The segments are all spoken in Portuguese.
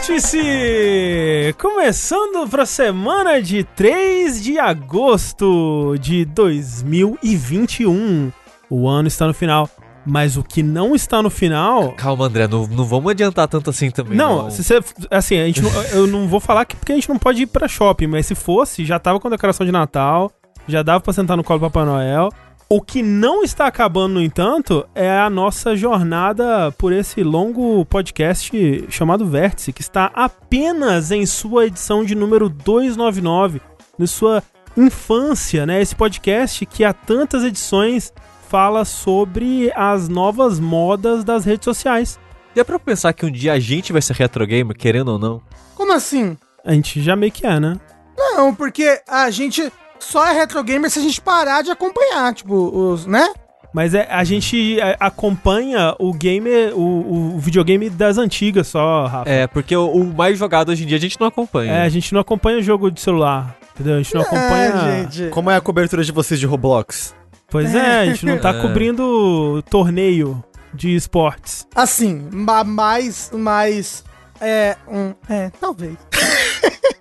Vértice! Começando para a semana de 3 de agosto de 2021. O ano está no final. Mas o que não está no final. Calma, André, não, não vamos adiantar tanto assim também. Não, se você. Assim, a gente não- eu não vou falar que porque a gente não pode ir pra shopping, mas se fosse, já tava com a decoração de Natal, já dava pra sentar no colo do Papai Noel. O que não está acabando, no entanto, é a nossa jornada por esse longo podcast chamado Vértice, que está apenas em sua edição de número 299, na sua infância, né? Esse podcast que há tantas edições fala sobre as novas modas das redes sociais. Dá pra pensar que um dia a gente vai ser retro gamer, querendo ou não? Como assim? A gente já meio que é, né? Não, porque a gente só é retro gamer se a gente parar de acompanhar, tipo, os, né? Mas é, a gente é, acompanha o game, o, o videogame das antigas só, Rafa. É, porque o, o mais jogado hoje em dia a gente não acompanha. É, a gente não acompanha jogo de celular, entendeu? A gente não acompanha... É, gente. Como é a cobertura de vocês de Roblox? Pois é, a gente não tá É. cobrindo torneio de esportes. Assim, ma- mais, mais, é, um, é, talvez.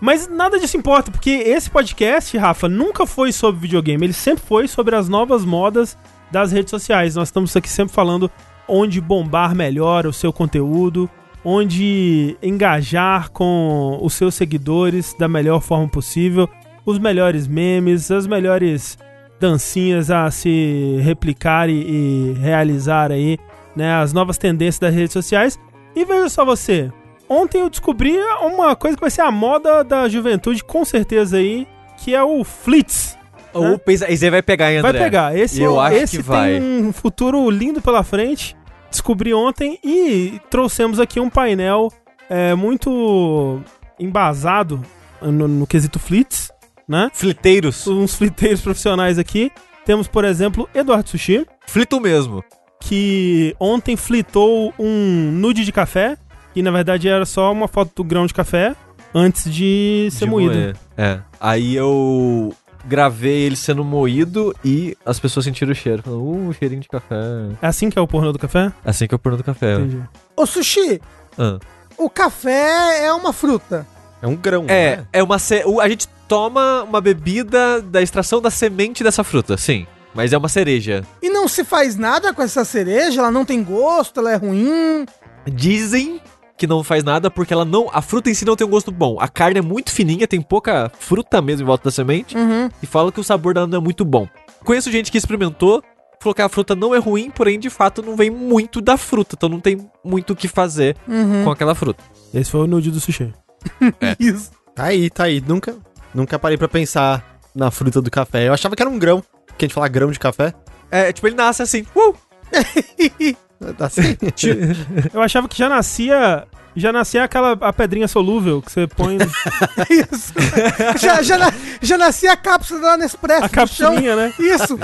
Mas nada disso importa, porque esse podcast, Rafa, nunca foi sobre videogame, ele sempre foi sobre as novas modas das redes sociais. Nós estamos aqui sempre falando onde bombar melhor o seu conteúdo, onde engajar com os seus seguidores da melhor forma possível, os melhores memes, as melhores dancinhas a se replicar e, e realizar aí, né, as novas tendências das redes sociais. E veja só você, Ontem eu descobri uma coisa que vai ser a moda da juventude, com certeza aí, que é o Flits. Ou pensa, aí você vai pegar, hein, André? Vai pegar. Esse, Eu acho esse que vai. tem um futuro lindo pela frente. Descobri ontem e trouxemos aqui um painel é, muito embasado no, no quesito Flits, né? Fliteiros. Uns fliteiros profissionais aqui. Temos, por exemplo, Eduardo Sushi, Flito mesmo. que ontem flitou um nude de café, que na verdade era só uma foto do grão de café antes de ser De moído. moer. É. Aí eu gravei ele sendo moído e as pessoas sentiram o cheiro. Falaram, uh, cheirinho de café. É assim que é o pornô do café? Assim que eu porno do café. Entendi. Ô, Sushi, Ah. o café é uma fruta. É um grão, É, né? é uma. ce- o- A gente toma uma bebida da extração da semente dessa fruta, sim. Mas é uma cereja. E não se faz nada com essa cereja, ela não tem gosto, ela é ruim. Dizem que não faz nada porque ela não. A fruta em si não tem um gosto bom. A carne é muito fininha, tem pouca fruta mesmo em volta da semente. Uhum. E falam que o sabor dela não é muito bom. Conheço gente que experimentou, falou que a fruta não é ruim, porém de fato não vem muito da fruta. Então não tem muito o que fazer Uhum. com aquela fruta. Esse foi o nude do sushi. Isso. Tá aí, tá aí. Nunca, nunca parei pra pensar na fruta do café. Eu achava que era um grão. Que a gente fala grão de café. É, tipo, ele nasce assim. Uh! Assim. Eu achava que já nascia. Já nascia aquela a pedrinha solúvel que você põe Isso. já, já, já nascia a cápsula da Nespresso a chão. capsulinha, né? Isso.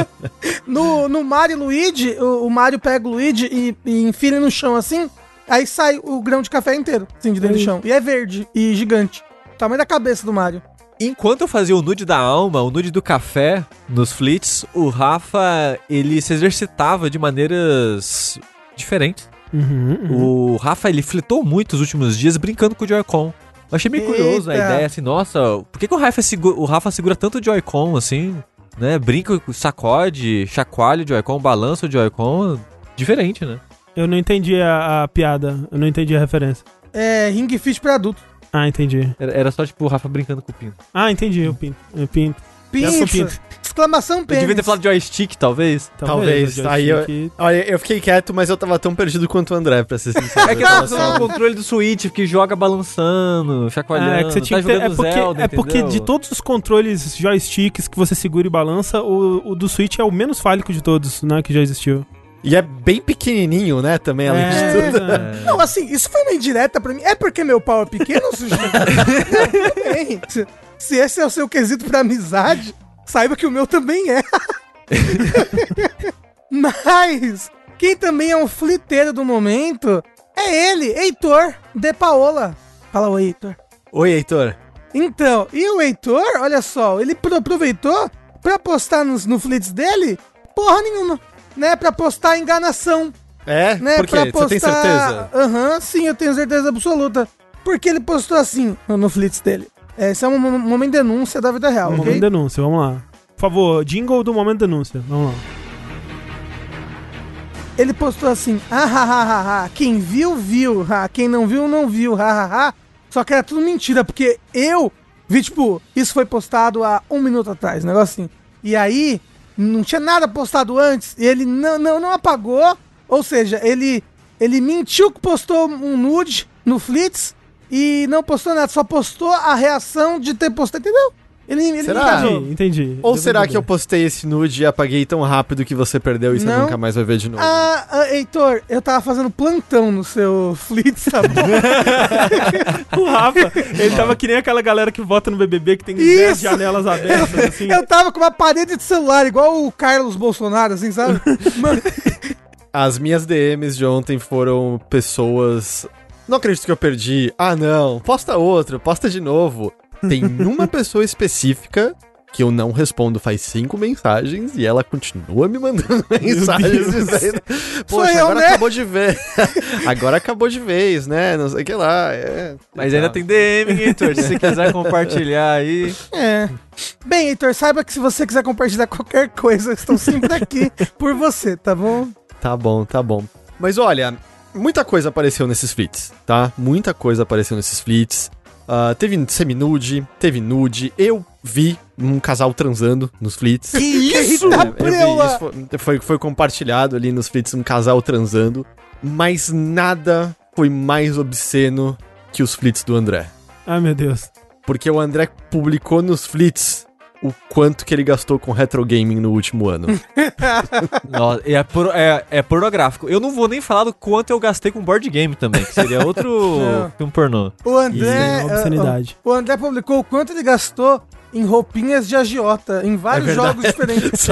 no, no Mario e Luigi, o, o Mario pega o Luigi e, e enfia ele no chão assim, aí sai o grão de café inteiro, assim, de dentro do Aí. chão. E é verde e gigante. Tamanho da cabeça do Mario. Enquanto eu fazia o nude da alma, o nude do café nos flits, o Rafa, ele se exercitava de maneiras diferentes. Uhum, uhum. O Rafa, ele flitou muito os últimos dias brincando com o Joy-Con. Eu achei meio curioso a Eita. ideia, assim, nossa, por que, que o, Rafa segura, o Rafa segura tanto o Joy-Con, assim, né? Brinca, sacode, chacoalha o Joy-Con, balança o Joy-Con, diferente, né? Eu não entendi a, a piada. Eu não entendi a referência. É Ring Fit pra adulto. Ah, entendi. Era, era só, tipo, o Rafa brincando com o pinto. Ah, entendi. O pinto. O pinto. Pinça. pinto. Exclamação Eu pênis. devia ter falado joystick, talvez. Talvez. o Aí eu- Olha, eu fiquei quieto, mas eu tava tão perdido quanto o André, pra ser sincero. É que Eu tá tava usando o controle do Switch, que joga balançando, chacoalhando, é que você tinha tá que ter, é porque, Zelda, é porque de todos os controles joysticks que você segura e balança, o, o do Switch é o menos fálico de todos, né, que já existiu. E é bem pequenininho, né, também, além de É, tudo. é. Não, assim, isso foi uma indireta pra mim. É porque meu pau é pequeno, sujeito? Tudo. Se, se esse é o seu quesito pra amizade, saiba que o meu também é. Mas, quem também é um fliteiro do momento é ele, Heitor de Paola. Fala oi, Heitor. Oi, Heitor. Então, e o Heitor, olha só, ele pro- aproveitou pra postar nos, no Flits dele porra nenhuma, né? Pra postar enganação. É? né? Por quê? pra Você postar... tem certeza? Aham, sim, eu tenho certeza absoluta. Porque ele postou assim no, Flits dele. É, Esse é um mo- momento de denúncia da vida real, Momento ok? de denúncia, vamos lá. Por favor, jingle do momento de denúncia. Vamos lá. Ele postou assim, ah, ha, ha, ha. quem viu, viu, ha. quem não viu, não viu, ha, ha, ha. Só que era tudo mentira, porque eu vi, tipo, isso foi postado há um minuto atrás, um negócio assim. E aí, não tinha nada postado antes, ele não, não, não apagou, ou seja, ele, ele mentiu que postou um nude no Flits e não postou nada, só postou a reação de ter postado, entendeu? Ele, ele Será? Entendi, entendi. Ou será pra que eu entender. postei esse nude e apaguei tão rápido que você perdeu e você Não. nunca mais vai ver de novo? Ah, ah, Heitor, eu tava fazendo plantão no seu Flits, tá bom? O Rafa, ele tava que nem aquela galera que vota no BBB que tem Isso! 10 janelas abertas, assim. Eu tava com uma parede de celular, igual o Carlos Bolsonaro, assim, sabe? Mano, As minhas DMs de ontem foram pessoas. Não acredito que eu perdi. Ah, não. Posta outro, posta de novo. Tem uma pessoa específica que eu não respondo faz cinco mensagens e ela continua me mandando mensagens Deus. dizendo. Sou Poxa, eu, agora né?" acabou de ver. agora acabou de vez, né? Não sei o que lá. é. Mas ainda tem DM, hein, Heitor? Se você quiser compartilhar aí. é. Bem, Heitor, saiba que se você quiser compartilhar qualquer coisa, estou sempre aqui por você, tá bom? Tá bom, tá bom. Mas olha, muita coisa apareceu nesses flits, tá? Muita coisa apareceu nesses flits. Ah, teve seminude, teve nude. Eu vi um casal transando nos flits. Que isso? É, eu vi isso, foi, foi, foi compartilhado ali nos flits um casal transando. Mas nada foi mais obsceno que os flits do André. Ai, meu Deus. Porque o André publicou nos flits o quanto que ele gastou com retro gaming no último ano. Nossa, é, por- é, é pornográfico. Eu não vou nem falar do quanto eu gastei com board game também, que seria outro filme pornô. O André. Isso é uma obscenidade. ah, o André publicou o quanto ele gastou em roupinhas de agiota, em vários É jogos diferentes.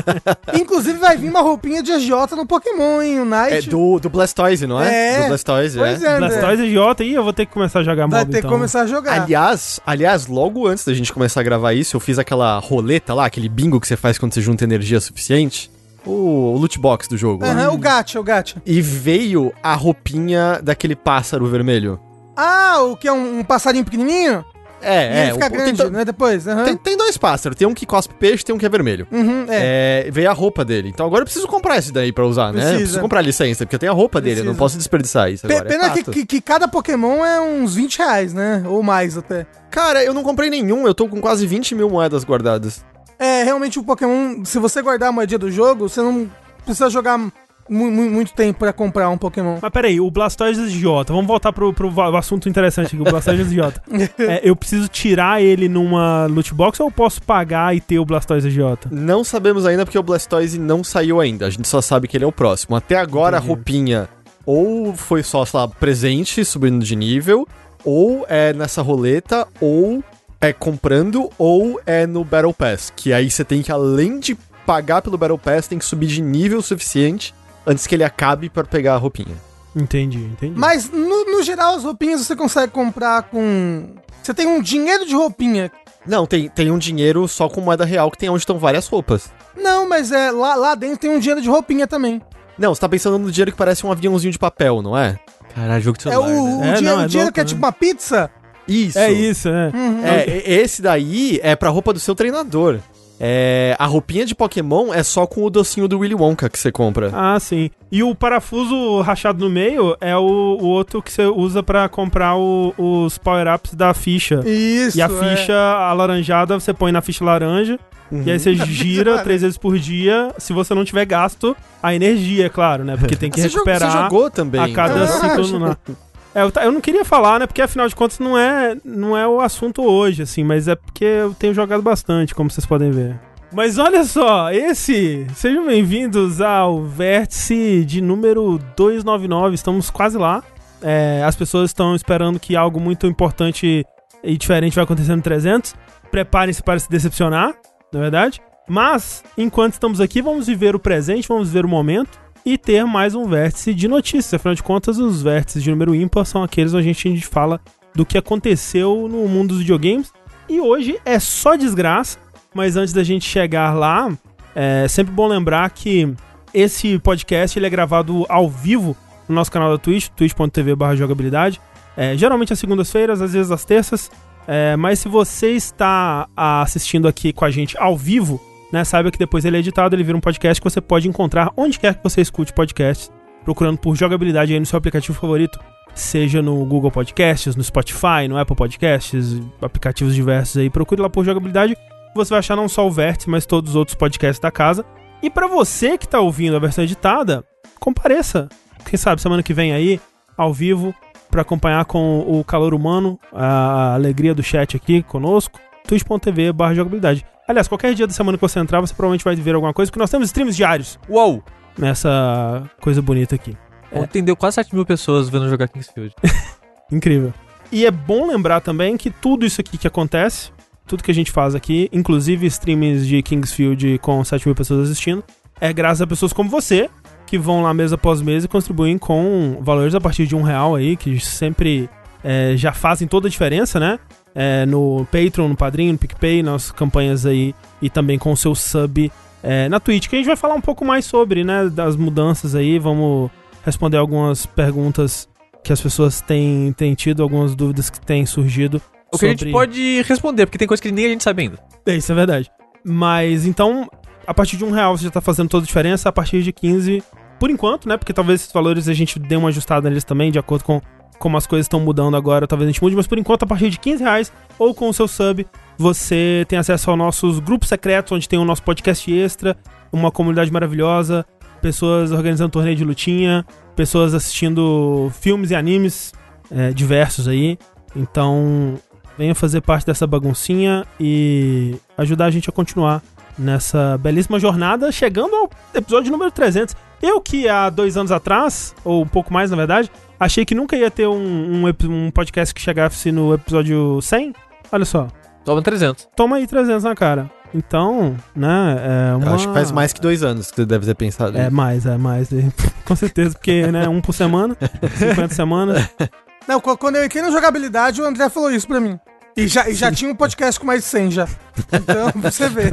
Inclusive vai vir uma roupinha de agiota no Pokémon, hein? O é Night. do, do Blastoise, não é? É. Do Blastoise, Pois é. é. Blastoise idiota, ih, eu vou ter que começar a jogar Vai mob, ter então. que começar a jogar. Aliás, aliás, logo antes da gente começar a gravar isso, eu fiz aquela roleta lá, aquele bingo que você faz quando você junta energia suficiente. O, loot box do jogo. Aham, o gacha, o gacha. E veio a roupinha daquele pássaro vermelho. Ah, o que é um, um passarinho pequenininho? E É, ele é. fica o- grande, tem, né? Depois. aham. tem- tem dois pássaros. Tem um que cospe peixe tem um que é vermelho. Uhum, é. É, veio a roupa dele. Então agora eu preciso comprar esse daí pra usar, né? Eu Precisa. preciso comprar a licença, porque eu tenho a roupa dele. Eu não Precisa. posso desperdiçar isso Pe- agora. é Pena que, fato. que, que cada Pokémon é uns 20 reais, né? Ou mais até. Cara, eu não comprei nenhum. Eu tô com quase 20 mil moedas guardadas. É, realmente o Pokémon, se você guardar a moedinha do jogo, você não precisa jogar mu- mu- muito tempo pra comprar um Pokémon. Mas peraí, o Blastoise idiota. Vamos voltar pro, pro assunto interessante aqui, o Blastoise idiota. É, eu preciso tirar ele numa loot box ou eu posso pagar e ter o Blastoise idiota? Não sabemos ainda porque o Blastoise não saiu ainda. A gente só sabe que ele é o próximo. Até agora Entendi. a roupinha ou foi só, sei lá, presente, subindo de nível, ou é nessa roleta, ou é comprando, ou é no Battle Pass. Que aí você tem que, além de pagar pelo Battle Pass, tem que subir de nível suficiente antes que ele acabe pra pegar a roupinha. Entendi, entendi. Mas, no, no geral, as roupinhas você consegue comprar com... Você tem um dinheiro de roupinha. Não, tem, tem um dinheiro só com moeda real que tem onde estão várias roupas. Não, mas é lá, lá dentro tem um dinheiro de roupinha também. Não, você tá pensando no dinheiro que parece um aviãozinho de papel, não é? Caralho, jogo de É celular, o, né? o É, dinheiro, não, é o dinheiro louco, que é né? tipo uma pizza. Isso. É isso, é. Uhum. É, e- esse daí é pra roupa do seu treinador. É, a roupinha de Pokémon é só com o docinho do Willy Wonka que você compra. Ah, sim. E o parafuso rachado no meio é o, o outro que você usa pra comprar o- os power-ups da ficha. Isso, e a é. ficha alaranjada você põe na ficha laranja. E aí você gira três vezes por dia, se você não tiver gasto a energia, é claro, né? Porque tem que você, jogou, recuperar você jogou também. a cada Ah, ciclo. É, eu, eu não queria falar, né? Porque afinal de contas não é, não é o assunto hoje, assim, mas é porque eu tenho jogado bastante, como vocês podem ver. Mas olha só, esse. Sejam bem-vindos ao vértice de número 299. Estamos quase lá. É, as pessoas estão esperando que algo muito importante e diferente vai acontecer no 300. Preparem-se para se decepcionar, na verdade. Mas, enquanto estamos aqui, vamos viver o presente, vamos viver o momento e ter mais um vértice de notícias. Afinal de contas, os vértices de número ímpar são aqueles onde a gente, fala do que aconteceu no mundo dos videogames. E hoje é só desgraça, mas antes da gente chegar lá, é sempre bom lembrar que esse podcast ele é gravado ao vivo no nosso canal da Twitch, twitch.tv jogabilidade. É, geralmente às segundas-feiras, às vezes às terças. É, mas se você está assistindo aqui com a gente ao vivo, né, saiba que depois ele é editado, ele vira um podcast que você pode encontrar onde quer que você escute podcasts, procurando por jogabilidade aí no seu aplicativo favorito, seja no Google Podcasts, no Spotify, no Apple Podcasts, aplicativos diversos aí. Procure lá por jogabilidade, você vai achar não só o Vértice, mas todos os outros podcasts da casa. E para você que está ouvindo a versão editada, compareça. Quem sabe semana que vem aí, ao vivo, para acompanhar com o calor humano, a alegria do chat aqui conosco, twitch.tv barra jogabilidade. Aliás, qualquer dia da semana que você entrar, você provavelmente vai ver alguma coisa, porque nós temos streams diários Uou! nessa coisa bonita aqui. Ontem deu quase 7 mil pessoas vendo jogar Kingsfield. Incrível. E é bom lembrar também que tudo isso aqui que acontece, tudo que a gente faz aqui, inclusive streams de Kingsfield com 7 mil pessoas assistindo, é graças a pessoas como você, que vão lá mês após mês e contribuem com valores a partir de um real aí, que sempre é, já fazem toda a diferença, né? É, no Patreon, no Padrinho, no PicPay, nas campanhas aí e também com o seu sub é, na Twitch, que a gente vai falar um pouco mais sobre, né? Das mudanças aí, vamos responder algumas perguntas que as pessoas têm, têm tido, algumas dúvidas que têm surgido. O que a gente pode responder, porque tem coisa que nem a gente sabe ainda. É, isso é verdade. Mas então, a partir de um real você já tá fazendo toda a diferença, a partir de 15, por enquanto, né? Porque talvez esses valores a gente dê uma ajustada neles também, de acordo com como as coisas estão mudando agora, talvez a gente mude, mas por enquanto, a partir de 15 reais ou com o seu sub, você tem acesso aos nossos grupos secretos, onde tem o nosso podcast extra, uma comunidade maravilhosa, pessoas organizando torneio de lutinha, pessoas assistindo filmes e animes é, diversos aí. Então, venha fazer parte dessa baguncinha e ajudar a gente a continuar nessa belíssima jornada, chegando ao episódio número 300. Eu que há dois anos atrás, ou um pouco mais na verdade, achei que nunca ia ter um, um, um podcast que chegasse no episódio 100. Olha só, Toma 300. toma aí 300 na cara. Então, né, é uma... Eu acho que faz mais que dois anos que você deve ter pensado. É isso. mais, é mais. Com certeza, porque, né, um por semana, 50 semanas. Não, qu- quando eu entrei na jogabilidade, o André falou isso pra mim. E já, e já tinha um podcast com mais de 100 já. Então, você vê.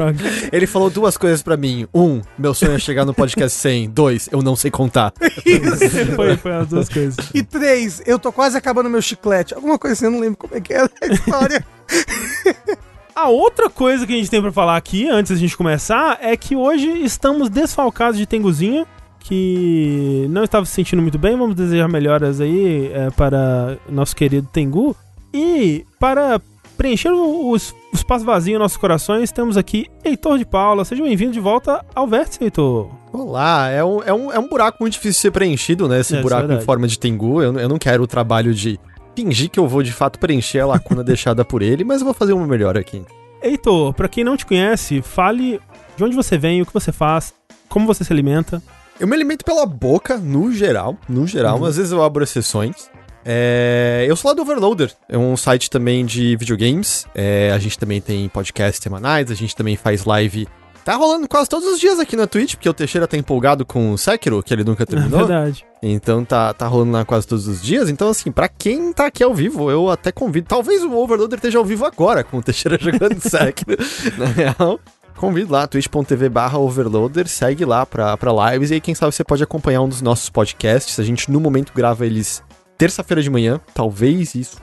Ele falou duas coisas pra mim. Um, meu sonho é chegar no podcast 100. Dois, eu não sei contar. Isso. Foi, foi as duas coisas. E três, eu tô quase acabando meu chiclete. Alguma coisa assim, eu não lembro como é que era a história. A outra coisa que a gente tem pra falar aqui, antes da gente começar, é que hoje estamos desfalcados de Tenguzinho, que não estava se sentindo muito bem. Vamos desejar melhoras aí é, para nosso querido Tengu. E para preencher o, o es- o espaço vazio em nossos corações, temos aqui Heitor de Paula. Seja bem-vindo de volta ao Vértice, Heitor. Olá, é um, é, um, é um buraco muito difícil de ser preenchido, né? Esse É, é buraco em verdade. forma de Tengu. Eu, eu não quero o trabalho de fingir que eu vou de fato preencher a lacuna deixada por ele, mas eu vou fazer uma melhor aqui. Heitor, pra quem não te conhece, fale de onde você vem, o que você faz, como você se alimenta. Eu me alimento pela boca, no geral. No geral, Uhum. às vezes eu abro exceções. É, eu sou lá do Overloader, é um site também de videogames. É, a gente também tem podcasts semanais, a gente também faz live. Tá rolando quase todos os dias aqui na Twitch, porque o Teixeira tá empolgado com o Sekiro, que ele nunca É terminou. verdade. Então tá, tá rolando lá quase todos os dias. Então, assim, pra quem tá aqui ao vivo, eu até convido. Talvez o Overloader esteja ao vivo agora, com o Teixeira jogando Sekiro, na real. Convido lá, twitch.tv barra overloader, segue lá pra, pra lives e aí quem sabe você pode acompanhar um dos nossos podcasts. A gente no momento grava eles terça-feira de manhã, talvez isso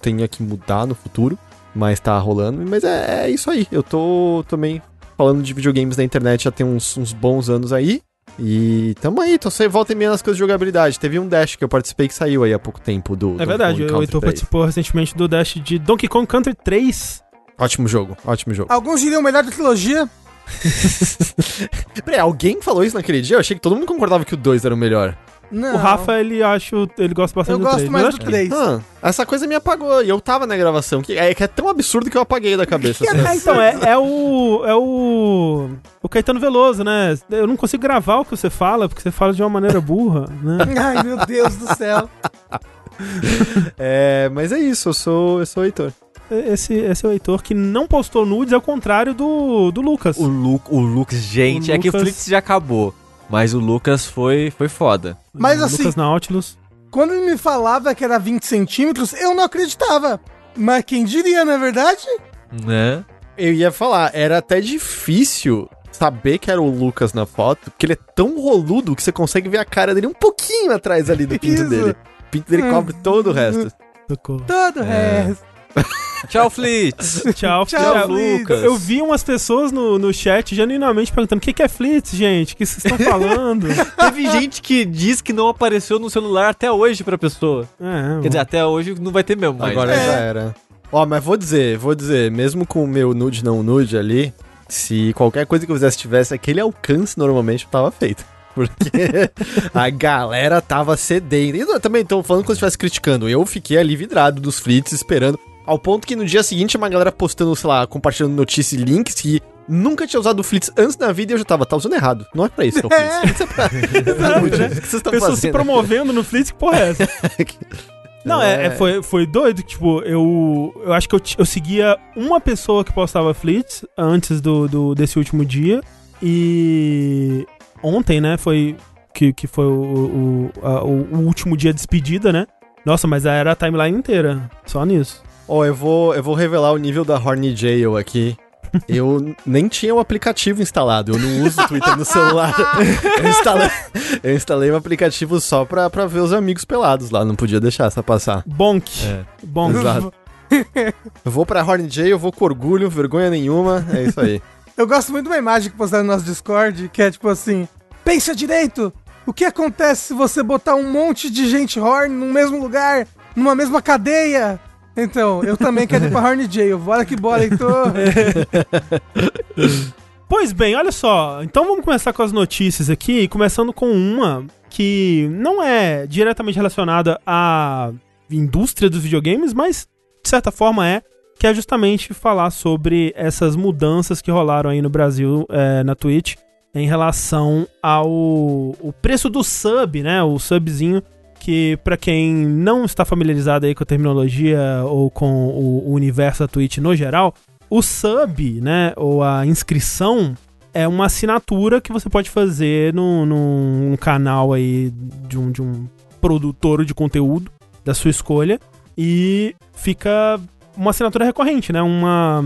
tenha que mudar no futuro, mas tá rolando. Mas é, é isso aí, eu tô também falando de videogames na internet já tem uns, uns bons anos aí. E tamo aí, tô sem volta e meia nas coisas de jogabilidade. Teve um Dash que eu participei que saiu aí há pouco tempo do. É verdade, o Heitor participou recentemente do Dash de Donkey Kong Country 3. 3. Ótimo jogo, ótimo jogo. Alguns diriam melhor da trilogia. Peraí, alguém falou isso naquele dia? Eu achei que todo mundo concordava que o 2 era o melhor. Não. O Rafa, ele acha, ele gosta bastante Eu do gosto 3. mais mas do acho que- 3. Ah, essa coisa me apagou e eu tava na gravação. Que é, que é tão absurdo que eu apaguei da cabeça. assim. É, então, é, é o. É o. O Caetano Veloso, né? Eu não consigo gravar o que você fala, porque você fala de uma maneira burra, né? Ai, meu Deus do céu. É, mas é isso, eu sou, eu sou o Heitor. Esse, esse é o Heitor que não postou nudes, ao contrário do, do Lucas. O, Lu o Lucas, gente, O é que o Lucas- Flix já acabou. Mas o Lucas foi, foi foda. Mas O assim- Lucas Nautilus. Quando ele me falava que era 20 centímetros, eu não acreditava. Mas quem diria, não é verdade? Né? Eu ia falar, era até difícil saber que era o Lucas na foto, porque ele é tão roludo que você consegue ver a cara dele um pouquinho atrás ali do pinto Isso. dele. O pinto dele cobre todo o resto. Socorro. Todo o É. resto. Tchau, Flitz. Tchau, Tchau. Lucas. Eu vi umas pessoas no, no chat genuinamente perguntando o que, que é Flitz, gente? O que vocês estão falando? Teve gente que diz que não apareceu no celular até hoje pra pessoa. é, Quer dizer, até hoje não vai ter mesmo, mas... Agora É. já era. Ó, mas vou dizer, vou dizer, mesmo com o meu nude não nude ali, se qualquer coisa que eu fizesse tivesse aquele alcance, normalmente eu tava feito. Porque a galera tava sedenta. E eu também tô falando como se estivesse criticando. Eu fiquei ali vidrado dos flits esperando. Ao ponto que no dia seguinte uma galera postando, sei lá, compartilhando notícias e links que nunca tinha usado o Flits antes na vida e eu já tava, tá usando errado. Não é pra isso que é o Flits. Flits é pra... Exato, O que né? vocês Pessoas se fazendo? promovendo no Flitz, que porra é essa? Não, é, É. é, foi, foi doido, tipo, eu, eu acho que eu, eu seguia uma pessoa que postava Flits antes do, do, desse último dia, e ontem, né, foi que, que foi o, o, a- o último dia de despedida, né? Nossa, mas era a timeline inteira, só nisso. Ó, eu vou, eu vou revelar o nível da Horny Jail aqui. Eu nem tinha o aplicativo instalado, eu não uso o Twitter no celular. Eu instalei, eu instalei um aplicativo só pra, pra ver os amigos pelados lá, não podia deixar essa passar. Bonk, É. bonk. Exato. Eu vou pra Horny Jail, eu vou com orgulho, vergonha nenhuma, é isso aí. Eu gosto muito de uma imagem que postaram no nosso Discord, que é tipo assim: pensa direito! O que acontece se você botar um monte de gente horn no mesmo lugar, numa mesma cadeia? Então, eu também quero ir pra Horn Jail. Bora que bora, Heitor. Pois bem, olha só. Então vamos começar com as notícias aqui, começando com uma que não é diretamente relacionada à indústria dos videogames, mas de certa forma é, que é justamente falar sobre essas mudanças que rolaram aí no Brasil é, na Twitch em relação ao o preço do sub, né? O subzinho que pra quem não está familiarizado aí com a terminologia ou com o, universo da Twitch no geral, o sub, né, ou a inscrição é uma assinatura que você pode fazer no, num canal aí de um, de um produtor de conteúdo da sua escolha e fica uma assinatura recorrente, né? Uma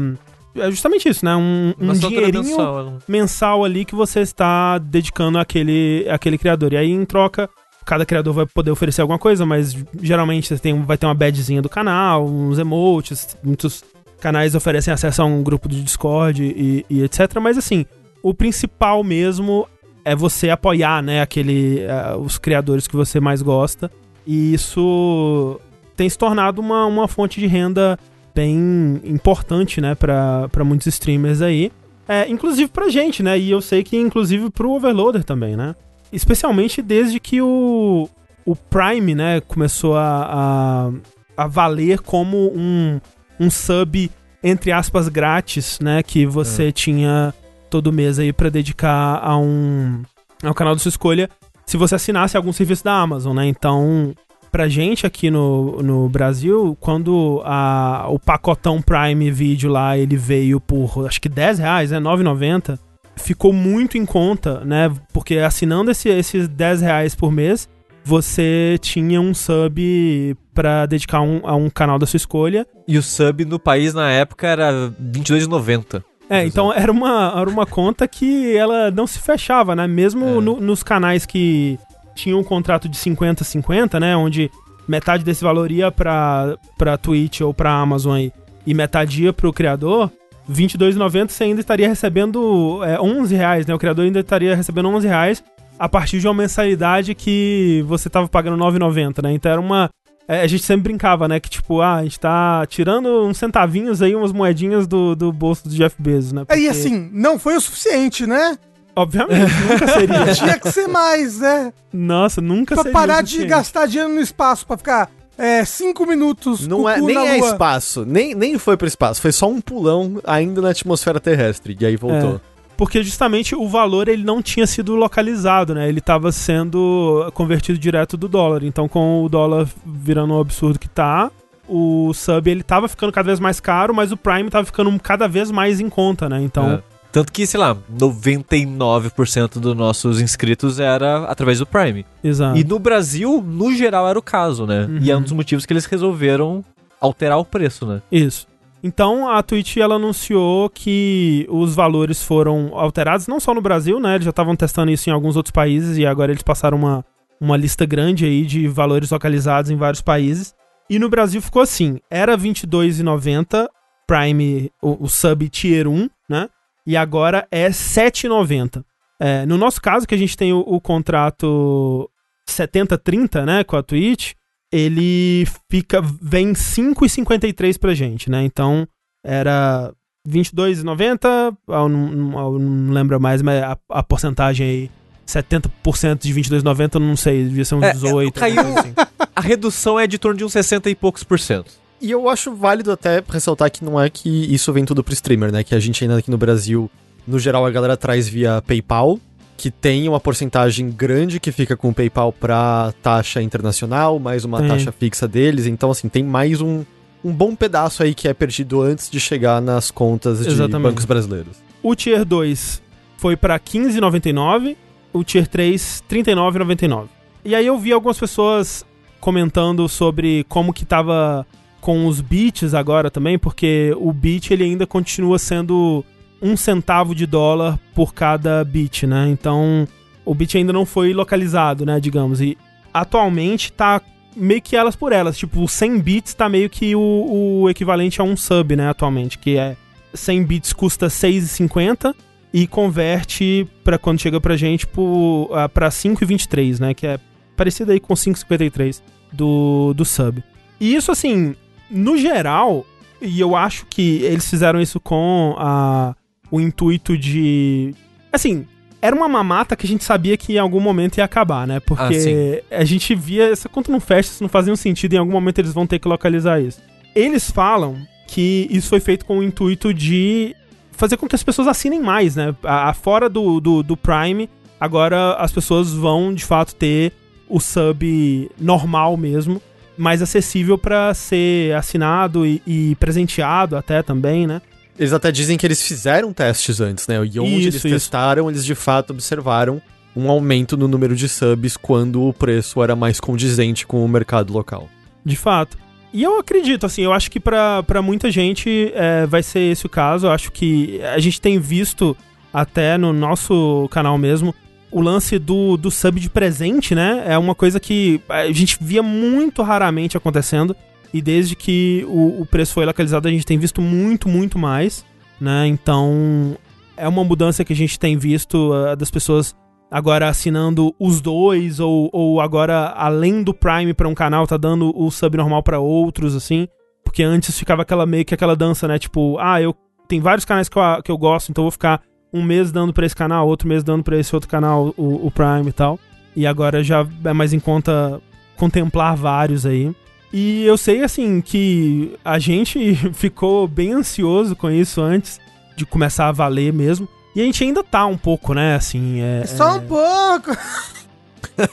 é justamente isso, né? Um, um dinheirinho mensal, mensal ali que você está dedicando àquele, àquele criador. E aí, em troca, cada criador vai poder oferecer alguma coisa, mas geralmente você tem, vai ter uma badgezinha do canal, uns emotes, muitos canais oferecem acesso a um grupo de Discord e, e etc. Mas assim, o principal mesmo é você apoiar, né, aquele, eh, os criadores que você mais gosta. E isso tem se tornado uma, uma fonte de renda bem importante, né, para muitos streamers aí. É, inclusive pra gente, né? E eu sei que inclusive pro Overloader também, né? Especialmente desde que o, o Prime, né, começou a, a, a valer como um, um sub, entre aspas, grátis, né? Que você tinha todo mês aí pra dedicar a um ao canal da sua escolha se você assinasse algum serviço da Amazon, né? Então, pra gente aqui no, no Brasil, quando a, o pacotão Prime Video lá, ele veio por, acho que 10 reais, né? 9,90, ficou muito em conta, né? Porque assinando esse, esses 10 reais por mês, você tinha um sub pra dedicar um- a um canal da sua escolha. E o sub no país na época era R$22,90. É, então era uma, era uma conta que ela não se fechava, né? Mesmo É. no- nos canais que tinham um contrato de 50-50, né? Onde metade desse valor ia pra, pra Twitch ou pra Amazon aí, e metade ia pro criador, 22,90 você ainda estaria recebendo é, 11 reais, né? O criador ainda estaria recebendo 11 reais a partir de uma mensalidade que você tava pagando 9,90, né? Então era uma... é, a gente sempre brincava, né? Que tipo, ah, a gente tá tirando uns centavinhos aí, umas moedinhas do, do bolso do Jeff Bezos, né? E Porque, assim, não foi o suficiente, né? Obviamente, nunca seria. Tinha que ser mais, né? Nossa, nunca Pra seria. parar o de gastar dinheiro no espaço, pra ficar é, cinco minutos Não é, nem é lua. espaço, nem, nem foi pro espaço, foi só um pulão ainda na atmosfera terrestre, e aí voltou. Porque justamente o valor ele não tinha sido localizado, né? Ele estava sendo convertido direto do dólar. Então, com o dólar virando o absurdo que tá, o sub ele tava ficando cada vez mais caro, mas o Prime tava ficando cada vez mais em conta, né? Então, É. Tanto que, sei lá, 99% dos nossos inscritos era através do Prime. exato. E no Brasil, no geral, era o caso, né? Uhum. E é um dos motivos que eles resolveram alterar o preço, né? Isso. Então a Twitch ela anunciou que os valores foram alterados, não só no Brasil, né? Eles já estavam testando isso em alguns outros países e agora eles passaram uma, uma lista grande aí de valores localizados em vários países. E no Brasil ficou assim: era R$ 22,90 Prime, o, o, sub Tier 1, né? E agora é R$ 7,90. É, no nosso caso, que a gente tem o, o contrato 70-30, né, com a Twitch, ele fica vem 5,53 pra gente, né? Então era 22,90, eu não, eu não lembro mais, mas a, a porcentagem aí 70% de 22,90, não sei, devia ser uns é, 18. É, caiu, assim. A redução é de torno de uns 60 e poucos por cento. E eu acho válido até ressaltar que não é que isso vem tudo pro streamer, né? Que a gente ainda aqui no Brasil, no geral, a galera traz via PayPal, que tem uma porcentagem grande que fica com o PayPal para taxa internacional, mais uma taxa fixa deles. Então, assim, tem mais um, um bom pedaço aí que é perdido antes de chegar nas contas Exatamente. de bancos brasileiros. O Tier 2 foi para 15,99, o Tier 3 39,99. E aí eu vi algumas pessoas comentando sobre como que tava com os bits agora também, porque o bit ele ainda continua sendo um centavo de dólar por cada bit, né? Então, o bit ainda não foi localizado, né, digamos. E atualmente tá meio que elas por elas. Tipo, 100 bits tá meio que o, o equivalente a um sub, né, atualmente. Que é 100 bits custa 6,50 e converte para quando chega pra gente uh, pra 5,23, né? Que é parecido aí com 5,53 do, do sub. E isso, assim, no geral, e eu acho que eles fizeram isso com a o intuito de. Assim, era uma mamata que a gente sabia que em algum momento ia acabar, né? Porque ah, a gente via essa conta não fecha, isso não fazia um sentido, em algum momento eles vão ter que localizar isso. Eles falam que isso foi feito com o intuito de fazer com que as pessoas assinem mais, né? A, a fora do, do, do, Prime, agora as pessoas vão de fato ter o sub normal mesmo, mais acessível para ser assinado e, e presenteado até também, né? Eles até dizem que eles fizeram testes antes, né? E onde isso, eles isso. testaram, eles de fato observaram um aumento no número de subs quando o preço era mais condizente com o mercado local. De fato. E eu acredito, assim, eu acho que para muita gente é, vai ser esse o caso. Eu acho que a gente tem visto até no nosso canal mesmo o lance do, do sub de presente, né? É uma coisa que a gente via muito raramente acontecendo. E desde que o, o preço foi localizado, a gente tem visto muito, muito mais, né? Então, é uma mudança que a gente tem visto uh, das pessoas agora assinando os dois, ou, ou agora, além do Prime para um canal, tá dando o sub normal para outros, assim. Porque antes ficava aquela meio que aquela dança, né? Tipo, ah, eu tem vários canais que eu, que eu gosto, então eu vou ficar um mês dando para esse canal, outro mês dando para esse outro canal, o, o Prime e tal. E agora já é mais em conta contemplar vários aí. E eu sei, assim, que a gente ficou bem ansioso com isso antes de começar a valer mesmo. E a gente ainda tá um pouco, né, assim... É, Só é... um pouco!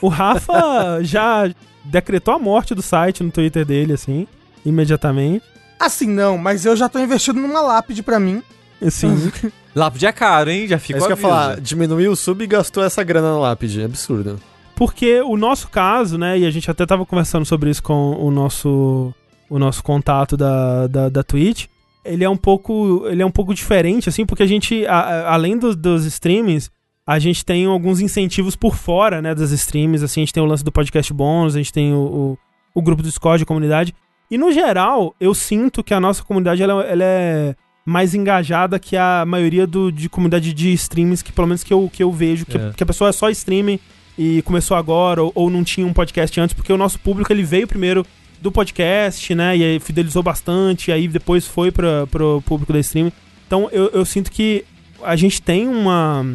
O Rafa já decretou a morte do site no Twitter dele, assim, imediatamente. Assim não, mas eu já tô investindo numa lápide pra mim. Sim. lápide é caro, hein? Já ficou É isso que eu ia falar, diminuiu o sub e gastou essa grana na lápide, é absurdo. Porque o nosso caso, né, e a gente até tava conversando sobre isso com o nosso, o nosso contato da, da, da Twitch, ele é um pouco ele é um pouco diferente, assim, porque a gente, a, a, além do, dos streamings, a gente tem alguns incentivos por fora, né, das streams, assim, a gente tem o lance do podcast bônus, a gente tem o, o, o grupo do Discord, a comunidade, e no geral, eu sinto que a nossa comunidade, ela, ela é mais engajada que a maioria do, de comunidade de streams, que pelo menos que eu, que eu vejo, que, é. que a pessoa é só streaming e começou agora ou, ou, não tinha um podcast antes, porque o nosso público ele veio primeiro do podcast, né? E aí fidelizou bastante, e aí depois foi para pro público da stream. Então eu, eu sinto que a gente tem uma,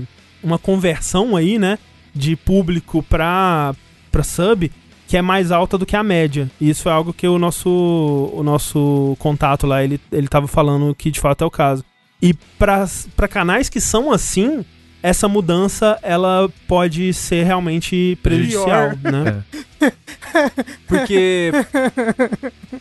uma conversão aí, né? De público pra, pra sub que é mais alta do que a média. E isso é algo que o nosso, o nosso contato lá, ele, ele tava falando que de fato é o caso. E para canais que são assim, essa mudança ela pode ser realmente prejudicial, né? É. Porque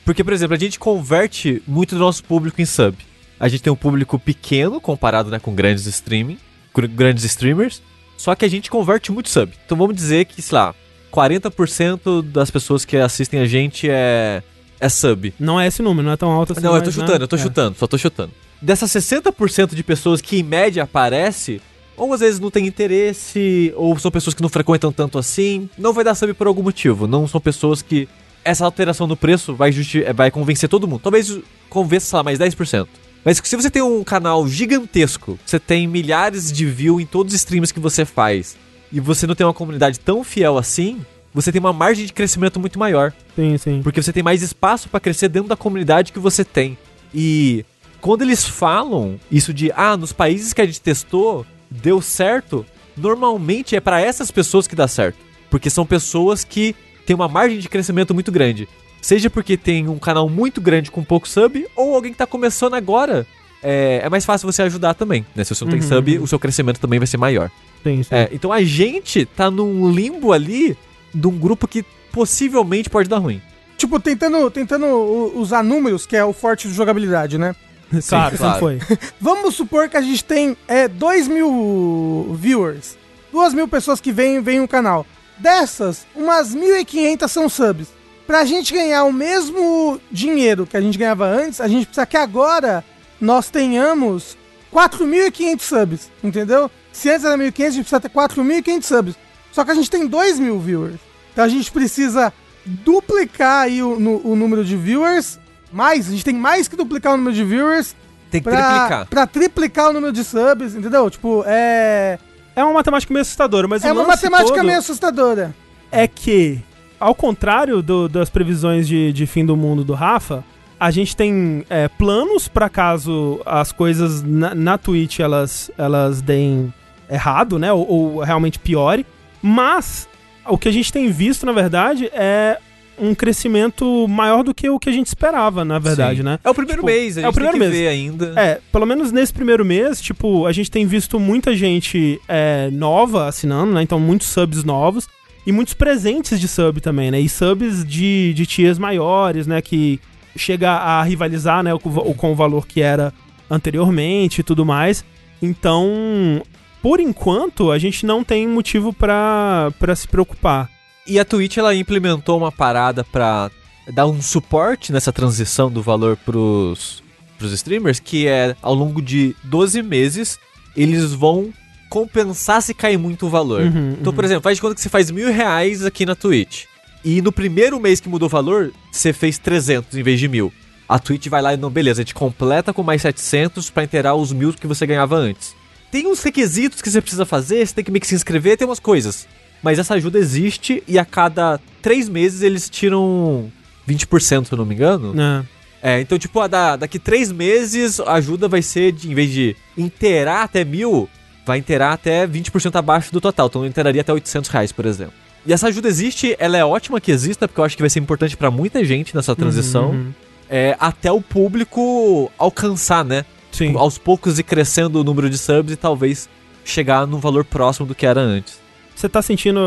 porque por exemplo, a gente converte muito do nosso público em sub. A gente tem um público pequeno comparado né, com grandes streaming, com grandes streamers, só que a gente converte muito sub. Então vamos dizer que, sei lá, 40% das pessoas que assistem a gente é é sub. Não é esse número, não é tão alto assim. não, eu tô né? chutando, eu tô É. chutando, só tô chutando. Dessas 60% de pessoas que em média aparece, ou às vezes não tem interesse, ou são pessoas que não frequentam tanto assim, não vai dar sub por algum motivo. Não são pessoas que essa alteração no preço vai, justi eh, vai convencer todo mundo. Talvez convença, sei lá, mais 10%. Mas se você tem um canal gigantesco, você tem milhares de views em todos os streams que você faz, e você não tem uma comunidade tão fiel assim, você tem uma margem de crescimento muito maior. Sim, sim. Porque você tem mais espaço pra crescer dentro da comunidade que você tem. E quando eles falam isso de, ah, nos países que a gente testou, deu certo, normalmente é pra essas pessoas que dá certo. Porque são pessoas que têm uma margem de crescimento muito grande. Seja porque tem um canal muito grande com pouco sub, ou alguém que tá começando agora. É, é mais fácil você ajudar também, né? Se você não tem Uhum, sub, uhum. o seu crescimento também vai ser maior. Sim, sim. É, então a gente tá num limbo ali de um grupo que possivelmente pode dar ruim. Tipo, tentando, tentando usar números, que é o forte de jogabilidade, né? claro, claro. sempre foi. Vamos supor que a gente tem é, 2 mil viewers. 2 mil pessoas que veem, veem o canal. Dessas, umas 1.500 são subs. Pra gente ganhar o mesmo dinheiro que a gente ganhava antes, a gente precisa que agora nós tenhamos 4.500 subs, entendeu? Se antes era 1.500, a gente precisa ter 4.500 subs. Só que a gente tem 2 mil viewers. Então a gente precisa duplicar aí o, no- o número de viewers. Mais, a gente tem mais que duplicar o número de viewers Tem que pra, triplicar. pra triplicar o número de subs, entendeu? Tipo, é. É uma matemática meio assustadora, mas é o uma matemática todo meio assustadora. é que, ao contrário do- das previsões de, de fim do mundo do Rafa, a gente tem é, planos pra caso as coisas na, na Twitch elas, elas deem errado, né? Ou, ou realmente piore. Mas o que a gente tem visto, na verdade, é um crescimento maior do que o que a gente esperava, na verdade, Sim. né? É o primeiro Tipo, mês, a é gente o primeiro tem que mês. ver ainda. É, pelo menos nesse primeiro mês, tipo, a gente tem visto muita gente é, nova assinando, né? Então, muitos subs novos. E muitos presentes de sub também, né? E subs de, de tiers maiores, né? Que chega a rivalizar, né? com o valor que era anteriormente e tudo mais. Então, por enquanto, a gente não tem motivo pra se preocupar. E a Twitch ela implementou uma parada pra dar um suporte nessa transição do valor pros, pros streamers, que é ao longo de 12 meses eles vão compensar se cair muito o valor. Uhum, então, uhum. por exemplo, faz de conta que você faz mil reais aqui na Twitch. E no primeiro mês que mudou o valor, você fez 300 em vez de mil. A Twitch vai lá e não, beleza, a gente completa com mais 700 pra inteirar os mil que você ganhava antes. Tem uns requisitos que você precisa fazer, você tem que meio que se inscrever, tem umas coisas. Mas essa ajuda existe e a cada três meses eles tiram 20%, se eu não me engano. né? É, então, tipo, a da, daqui três meses a ajuda vai ser, de, em vez de inteirar até mil, vai inteirar até 20% abaixo do total. Então, inteiraria até 800 reais, por exemplo. E essa ajuda existe, ela é ótima que exista, porque eu acho que vai ser importante pra muita gente nessa transição. Uhum, uhum. É, até o público alcançar, né? Sim. Aos poucos ir crescendo o número de subs e talvez chegar num valor próximo do que era antes. Você tá sentindo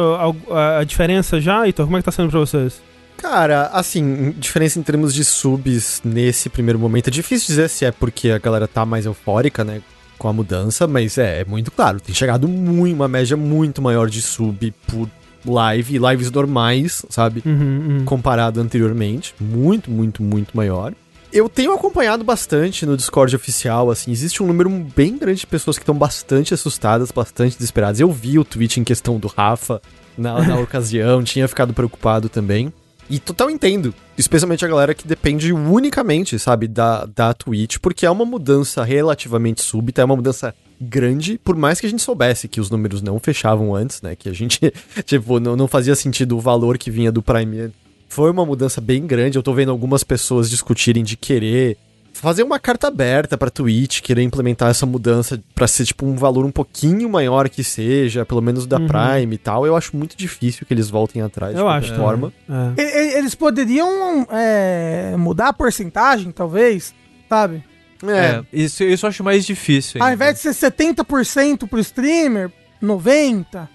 a a diferença já, Heitor? Como é que tá sendo pra vocês? Cara, assim, diferença em termos de subs nesse primeiro momento. É difícil dizer se é porque a galera tá mais eufórica, né? Com a mudança, mas é, é muito claro. Tem chegado muito, uma média muito maior de sub por live, lives normais, sabe? Uhum, uhum. Comparado anteriormente. Muito, muito, muito maior. Eu tenho acompanhado bastante no Discord oficial, assim, existe um número bem grande de pessoas que estão bastante assustadas, bastante desesperadas. Eu vi o tweet em questão do Rafa na, na ocasião, tinha ficado preocupado também. E total entendo, especialmente a galera que depende unicamente, sabe, da, da Twitch, porque é uma mudança relativamente súbita, é uma mudança grande, por mais que a gente soubesse que os números não fechavam antes, né, que a gente, tipo, não, não fazia sentido o valor que vinha do Prime. Foi uma mudança bem grande, eu tô vendo algumas pessoas discutirem de querer fazer uma carta aberta pra Twitch, querer implementar essa mudança pra ser, tipo, um valor um pouquinho maior que seja, pelo menos da Uhum. Prime e tal. Eu acho muito difícil que eles voltem atrás, Eu acho. forma. É. E- Eles poderiam é, mudar a porcentagem, talvez, sabe? É, isso, isso eu acho mais difícil. Ao ainda. invés de ser 70% pro streamer, 90%,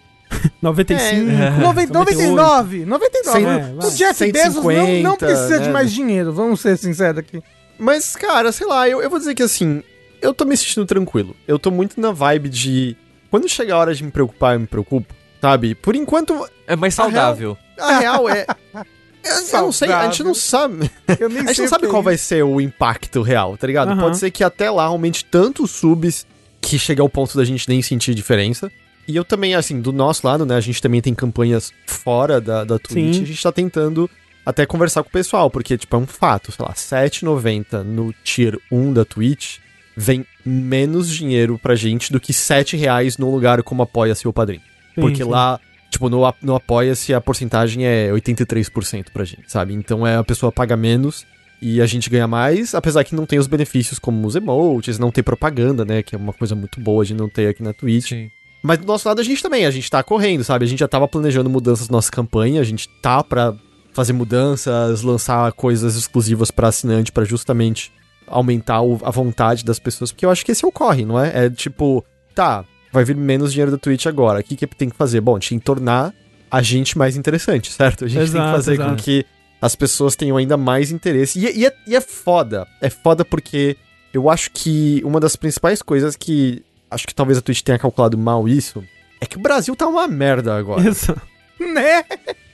95. É. 90, 99, 99. É, vai. o Jeff Bezos não, 150, não precisa de né? mais dinheiro, vamos ser sinceros aqui. Mas, cara, sei lá, eu, eu vou dizer que assim, eu tô me sentindo tranquilo. Eu tô muito na vibe de. Quando chega a hora de me preocupar, eu me preocupo, sabe? Por enquanto, É mais saudável. a real é. Eu não sei, a gente não sabe. Eu nem A gente sei não sabe é qual vai isso. ser o impacto real, tá ligado? Aham. Pode ser que até lá aumente tantos subs que chega ao ponto da gente nem sentir diferença. E eu também, assim, do nosso lado, né? A gente também tem campanhas fora da, da Twitch. Sim. A gente tá tentando até conversar com o pessoal, porque, tipo, é um fato, sei lá, R$7,90 no tier 1 da Twitch vem menos dinheiro pra gente do que R$7,00 num lugar como Apoia-se ou Padrim. Sim, Porque sim. lá, tipo, no, no Apoia-se a porcentagem é 83% pra gente, sabe? Então é a pessoa paga menos e a gente ganha mais, apesar que não tem os benefícios como os emotes, não ter propaganda, né? Que é uma coisa muito boa de não ter aqui na Twitch. Sim. Mas do nosso lado a gente também, a gente tá correndo, sabe? A gente já tava planejando mudanças na nossa campanha, a gente tá pra fazer mudanças, lançar coisas exclusivas pra assinante pra justamente aumentar o- a vontade das pessoas, porque eu acho que esse é o corre, não é? É tipo, tá, vai vir menos dinheiro da Twitch agora, o que que tem que fazer? Bom, tem que tornar a gente mais interessante, certo? A gente tem Exato, que fazer com exato. que as pessoas tenham ainda mais interesse. E, e é, e é foda, é foda porque eu acho que uma das principais coisas que acho que talvez a Twitch tenha calculado mal isso é que o Brasil tá uma merda agora. Isso. Né?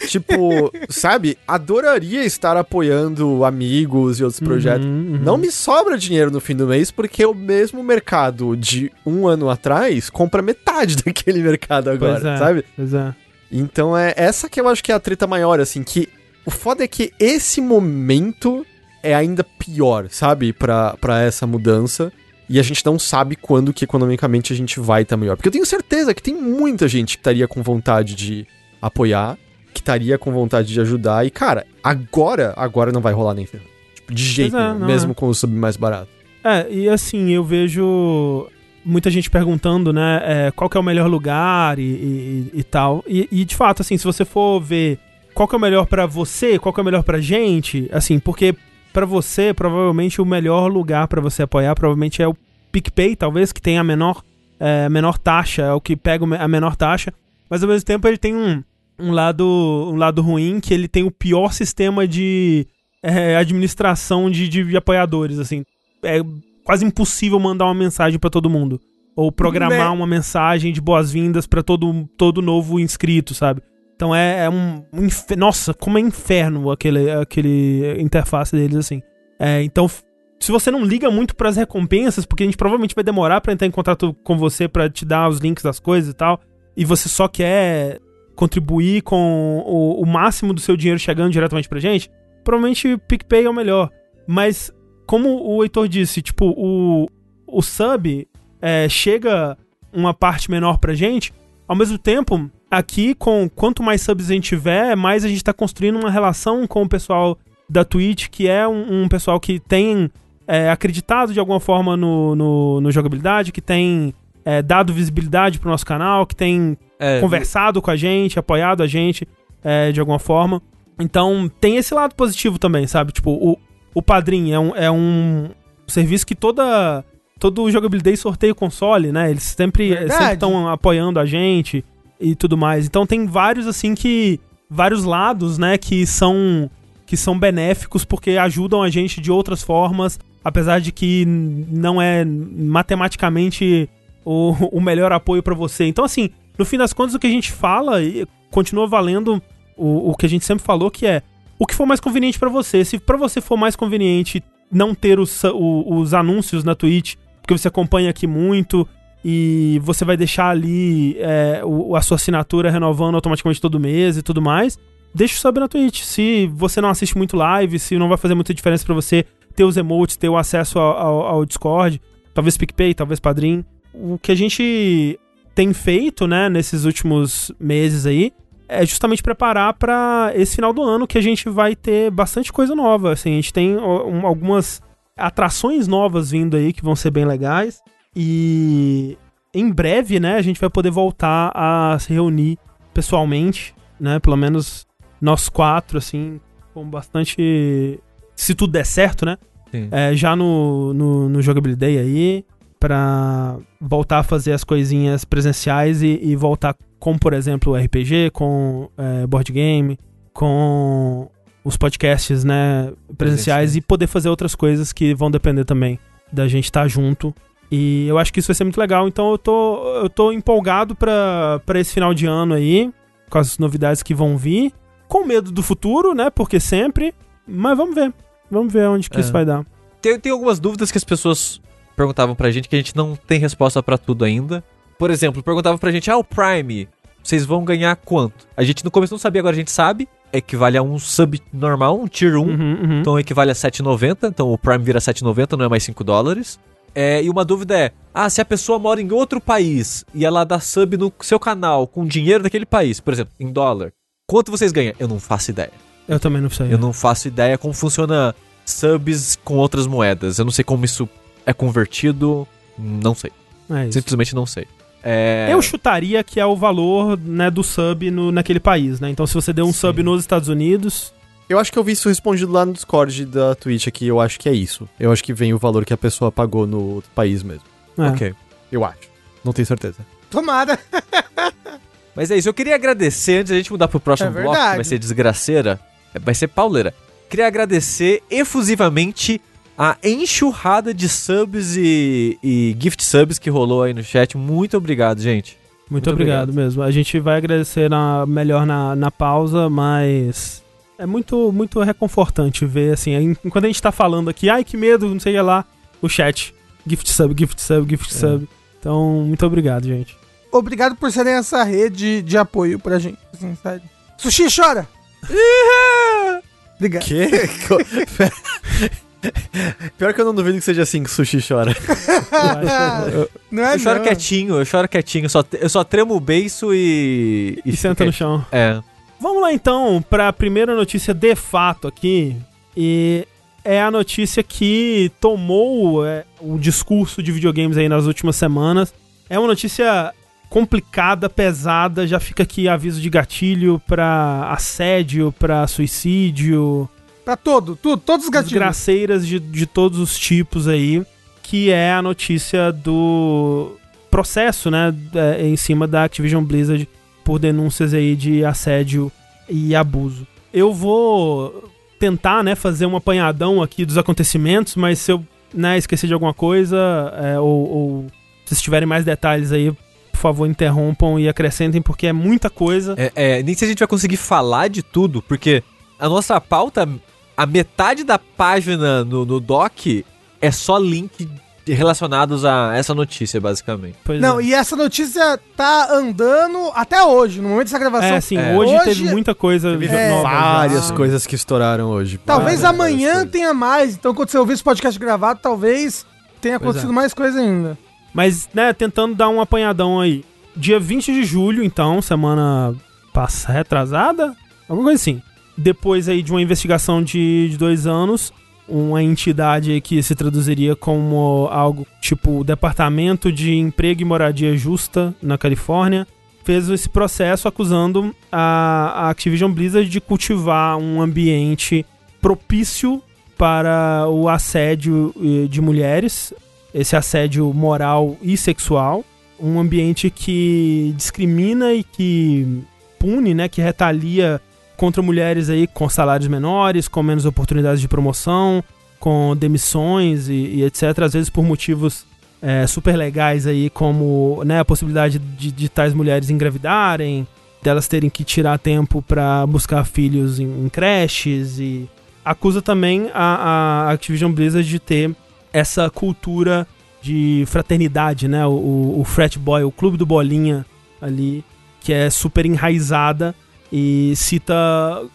tipo, sabe? Adoraria estar apoiando amigos e outros projetos. Uhum, uhum. Não me sobra dinheiro no fim do mês porque o mesmo mercado de um ano atrás compra metade daquele mercado agora, é. sabe? Pois é. Então é essa que eu acho que é a treta maior, assim, que o foda é que esse momento é ainda pior, sabe? Pra, pra essa mudança. E a gente não sabe quando que economicamente a gente vai estar melhor. Porque eu tenho certeza que tem muita gente que estaria com vontade de apoiar, que estaria com vontade de ajudar. E, cara, agora, agora não vai rolar nem ferro. Tipo, de jeito é, não mesmo é. com o sub mais barato. É, e assim, eu vejo muita gente perguntando, né, é, qual que é o melhor lugar e, e- e tal. E, e, de fato, assim, se você for ver qual que é o melhor pra você, qual que é o melhor pra gente, assim, porque pra você, provavelmente o melhor lugar pra você apoiar provavelmente é o PicPay, talvez, que tem a menor, é, menor taxa, é o que pega a menor taxa, mas ao mesmo tempo ele tem um, um, lado, um lado ruim, que ele tem o pior sistema de é, administração de, de apoiadores, assim. É quase impossível mandar uma mensagem pra todo mundo. Ou programar Né? uma mensagem de boas-vindas pra todo, todo novo inscrito, sabe? Então é, é um, um infe- Nossa, como é inferno aquele, aquele interface deles, assim. É, então, se você não liga muito pras recompensas, porque a gente provavelmente vai demorar pra entrar em contato com você pra te dar os links das coisas e tal, e você só quer contribuir com o, o máximo do seu dinheiro chegando diretamente pra gente, provavelmente PicPay é o melhor. Mas, como o Heitor disse, tipo, o, o sub é, chega uma parte menor pra gente, ao mesmo tempo, aqui, com quanto mais subs a gente tiver, mais a gente tá construindo uma relação com o pessoal da Twitch, que é um, um pessoal que tem é, acreditado de alguma forma no, no, no jogabilidade, que tem é, dado visibilidade pro nosso canal, que tem É, conversado com a gente, apoiado a gente é, de alguma forma. Então tem esse lado positivo também, sabe? Tipo, o, o Padrim é um, é um serviço que toda. Todo jogabilidade sorteia o console, né? Eles sempre Verdade. estão apoiando a gente e tudo mais. Então tem vários, assim, que. Vários lados, né? Que são. Que são benéficos porque ajudam a gente de outras formas. Apesar de que não é matematicamente o, o melhor apoio pra você. Então, assim, no fim das contas, o que a gente fala e continua valendo o, o que a gente sempre falou, que é o que for mais conveniente pra você. Se pra você for mais conveniente não ter os, o- os anúncios na Twitch, porque você acompanha aqui muito e você vai deixar ali é, o- a sua assinatura renovando automaticamente todo mês e tudo mais, deixa o sub na Twitch. Se você não assiste muito live, se não vai fazer muita diferença pra você ter os emotes, ter o acesso ao, ao- ao Discord, talvez PicPay, talvez Padrim. O que a gente tem feito, né, nesses últimos meses aí, é justamente preparar pra esse final do ano que a gente vai ter bastante coisa nova. Assim, a gente tem um- algumas atrações novas vindo aí que vão ser bem legais. E em breve, né, a gente vai poder voltar a se reunir pessoalmente, né? Pelo menos nós quatro, assim, com bastante. Se tudo der certo, né? É, já no, no, no Jogabilidade aí, pra voltar a fazer as coisinhas presenciais e, e voltar com, por exemplo, o RPG, com é, board game, com os podcasts, né, presenciais e poder fazer outras coisas que vão depender também da gente estar junto. E eu acho que isso vai ser muito legal, então eu tô, eu tô empolgado pra, pra esse final de ano aí, com as novidades que vão vir. Com medo do futuro, né? Porque sempre. Mas vamos ver. Vamos ver onde que É. isso vai dar. Tem, tem algumas dúvidas que as pessoas perguntavam pra gente que a gente não tem resposta pra tudo ainda. Por exemplo, perguntavam pra gente, ah, o Prime, vocês vão ganhar quanto? A gente no começo não sabia, agora a gente sabe. Equivale a um sub normal, um tier 1. Uhum, uhum. Então equivale a 7,90. Então o Prime vira 7,90, não é mais 5 dólares. É, e uma dúvida é: ah, se a pessoa mora em outro país e ela dá sub no seu canal com dinheiro daquele país, por exemplo, em dólar, quanto vocês ganham? Eu não faço ideia. Eu também não sei. Eu não faço ideia como funciona subs com outras moedas. Eu não sei como isso é convertido. Não sei. É isso. Simplesmente não sei. É... Eu chutaria que é o valor né, do sub no, naquele país, né? Então, se você deu um Sim. sub nos Estados Unidos, Eu acho que eu vi isso respondido lá no Discord da Twitch aqui, eu acho que é isso. Eu acho que vem o valor que a pessoa pagou no país mesmo. é. Ok. Eu acho. Não tenho certeza. Tomara. Mas é isso. Eu queria agradecer, antes da gente mudar pro próximo É bloco, que vai ser desgraceira, vai ser pauleira. Queria agradecer efusivamente a enxurrada de subs e, e gift subs que rolou aí no chat. Muito obrigado, gente. Muito, Muito obrigado, obrigado. mesmo. A gente vai agradecer na- melhor na, na pausa, mas é muito, muito reconfortante ver, assim, en- enquanto a gente tá falando aqui, ai que medo, não sei lá, o chat. Gift sub, gift sub, gift É. sub. Então, muito obrigado, gente. Obrigado por serem essa rede de apoio pra gente. Assim, sério. Sushi chora! Obrigado. Que? Pior que eu não duvido que seja assim que o sushi chora. Eu- Não é eu choro não. quietinho, eu choro quietinho. Só, eu só tremo o beiço e. e senta no chão. É. Vamos lá então para a primeira notícia de fato aqui. E é a notícia que tomou é, o discurso de videogames aí nas últimas semanas. É uma notícia complicada, pesada, já fica aqui aviso de gatilho pra assédio, pra suicídio, Pra todo, tudo, todos os gatilhos. desgraceiras de, de todos os tipos aí, que é a notícia do processo, né, é, em cima da Activision Blizzard por denúncias aí de assédio e abuso. Eu vou tentar, né, fazer um apanhadão aqui dos acontecimentos, mas se eu, né, esquecer de alguma coisa, é, ou, ou se tiverem mais detalhes aí, por favor, interrompam e acrescentem, porque é muita coisa. É, é, nem se a gente vai conseguir falar de tudo, porque a nossa pauta, a metade da página no, no doc é só link relacionados a essa notícia, basicamente. Pois Não, é. e essa notícia tá andando até hoje, no momento dessa gravação. É, assim, É. hoje, Hoje- teve muita coisa Teve É. várias já. coisas que estouraram hoje. Talvez Várias, amanhã várias tenha mais. Então, quando você ouvir esse podcast gravado, talvez tenha Pois acontecido é. mais coisa ainda. Mas, né, tentando dar um apanhadão aí. Dia 20 de julho, então, semana passa retrasada? Alguma coisa assim. Depois aí de uma investigação de, de dois anos, uma entidade que se traduziria como algo tipo o Departamento de Emprego e Moradia Justa na Califórnia, fez esse processo acusando a, a Activision Blizzard de cultivar um ambiente propício para o assédio eh, de mulheres, esse assédio moral e sexual, um ambiente que discrimina e que pune, né, que retalia contra mulheres aí com salários menores, com menos oportunidades de promoção, com demissões e, e etc, às vezes por motivos é, super legais aí, como né, a possibilidade de, de tais mulheres engravidarem, delas terem que tirar tempo para buscar filhos em, em creches e acusa também a, a Activision Blizzard de ter essa cultura de fraternidade, né? O, o, o frat boy, o clube do bolinha ali, que é super enraizada e cita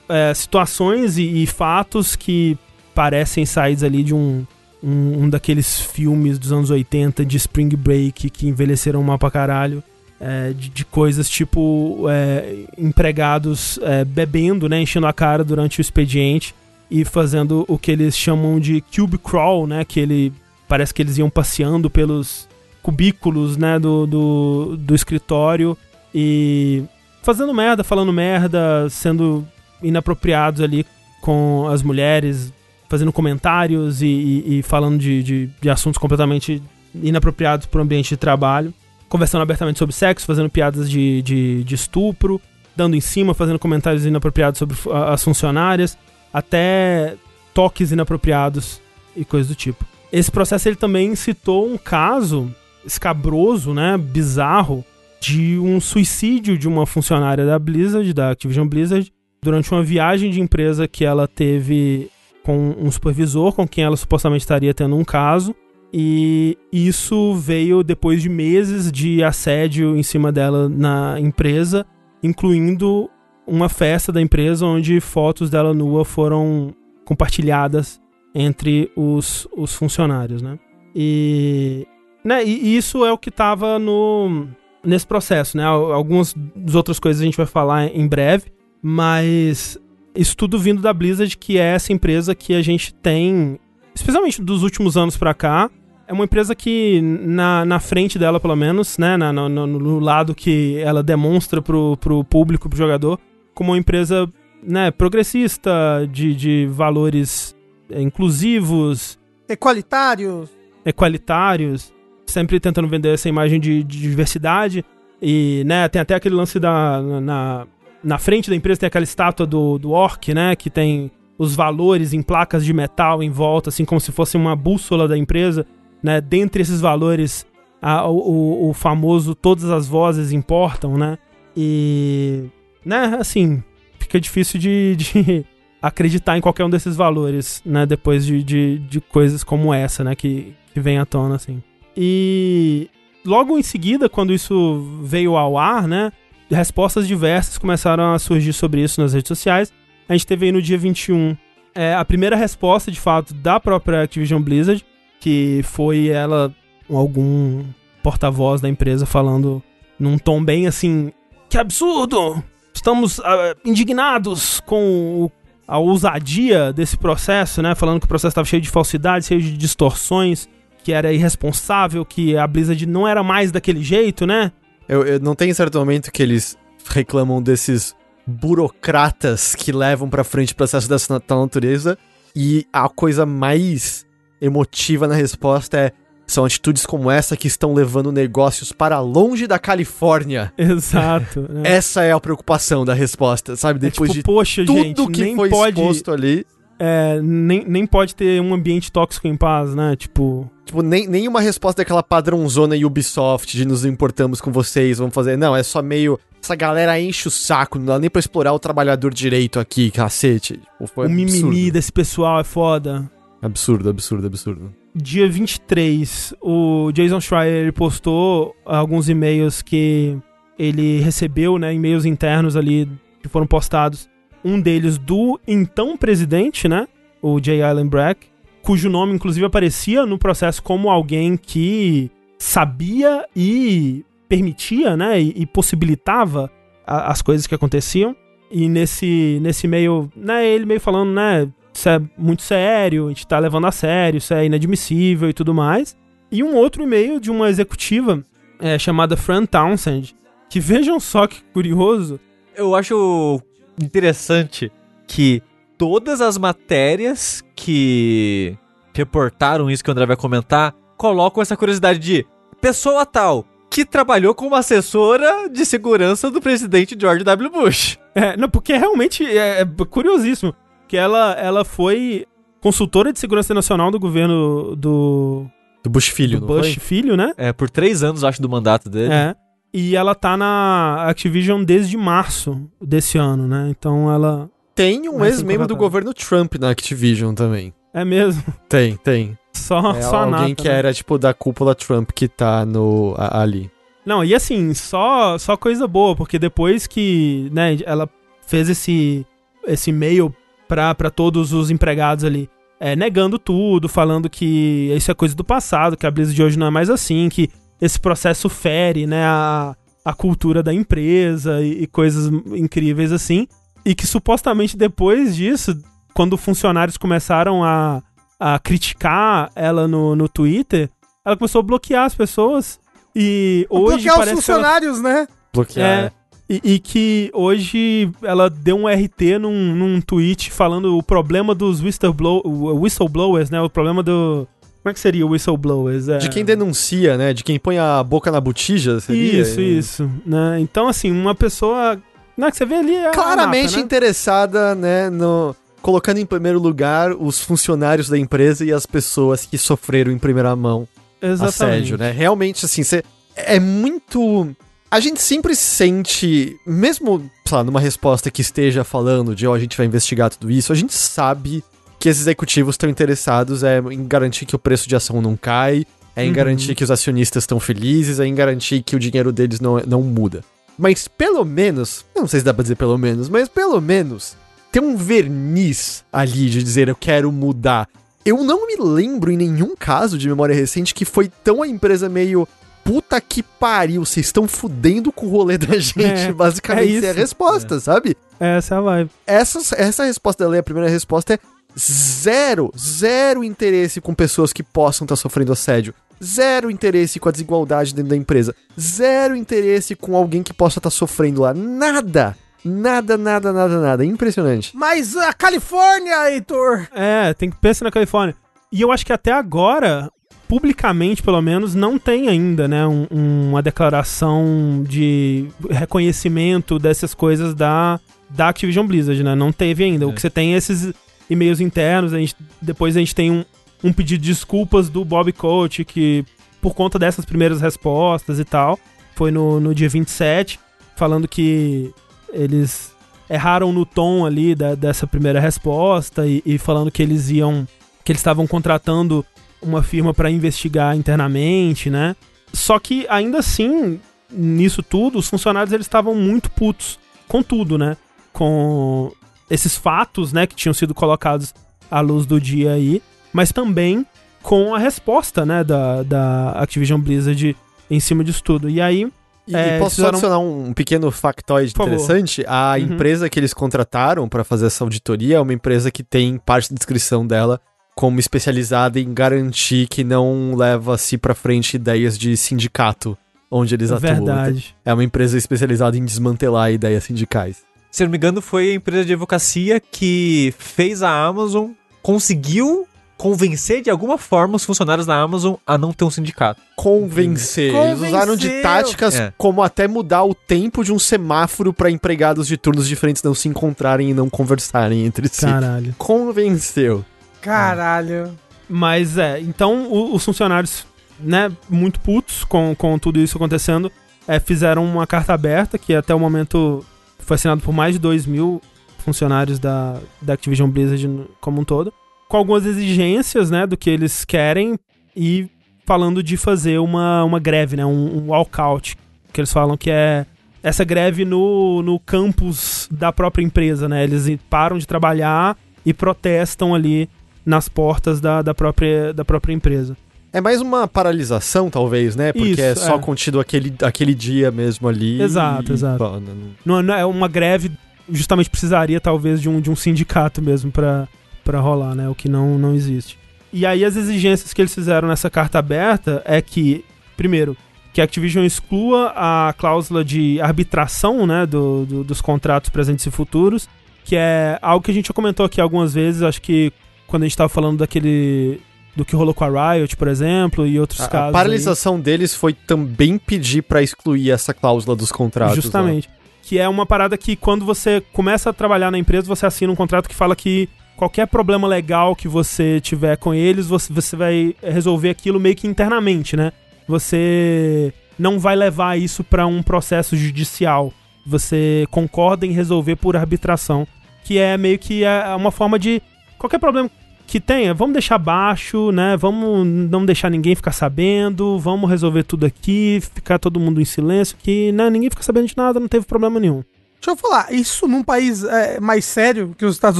é, situações e, e fatos que parecem saídos ali de um, um, um daqueles filmes dos anos 80 de Spring Break que envelheceram mal pra caralho. é, de, de coisas tipo é, empregados é, bebendo, né, enchendo a cara durante o expediente e fazendo o que eles chamam de cube crawl, né, que ele parece que eles iam passeando pelos cubículos, né, do, do, do escritório e fazendo merda, falando merda, sendo inapropriados ali com as mulheres, fazendo comentários e, e- e falando de, de, de assuntos completamente inapropriados para o ambiente de trabalho, conversando abertamente sobre sexo, fazendo piadas de, de, de estupro, dando em cima, fazendo comentários inapropriados sobre as funcionárias, até toques inapropriados e coisas do tipo. Esse processo ele também citou um caso escabroso, né, bizarro, de um suicídio de uma funcionária da Blizzard, da Activision Blizzard, durante uma viagem de empresa que ela teve com um supervisor com quem ela supostamente estaria tendo um caso. E isso veio depois de meses de assédio em cima dela na empresa, incluindo uma festa da empresa onde fotos dela nua foram compartilhadas entre os, os funcionários, né? E, né, e isso é o que estava no nesse processo, né? Algumas das outras coisas a gente vai falar em breve, mas isso tudo vindo da Blizzard, que é essa empresa que a gente tem, especialmente dos últimos anos para cá, é uma empresa que, na, na frente dela, pelo menos, né, na, no, no, lado que ela demonstra pro, pro público, pro jogador, como uma empresa né, progressista, de, de valores inclusivos. Equalitários. Equalitários. Sempre tentando vender essa imagem de, de diversidade. E, né, tem até aquele lance da... Na, na frente da empresa tem aquela estátua do, do orc, né, que tem os valores em placas de metal em volta, assim como se fosse uma bússola da empresa né? Dentre esses valores, a, o, o famoso todas as vozes importam, né? E, né, assim, fica difícil de, de acreditar em qualquer um desses valores, né? Depois de, de, de coisas como essa, né? Que, que vem à tona, assim. E logo em seguida, quando isso veio ao ar, né? Respostas diversas começaram a surgir sobre isso nas redes sociais. A gente teve aí no dia 21 é, a primeira resposta, de fato, da própria Activision Blizzard, que foi ela, algum porta-voz da empresa, falando num tom bem assim: Que absurdo! Estamos uh, indignados com o, a ousadia desse processo, né? Falando que o processo estava cheio de falsidades, cheio de distorções, que era irresponsável, que a Blizzard não era mais daquele jeito, né? Eu, eu não tem certo momento que eles reclamam desses burocratas que levam para frente processo dessa tal natureza e a coisa mais emotiva na resposta é são atitudes como essa que estão levando negócios para longe da Califórnia. Exato. Né? Essa é a preocupação da resposta, sabe? É Depois é tipo, de poxa, tudo gente, que foi pode, exposto ali. É, nem, nem pode ter um ambiente tóxico em paz, né? Tipo. Tipo, nem, nem uma resposta daquela padrãozona Ubisoft de nos importamos com vocês, vamos fazer. Não, é só meio. Essa galera enche o saco, não dá nem pra explorar o trabalhador direito aqui, cacete. Foi o mimimi desse pessoal é foda. Absurdo, absurdo, absurdo. Dia 23, o Jason Schreier postou alguns e-mails que ele recebeu, né, e-mails internos ali que foram postados. Um deles do então presidente, né, o Jay Allen Brack, cujo nome inclusive aparecia no processo como alguém que sabia e permitia, né, e, e possibilitava a, as coisas que aconteciam. E nesse, nesse e-mail, né, ele meio falando, né, isso é muito sério, a gente tá levando a sério, isso é inadmissível e tudo mais. E um outro e-mail de uma executiva é, chamada Fran Townsend, que vejam só que curioso. Eu acho interessante que todas as matérias que reportaram isso que o André vai comentar colocam essa curiosidade de pessoa tal que trabalhou como assessora de segurança do presidente George W. Bush. É, não, porque realmente é, é curiosíssimo que ela, ela foi consultora de segurança nacional do governo do. Do Bush Filho, do Bush foi? Filho, né? É, por três anos, acho, do mandato dele. É. E ela tá na Activision desde março desse ano, né? Então ela. Tem um ex-membro do governo Trump na Activision também. É mesmo? Tem, tem. Só, é só alguém nata, que né? era, tipo, da cúpula Trump que tá no, a, ali. Não, e assim, só, só coisa boa, porque depois que, né, ela fez esse, esse e-mail para todos os empregados ali. É, negando tudo, falando que isso é coisa do passado, que a Blizzard de hoje não é mais assim, que esse processo fere né, a, a cultura da empresa e, e coisas incríveis assim. E que supostamente depois disso, quando funcionários começaram a, a criticar ela no, no Twitter, ela começou a bloquear as pessoas. E hoje. Bloquear os funcionários, ela... né? Bloquear. É, é. E, e, que hoje ela deu um RT num, num tweet falando o problema dos whistleblow, whistleblowers, né? O problema do. Como é que seria o whistleblowers? É... De quem denuncia, né? De quem põe a boca na botija, seria? Isso, isso. Né? Então, assim, uma pessoa. Não, que você vê ali. É Claramente nata, né? interessada, né? No, colocando em primeiro lugar os funcionários da empresa e as pessoas que sofreram em primeira mão Exatamente. assédio, né? Realmente, assim, você. É muito a gente sempre sente, mesmo sei lá, numa resposta que esteja falando de, ó, a gente vai investigar tudo isso, a gente sabe que esses executivos estão interessados é, em garantir que o preço de ação não cai, é em Uhum. garantir que os acionistas estão felizes, é em garantir que o dinheiro deles não, não muda. Mas pelo menos, não sei se dá pra dizer pelo menos, mas pelo menos tem um verniz ali de dizer eu quero mudar. Eu não me lembro em nenhum caso de memória recente que foi tão a empresa meio puta que pariu, vocês estão fudendo com o rolê da gente. É, Basicamente, é é a isso. resposta, sabe? Essa é a vibe. Essa, essa resposta dela, a primeira resposta é zero, zero interesse com pessoas que possam estar sofrendo assédio. Zero interesse com a desigualdade dentro da empresa. Zero interesse com alguém que possa estar sofrendo lá. Nada. Nada, nada, nada, nada. Impressionante. Mas a Califórnia, Heitor! É, tem que pensar na Califórnia. E eu acho que até agora, publicamente pelo menos, não tem ainda, né, um- uma declaração de reconhecimento dessas coisas da, da Activision Blizzard, né? Não teve ainda. O É. que você tem é esses e-mails internos, a gente, depois a gente tem um, um pedido de desculpas do Bob Coach, que por conta dessas primeiras respostas e tal, foi no, no dia 27, falando que eles erraram no tom ali da- dessa primeira resposta e, e falando que eles iam. que eles estavam contratando uma firma para investigar internamente, né? Só que ainda assim, nisso tudo, os funcionários eles estavam muito putos com tudo, né? Com esses fatos, né, que tinham sido colocados à luz do dia aí, mas também com a resposta, né, da, da Activision Blizzard em cima disso tudo. E aí, E, É, posso fizeram- só adicionar um pequeno factoide interessante? A Uhum. empresa que eles contrataram para fazer essa auditoria é uma empresa que tem parte da descrição dela como especializada em garantir que não leva-se pra frente ideias de sindicato onde eles é atuam. verdade. É uma empresa especializada em desmantelar ideias sindicais. Se não me engano, foi a empresa de advocacia que fez a Amazon, conseguiu convencer de alguma forma os funcionários da Amazon a não ter um sindicato. Convencer. Eles usaram de Convenceu. táticas É. como até mudar o tempo de um semáforo pra empregados de turnos diferentes não se encontrarem e não conversarem entre si. Caralho. Convenceu. Caralho. Mas é, então o- os funcionários, né, muito putos com, com tudo isso acontecendo, é, fizeram uma carta aberta que até o momento foi assinado por mais de 2 mil funcionários da, da Activision Blizzard como um todo, com algumas exigências, né, do que eles querem e falando de fazer uma, uma greve, né, um, um walkout, que eles falam que é essa greve no, no campus da própria empresa, né, eles param de trabalhar e protestam ali nas portas da, da, própria, da própria empresa. É mais uma paralisação, talvez, né? Porque Isso, é só é. contido aquele, aquele dia mesmo ali. Exato, e- exato. Não- Não, não é uma greve, justamente precisaria talvez de um, de um sindicato mesmo pra, pra rolar, né? O que não, não existe. E aí as exigências que eles fizeram nessa carta aberta é que, primeiro, que a Activision exclua a cláusula de arbitração, né, do, do- dos contratos presentes e futuros, que é algo que a gente já comentou aqui algumas vezes, acho que quando a gente tava falando daquele do que rolou com a Riot, por exemplo, e outros A, casos. a aí. paralisação deles foi também pedir pra excluir essa cláusula dos contratos. né? Justamente. Que é uma parada que quando você começa a trabalhar na empresa, você assina um contrato que fala que qualquer problema legal que você tiver com eles, você, você vai resolver aquilo meio que internamente, né? Você não vai levar isso pra um processo judicial. Você concorda em resolver por arbitração, que é meio que é uma forma de qualquer problema que tenha, vamos deixar baixo, né? Vamos não deixar ninguém ficar sabendo, vamos resolver tudo aqui, ficar todo mundo em silêncio, que né, ninguém fica sabendo de nada, não teve problema nenhum. Deixa eu falar, isso num país é, mais sério que os Estados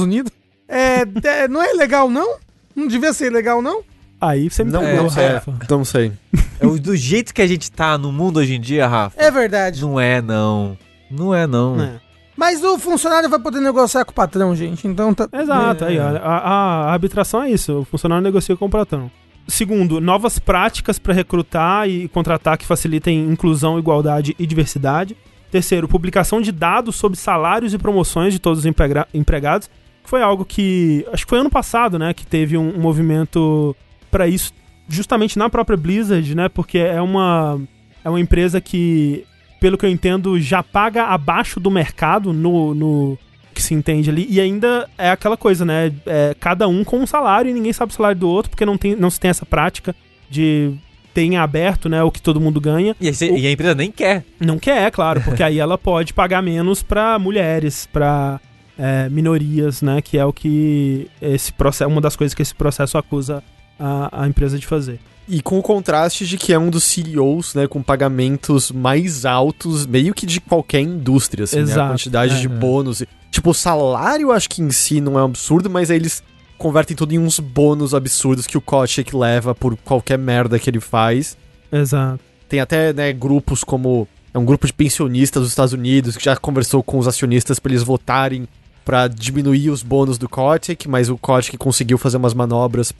Unidos, é, é, não é legal, não? Não devia ser legal, não? Aí você me Não, pegou, não sei. Rafa. Não sei. É o- do jeito que a gente tá no mundo hoje em dia, Rafa. É verdade. Não é, não. Não é, não. É. Mas o funcionário vai poder negociar com o patrão, gente. Então tá. Exato, É. aí, a, a- a arbitração é isso, o funcionário negocia com o patrão. Segundo, novas práticas para recrutar e contratar que facilitem inclusão, igualdade e diversidade. Terceiro, publicação de dados sobre salários e promoções de todos os empregados. Foi algo que, acho que foi ano passado, né, que teve um, um movimento para isso, justamente na própria Blizzard, né, porque é uma, é uma empresa que, pelo que eu entendo, já paga abaixo do mercado no, no que se entende ali. E ainda é aquela coisa, né? É, cada um com um salário e ninguém sabe o salário do outro, porque não, tem, não se tem essa prática de tem aberto, né, o que todo mundo ganha. E, você- O- e a empresa nem quer. Não quer, é claro, porque aí ela pode pagar menos pra mulheres, pra é, minorias, né, que é o que esse processo, uma das coisas que esse processo acusa a, a empresa de fazer. E com o contraste de que é um dos CEOs, né, com pagamentos mais altos, meio que de qualquer indústria, assim, né? Exato, A quantidade é. de bônus. Tipo, o salário acho que em si não é um absurdo, mas aí eles convertem tudo em uns bônus absurdos que o Kotick leva por qualquer merda que ele faz. Exato. Tem até, né, grupos como... É um grupo de pensionistas dos Estados Unidos que já conversou com os acionistas pra eles votarem pra diminuir os bônus do Kotick, mas o Kotick conseguiu fazer umas manobras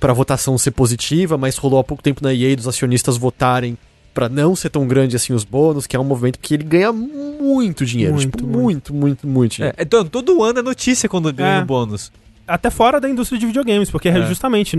pra pra votação ser positiva, mas rolou há pouco tempo na EA dos acionistas votarem pra não ser tão grande assim os bônus, que é um movimento que ele ganha muito dinheiro, Muito, tipo, muito. muito, muito, muito dinheiro. É, então, todo ano é notícia quando ganha É. um bônus. Até fora da indústria de videogames, porque É. justamente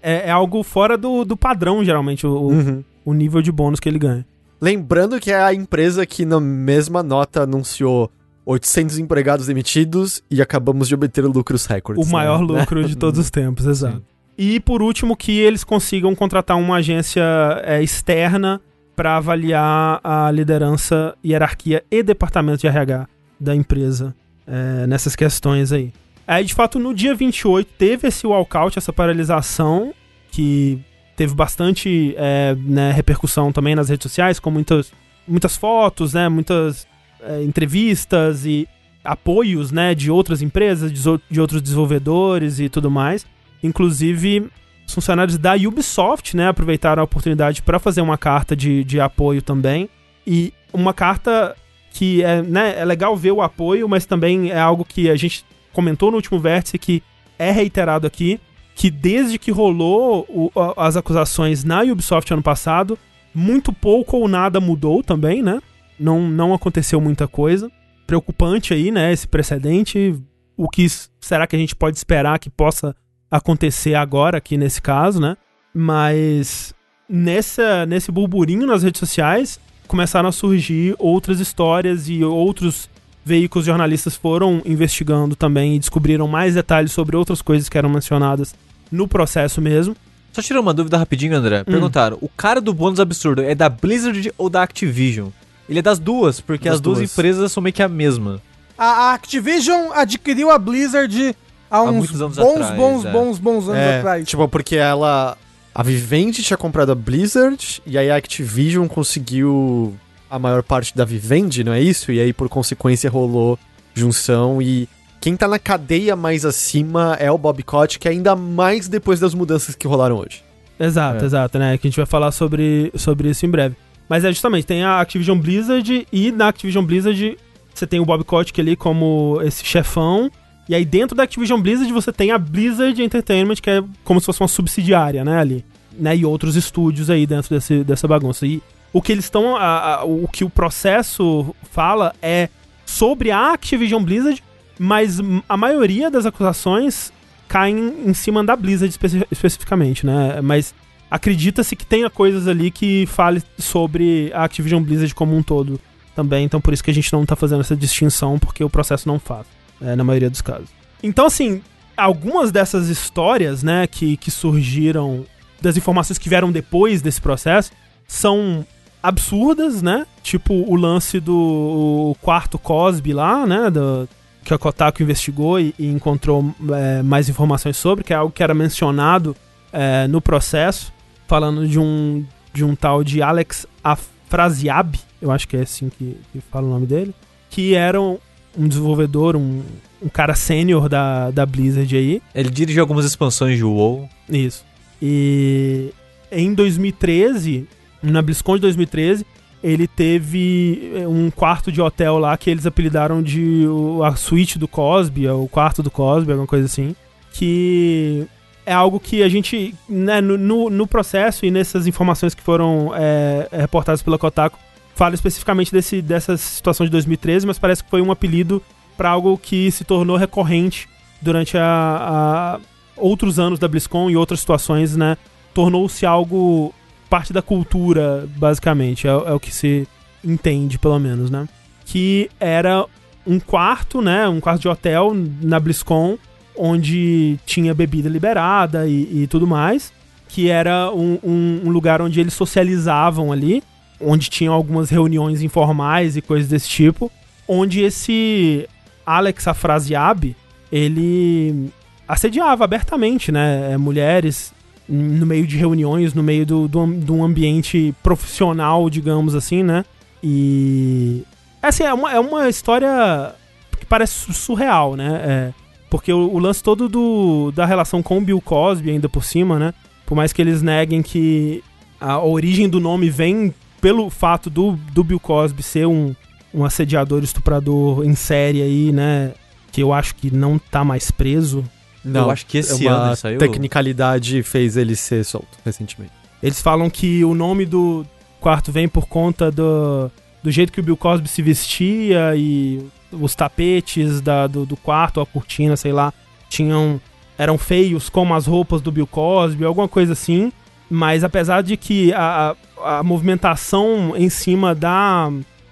é, é algo fora do, do padrão, geralmente, o, o- Uhum. o nível de bônus que ele ganha. Lembrando que é a empresa que na mesma nota anunciou 800 empregados demitidos e acabamos de obter lucros recordes. O maior né? lucro de todos os tempos, exato. Sim. E por último, que eles consigam contratar uma agência é, externa para avaliar a liderança, hierarquia e departamento de RH da empresa é, nessas questões aí. Aí, de fato, no dia 28 teve esse walkout, essa paralisação, que teve bastante é, né, repercussão também nas redes sociais, com muitas, muitas fotos, né, muitas é, entrevistas e apoios né, de outras empresas, de, de outros desenvolvedores e tudo mais. Inclusive, os funcionários da Ubisoft né, aproveitaram a oportunidade para fazer uma carta de, de apoio também. E uma carta que é, né, é legal ver o apoio, mas também é algo que a gente comentou no último vértice que é reiterado aqui, que desde que rolou o- as acusações na Ubisoft ano passado, muito pouco ou nada mudou também, né? Não, não aconteceu muita coisa. Preocupante aí, né, esse precedente. O que será que a gente pode esperar que possa acontecer agora aqui nesse caso, né? Mas nessa, nesse burburinho nas redes sociais começaram a surgir outras histórias e outros veículos jornalistas foram investigando também e descobriram mais detalhes sobre outras coisas que eram mencionadas no processo mesmo. Só tirando uma dúvida rapidinho, André. Hum. Perguntaram, o cara do bônus absurdo é da Blizzard ou da Activision? Ele é das duas, porque Das as duas, duas. empresas são meio que a mesma. A Activision adquiriu a Blizzard há uns muitos anos bons, atrás, bons, é. bons, bons anos É, atrás. tipo, porque ela. A Vivendi tinha comprado a Blizzard e aí a Activision conseguiu a maior parte da Vivendi, não é isso? E aí, por consequência, rolou junção e. Quem tá na cadeia mais acima é o Bob Kotick, ainda mais depois das mudanças que rolaram hoje. Exato, É. exato, né? Que a gente vai falar sobre, sobre isso em breve. Mas é justamente, tem a Activision Blizzard e na Activision Blizzard você tem o Bob Kotick ali como esse chefão. E aí dentro da Activision Blizzard você tem a Blizzard Entertainment, que é como se fosse uma subsidiária, né, ali. Né, e outros estúdios aí dentro desse, dessa bagunça. E o que eles estão. O que o processo fala é sobre a Activision Blizzard, mas a maioria das acusações caem em cima da Blizzard especi- especificamente, né? Mas acredita-se que tenha coisas ali que fale sobre a Activision Blizzard como um todo também, então por isso que a gente não tá fazendo essa distinção, porque o processo não faz, é, na maioria dos casos. Então, assim, algumas dessas histórias, né, que, que surgiram, das informações que vieram depois desse processo, são absurdas, né? Tipo o lance do quarto Cosby lá, né? Do, que a Kotaku investigou e, e encontrou é, mais informações sobre, que é algo que era mencionado é, no processo, falando de um, de um tal de Alex Afrasiab, eu acho que é assim que, que fala o nome dele, que era um, um desenvolvedor, um, um cara sênior da, da Blizzard aí, Ele dirigiu algumas expansões de WoW. isso. E em 2013, na BlizzCon de 2013, ele teve eh, um quarto de hotel lá que eles apelidaram de a suíte do Cosby, é o quarto do Cosby, alguma coisa assim. Que é algo que a gente, né, no, no, no processo e nessas informações que foram é, reportadas pela Kotaku, fala especificamente desse, dessa situação de 2013, mas parece que foi um apelido para algo que se tornou recorrente durante a, a outros anos da BlizzCon e outras situações, né? Tornou-se algo parte da cultura, basicamente. É, é o que se entende, pelo menos, né? Que era um quarto, né? Um quarto de hotel na BlizzCon, onde tinha bebida liberada e, e tudo mais. que era um, um, um lugar onde eles socializavam ali, onde tinham algumas reuniões informais e coisas desse tipo, onde esse Alex Afrasiabi, ele assediava abertamente, né, mulheres no meio de reuniões, no meio do, do, de um ambiente profissional, digamos assim, né, e... Assim, é uma, é uma história que parece surreal, né, é, porque o, o, lance todo do, da relação com o Bill Cosby, ainda por cima, né, por mais que eles neguem que a origem do nome vem pelo fato do, do Bill Cosby ser um, um assediador, estuprador em série aí, né? Que eu acho que não tá mais preso. Não, eu acho que esse é ano saiu. tecnicalidade fez ele ser solto recentemente. Eles falam que o nome do quarto vem por conta do, do jeito que o Bill Cosby se vestia e os tapetes da, do, do quarto, a cortina, sei lá, tinham eram feios como as roupas do Bill Cosby, alguma coisa assim. Mas apesar de que a, a, a movimentação em cima da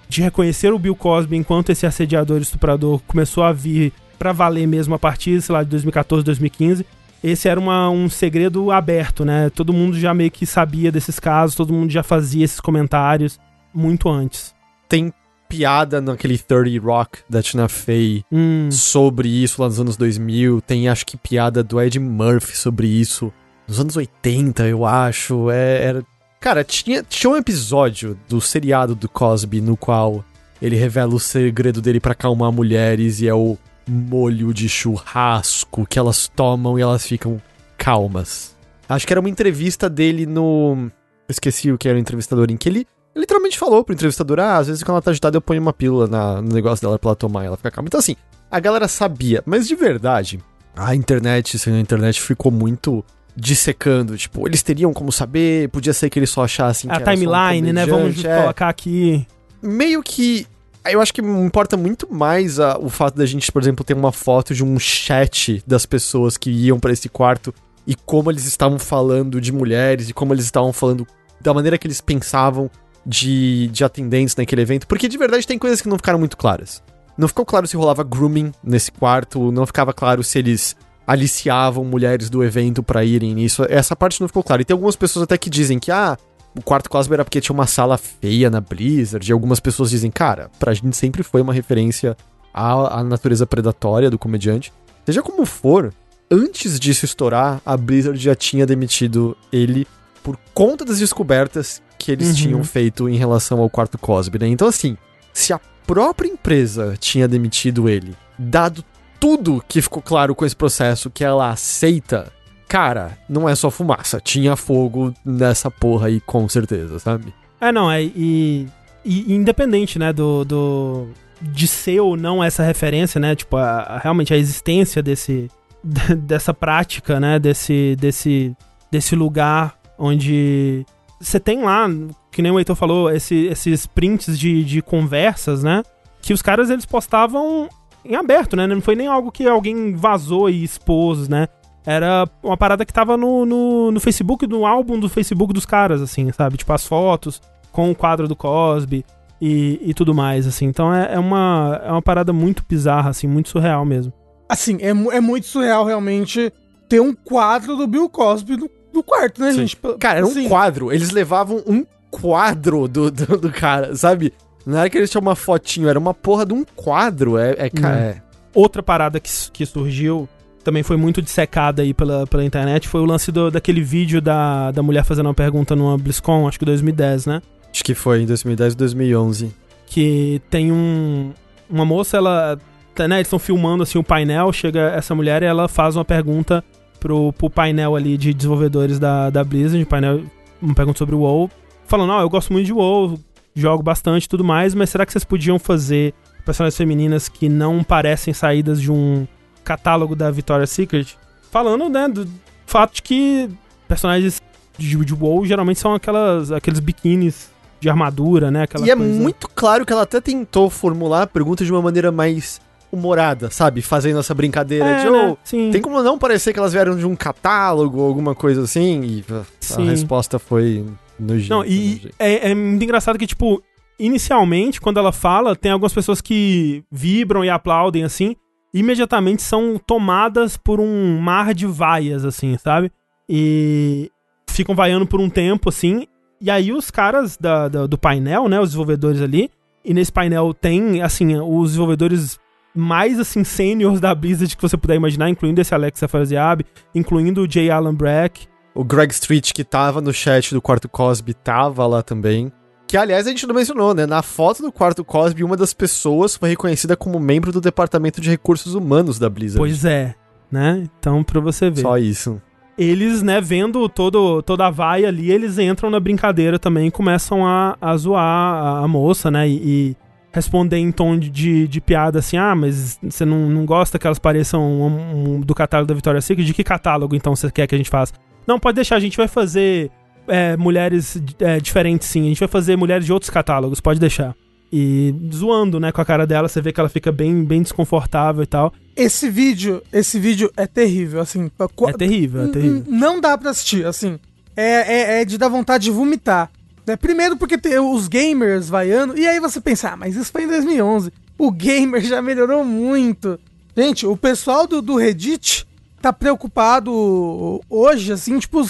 de reconhecer o Bill Cosby enquanto esse assediador estuprador começou a vir para valer mesmo a partir, sei lá, de 2014, 2015, esse era uma, um segredo aberto, né? Todo mundo já meio que sabia desses casos, todo mundo já fazia esses comentários muito antes. Tem piada naquele 30 Rock da Tina Fey hum. sobre isso lá nos anos 2000. Tem, acho que, piada do Ed Murphy sobre isso nos anos 80, eu acho. É, era... Cara, tinha, tinha um episódio do seriado do Cosby no qual ele revela o segredo dele para acalmar mulheres e é o molho de churrasco que elas tomam e elas ficam calmas. Acho que era uma entrevista dele no. Eu esqueci o que era o entrevistador, em que ele literalmente falou pro entrevistador: ah, às vezes quando ela tá agitada eu ponho uma pílula na, no negócio dela pra ela tomar e ela fica calma. Então, assim, a galera sabia, mas de verdade, a internet, assim, a internet ficou muito dissecando. Tipo, eles teriam como saber, podia ser que eles só achassem a que timeline, um né? Vamos é. colocar aqui. Meio que. Eu acho que importa muito mais a, o fato da gente, por exemplo, ter uma foto de um chat das pessoas que iam para esse quarto e como eles estavam falando de mulheres e como eles estavam falando da maneira que eles pensavam de, de atendentes naquele evento, porque de verdade tem coisas que não ficaram muito claras. Não ficou claro se rolava grooming nesse quarto, não ficava claro se eles aliciavam mulheres do evento para irem nisso. Essa parte não ficou clara. E tem algumas pessoas até que dizem que, ah, o quarto Cosby era porque tinha uma sala feia na Blizzard. E algumas pessoas dizem, cara, pra gente sempre foi uma referência à, à natureza predatória do comediante. Seja como for, antes disso estourar, a Blizzard já tinha demitido ele por conta das descobertas que eles Uhum. tinham feito em relação ao quarto Cosby, né? Então, assim, se a própria empresa tinha demitido ele, dado tudo que ficou claro com esse processo que ela aceita, cara, não é só fumaça. Tinha fogo nessa porra aí, com certeza, sabe? É, não, é. E, e independente, né, do, do. de ser ou não essa referência, né? Tipo, a, a- realmente a existência desse. dessa prática, né? Desse. desse. desse lugar onde. Você tem lá, que nem o Heitor falou, esse- esses prints de, de conversas, né? Que os caras eles postavam em aberto, né? Não foi nem algo que alguém vazou e expôs, né? Era uma parada que tava no, no, no Facebook, no álbum do Facebook dos caras, assim, sabe? Tipo, as fotos com o quadro do Cosby e, e tudo mais, assim. Então é, é, uma, é uma parada muito bizarra, assim, muito surreal mesmo. Assim, é, é muito surreal realmente ter um quadro do Bill Cosby no, no quarto, né, Sim. gente? Cara, era um Assim, quadro. Eles levavam um quadro do, do, do cara, sabe? Não era que eles tinham uma fotinho, era uma porra de um quadro. É, é, Hum. é. Outra parada que, que surgiu, também foi muito dissecada aí pela, pela internet, foi o lance do, daquele vídeo da, da mulher fazendo uma pergunta numa BlizzCon, acho que 2010, né? Acho que foi em 2010 e 2011. que tem um uma moça, ela, tá, né, eles estão filmando assim o painel, chega essa mulher e ela faz uma pergunta pro, pro painel ali de desenvolvedores da, da Blizzard, painel, uma pergunta sobre o WoW, falando, ó, eu gosto muito de WoW, jogo bastante e tudo mais, mas será que vocês podiam fazer personagens femininas que não parecem saídas de um catálogo da Victoria's Secret? Falando, né, do fato de que personagens de, de WoW geralmente são aquelas, aqueles biquínis de armadura, né, aquela e é coisa- muito claro que ela até tentou formular a pergunta de uma maneira mais humorada, sabe? Fazendo essa brincadeira É, de, né? "Oh, Sim. tem como não parecer que elas vieram de um catálogo ou alguma coisa assim? E a- a Sim. resposta foi nojenta. Não, e é, é muito engraçado que, tipo, inicialmente, quando ela fala, tem algumas pessoas que vibram e aplaudem, assim, imediatamente são tomadas por um mar de vaias, assim, sabe? E ficam vaiando por um tempo, assim. E aí os caras da, da- do painel, né? Os desenvolvedores ali. E nesse painel tem, assim, os desenvolvedores mais, assim, sêniores da Blizzard que você puder imaginar, incluindo esse Alex Afraziab, incluindo o J. Allen Brack. O Greg Street, que tava no chat do Quarto Cosby, tava lá também. Que, aliás, a gente não mencionou, né? Na foto do Quarto Cosby, uma das pessoas foi reconhecida como membro do Departamento de Recursos Humanos da Blizzard. Pois é, né? Então, pra você ver. Só isso. Eles, né, vendo todo, toda a vaia ali, eles entram na brincadeira também e começam a, a zoar a, a moça, né? E, e responder em tom de- de, de piada assim: ah, mas você não, não gosta que elas pareçam um- um- do catálogo da Victoria's Secret? De que catálogo então você quer que a gente faça? Não, pode deixar, a gente vai fazer é, mulheres é, diferentes sim, a gente vai fazer mulheres de outros catálogos, pode deixar. E zoando, né, com a cara dela, você vê que ela fica bem, bem desconfortável e tal. Esse vídeo, esse vídeo é terrível, assim. É terrível, é terrível. Não dá pra assistir, assim. É, é, é de dar vontade de vomitar. né? Primeiro porque tem os gamers vaiando, e aí você pensa, ah, mas isso foi em 2011. O gamer já melhorou muito. Gente, o pessoal do, do Reddit tá preocupado hoje, assim, tipo,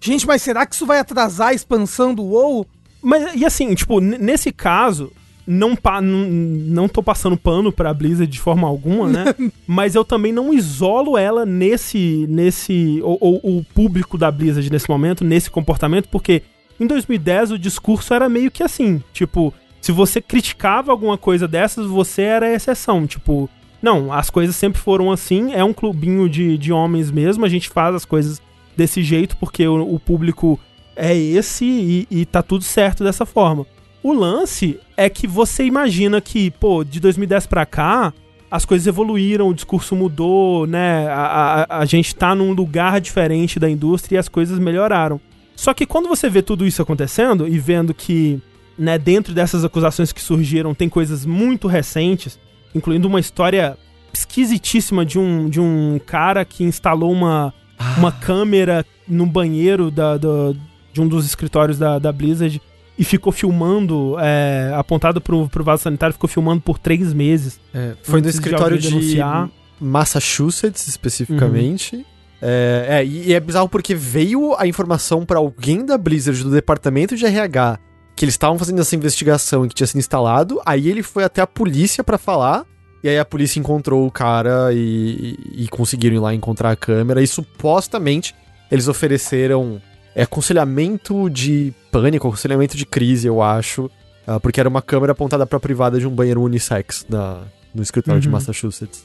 gente, mas será que isso vai atrasar a expansão do WoW? Mas, e assim, tipo, nesse caso, não, pa, não, não tô passando pano pra Blizzard de forma alguma, né? Mas eu também não isolo ela nesse. nesse ou, ou o público da Blizzard nesse momento, nesse comportamento, porque em 2010 o discurso era meio que assim: tipo, se você criticava alguma coisa dessas, você era a exceção. Tipo, não, as coisas sempre foram assim, é um clubinho de, de homens mesmo, a gente faz as coisas desse jeito porque o, o público é esse e, e tá tudo certo dessa forma. O lance é que você imagina que, pô, de 2010 pra cá, as coisas evoluíram, o discurso mudou, né? A, a, a gente tá num lugar diferente da indústria e as coisas melhoraram. Só que quando você vê tudo isso acontecendo e vendo que, né, dentro dessas acusações que surgiram, tem coisas muito recentes, incluindo uma história esquisitíssima de um, de um cara que instalou uma, uma câmera no banheiro da, da- de um dos escritórios da, da Blizzard e ficou filmando, é, apontado pro, pro vaso sanitário, ficou filmando por três meses. É, foi no de escritório de, denunciar. Massachusetts, especificamente. É, é, e e é bizarro porque veio a informação pra alguém da Blizzard, do departamento de RH, que eles estavam fazendo essa investigação e que tinha sido instalado. Aí ele foi até a polícia pra falar. E aí a polícia encontrou o cara e, e- e conseguiram ir lá encontrar a câmera. E supostamente eles ofereceram é, aconselhamento de pânico, aconselhamento de crise, eu acho. ah, porque era uma câmera apontada pra privada de um banheiro unissex na, no escritório de Uhum. Massachusetts.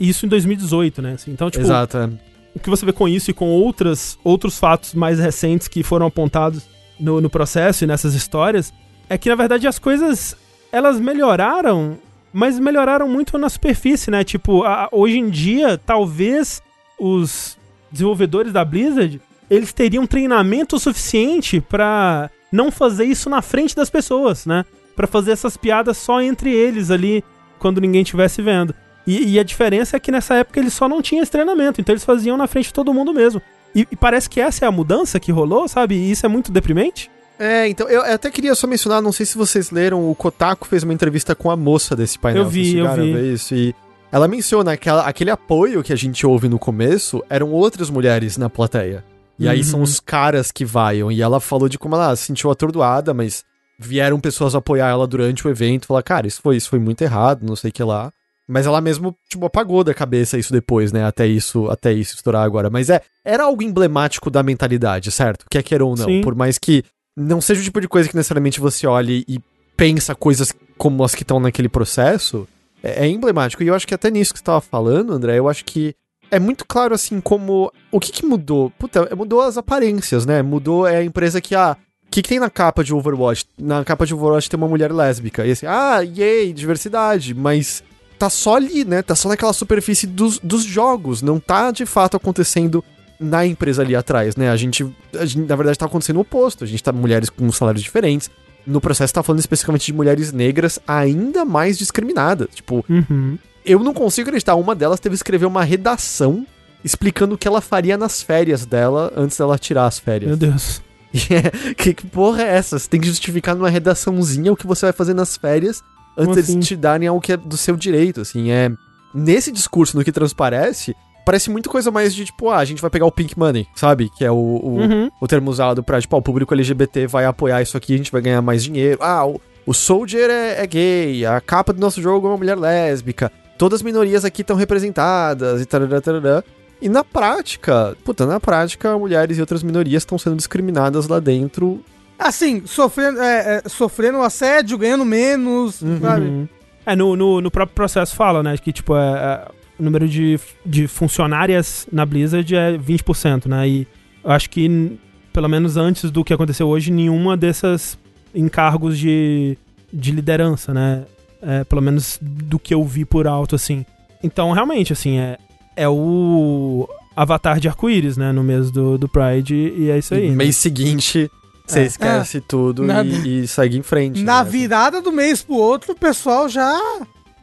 Isso em 2018, né? assim. Então, tipo, Exato. é. o que você vê com isso e com outras, outros fatos mais recentes que foram apontados no, no processo e nessas histórias, é que na verdade as coisas elas melhoraram, mas melhoraram muito na superfície, né? Tipo, a- hoje em dia, talvez os desenvolvedores da Blizzard eles teriam treinamento suficiente pra não fazer isso na frente das pessoas, né? Pra fazer essas piadas só entre eles ali quando ninguém estivesse vendo. E, e a diferença é que nessa época eles só não tinham esse treinamento, então eles faziam na frente de todo mundo mesmo. E, e parece que essa é a mudança que rolou, sabe? E isso é muito deprimente. É, então, eu até queria só mencionar, não sei se vocês leram, o Kotaku fez uma entrevista com a moça desse painel. Eu vi, eu vi. a ver isso? E ela menciona que ela- aquele apoio que a gente ouve no começo eram outras mulheres na plateia. E aí Uhum. são os caras que vaiam. E ela falou de como ela se sentiu atordoada, mas vieram pessoas apoiar ela durante o evento. Falar, cara, isso foi, isso foi muito errado, não sei o que lá. Mas ela mesmo, tipo, apagou da cabeça isso depois, né? Até isso, até isso estourar agora. Mas é, era algo emblemático da mentalidade, certo? Quer queira ou não. Sim. Por mais que não seja o tipo de coisa que necessariamente você olhe e pensa coisas como as que estão naquele processo, é, é emblemático. E eu acho que até nisso que você tava falando, André, eu acho que é muito claro, assim, como. O que que mudou? Puta, mudou as aparências, né? Mudou é a empresa que, ah. O que, que tem na capa de Overwatch? Na capa de Overwatch tem uma mulher lésbica. E assim, ah, yay, diversidade. Mas tá só ali, né? Tá só naquela superfície dos, dos jogos. Não tá de fato acontecendo na empresa ali atrás, né? A gente, a gente, na verdade, tá acontecendo o oposto. A gente tá mulheres com salários diferentes. No processo, tá falando especificamente de mulheres negras ainda mais discriminadas. Tipo, Uhum. eu não consigo acreditar. Uma delas teve que escrever uma redação explicando o que ela faria nas férias dela antes dela tirar as férias. Meu Deus. Que, que porra é essa? Você tem que justificar numa redaçãozinha o que você vai fazer nas férias antes deles assim? te darem algo que é do seu direito, assim. É, nesse discurso, no que transparece, Parece muito coisa mais de, tipo, ah, a gente vai pegar o Pink Money, sabe? Que é o, o, Uhum. o termo usado pra, tipo, ah, o público LGBT vai apoiar isso aqui, a gente vai ganhar mais dinheiro. Ah, o, o Soldier é, é gay, a capa do nosso jogo é uma mulher lésbica, todas as minorias aqui estão representadas e tarará, tarará. E na prática, puta, na prática, mulheres e outras minorias estão sendo discriminadas lá dentro. Assim, sofrendo, é, é, sofrendo assédio, ganhando menos, Uhum. sabe? É, no, no, no próprio processo fala, né? Que, tipo, é, é, o número de, de funcionárias na Blizzard é 20%, né? E eu acho que, pelo menos antes do que aconteceu hoje, nenhuma dessas encargos de, de liderança, né? É, pelo menos do que eu vi por alto, assim. Então, realmente, assim, é, é o avatar de arco-íris, né? No mês do, do Pride, e é isso aí. e né? mês seguinte, você É. esquece tudo Na- e, e segue em frente. Na né? virada do mês pro outro, o pessoal já.